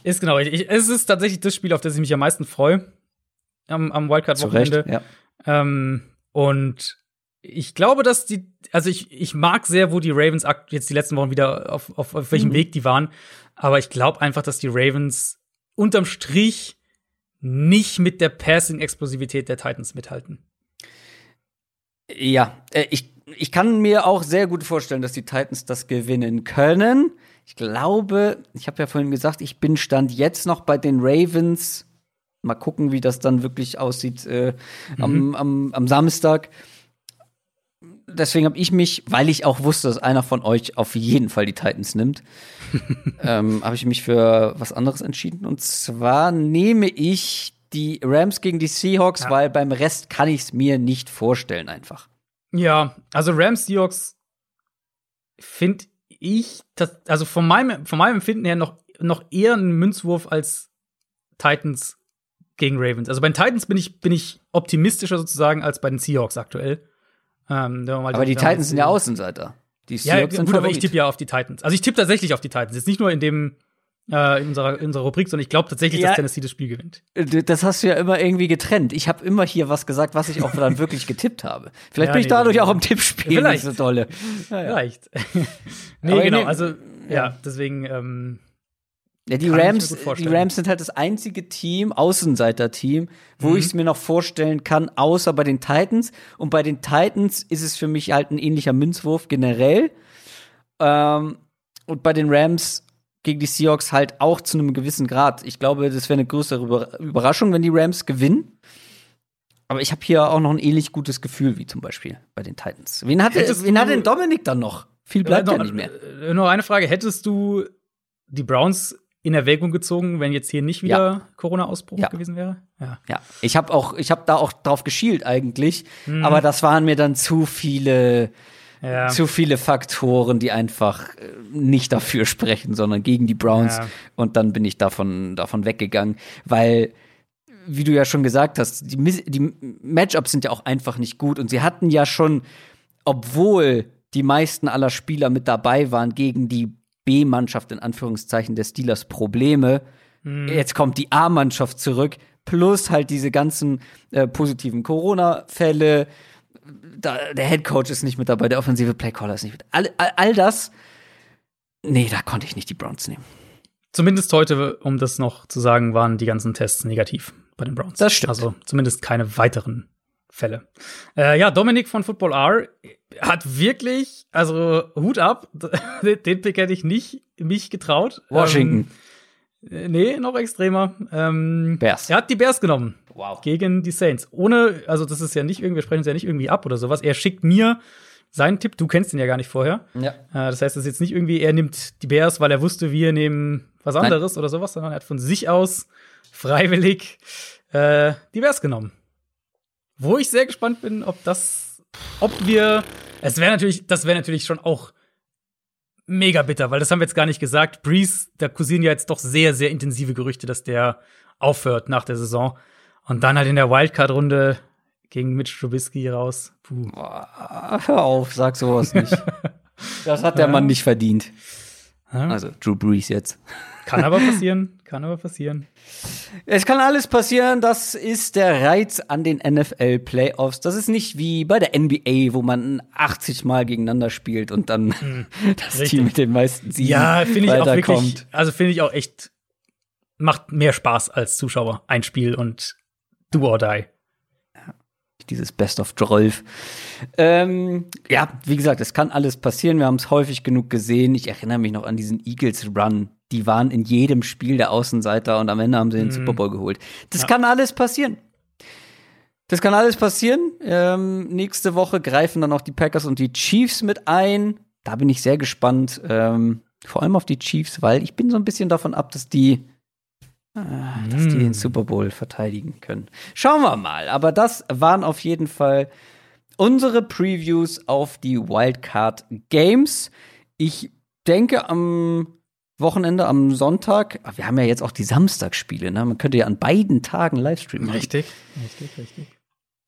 Ist genau. Ich, ich, es ist tatsächlich das Spiel, auf das ich mich am meisten freue. Am, am Wildcard-Wochenende. ja. Ähm, und ich glaube, dass die, also ich, ich mag sehr, wo die Ravens jetzt die letzten Wochen wieder auf, auf, auf welchem Mhm. Weg die waren. Aber ich glaube einfach, dass die Ravens unterm Strich nicht mit der Passing-Explosivität der Titans mithalten. Ja, äh, ich, ich kann mir auch sehr gut vorstellen, dass die Titans das gewinnen können. Ich glaube, ich habe ja vorhin gesagt, ich bin Stand jetzt noch bei den Ravens. Mal gucken, wie das dann wirklich aussieht äh, am, am, am Samstag. Deswegen habe ich mich, weil ich auch wusste, dass einer von euch auf jeden Fall die Titans nimmt, ähm, habe ich mich für was anderes entschieden. Und zwar nehme ich die Rams gegen die Seahawks, Ja. weil beim Rest kann ich es mir nicht vorstellen einfach. Ja, also Rams Seahawks finde ich, das, also von meinem, von meinem Empfinden her noch, noch eher ein Münzwurf als Titans gegen Ravens. Also bei den Titans bin ich, bin ich optimistischer sozusagen als bei den Seahawks aktuell. Ähm, mal Aber die Titans sind ja Außenseiter. Die Ja, Seahawks sind gut, aber ich tippe ja auf die Titans. Also ich tippe tatsächlich auf die Titans. Jetzt nicht nur in dem äh, in unserer, in unserer Rubrik, sondern ich glaube tatsächlich, Ja. dass Tennessee das Spiel gewinnt. Äh, Das hast du ja immer irgendwie getrennt. Ich habe immer hier was gesagt, was ich auch dann wirklich getippt habe. Vielleicht Ja, bin ich nee, dadurch das- auch im Tippspiel Vielleicht. nicht so dolle. Ja. Vielleicht. nee, Aber genau. nee, Also, ja, ja. deswegen, ähm, Ja, die Kann Rams, gut die. Rams sind halt das einzige Team, Außenseiter-Team, wo Mhm. ich es mir noch vorstellen kann, außer bei den Titans. Und bei den Titans ist es für mich halt ein ähnlicher Münzwurf generell. Ähm, und bei den Rams gegen die Seahawks halt auch zu einem gewissen Grad. Ich glaube, das wäre eine größere Über Überraschung, wenn die Rams gewinnen. Aber ich habe hier auch noch ein ähnlich gutes Gefühl, wie zum Beispiel bei den Titans. Wen hat, Hättest wen hat denn Dominik dann noch? Viel bleibt äh, ja noch, nicht mehr. äh, Noch eine Frage. Hättest du die Browns in Erwägung gezogen, wenn jetzt hier nicht wieder Corona-Ausbruch Ja. gewesen wäre? Ja. Ja, ich habe auch, ich habe da auch drauf geschielt eigentlich, Mhm. aber das waren mir dann zu viele, Ja. zu viele Faktoren, die einfach äh, nicht dafür sprechen, sondern gegen die Browns. Ja. Und dann bin ich davon, davon weggegangen, weil, wie du ja schon gesagt hast, die, die Matchups sind ja auch einfach nicht gut und sie hatten ja schon, obwohl die meisten aller Spieler mit dabei waren, gegen die B-Mannschaft in Anführungszeichen der Steelers Probleme. Jetzt kommt die A-Mannschaft zurück, plus halt diese ganzen äh, positiven Corona-Fälle. Der Headcoach ist nicht mit dabei, der offensive Playcaller ist nicht mit. All, all, all das, nee, da konnte ich nicht die Browns nehmen. Zumindest heute, um das noch zu sagen, waren die ganzen Tests negativ bei den Browns. Das stimmt. Also zumindest keine weiteren Fälle. Äh, ja, Dominik von Football R hat wirklich, also Hut ab, den Pick hätte ich nicht mich getraut. Washington. Ähm, äh, nee, noch extremer. Ähm, Bears. Er hat die Bears genommen Wow. gegen die Saints. Ohne, also das ist ja nicht irgendwie, wir sprechen uns ja nicht irgendwie ab oder sowas. Er schickt mir seinen Tipp, du kennst ihn ja gar nicht vorher. Ja. Äh, das heißt, es ist jetzt nicht irgendwie, er nimmt die Bears, weil er wusste, wir nehmen was Nein. anderes oder sowas, sondern er hat von sich aus freiwillig äh, die Bears genommen. Wo ich sehr gespannt bin, ob das, ob wir, es wäre natürlich, das wäre natürlich schon auch mega bitter, weil das haben wir jetzt gar nicht gesagt. Breeze, da kursieren ja jetzt doch sehr, sehr intensive Gerüchte, dass der aufhört nach der Saison. Und dann halt in der Wildcard-Runde gegen Mitch Trubisky raus. Puh. Boah, hör auf, sag sowas nicht. Das hat der Mann nicht verdient. Also Drew Brees jetzt. Kann aber passieren, kann aber passieren. Es kann alles passieren, das ist der Reiz an den NFL Playoffs. Das ist nicht wie bei der NBA, wo man 80 Mal gegeneinander spielt und dann das Hm, richtig. Team mit den meisten Siegen Ja, finde ich auch wirklich, also finde ich auch echt, macht mehr Spaß als Zuschauer. Ein Spiel und do or die. Dieses Best of 12. Ähm, ja, wie gesagt, es kann alles passieren. Wir haben es häufig genug gesehen. Ich erinnere mich noch an diesen Eagles Run die waren in jedem Spiel der Außenseiter und am Ende haben sie den Mhm. Super Bowl geholt. Das Ja. kann alles passieren. Das kann alles passieren. Ähm, nächste Woche greifen dann auch die Packers und die Chiefs mit ein. Da bin ich sehr gespannt. Ähm, vor allem auf die Chiefs, weil ich bin so ein bisschen davon ab, dass die, äh, dass die Mm. den Super Bowl verteidigen können. Schauen wir mal. Aber das waren auf jeden Fall unsere Previews auf die Wildcard Games. Ich denke am Wochenende, am Sonntag, wir haben ja jetzt auch die Samstagsspiele, ne? Man könnte ja an beiden Tagen Livestream machen. Richtig, richtig, richtig.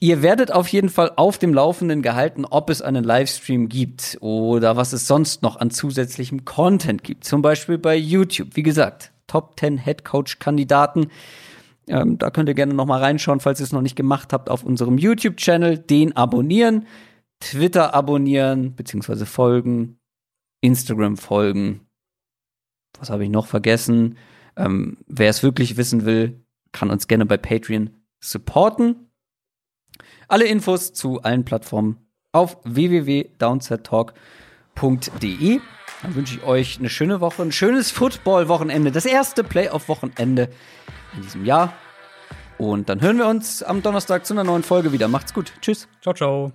Ihr werdet auf jeden Fall auf dem Laufenden gehalten, ob es einen Livestream gibt oder was es sonst noch an zusätzlichem Content gibt. Zum Beispiel bei YouTube. Wie gesagt, Top 10 Head Coach Kandidaten. Ähm, da könnt ihr gerne noch mal reinschauen, falls ihr es noch nicht gemacht habt, auf unserem YouTube-Channel. Den abonnieren, Twitter abonnieren, beziehungsweise folgen, Instagram folgen. Was habe ich noch vergessen? Ähm, wer es wirklich wissen will, kann uns gerne bei Patreon supporten. Alle Infos zu allen Plattformen auf www.downsettalk.de. Dann wünsche ich euch eine schöne Woche, ein schönes Football-Wochenende, das erste Playoff-Wochenende in diesem Jahr. Und dann hören wir uns am Donnerstag zu einer neuen Folge wieder. Macht's gut. Tschüss. Ciao, ciao.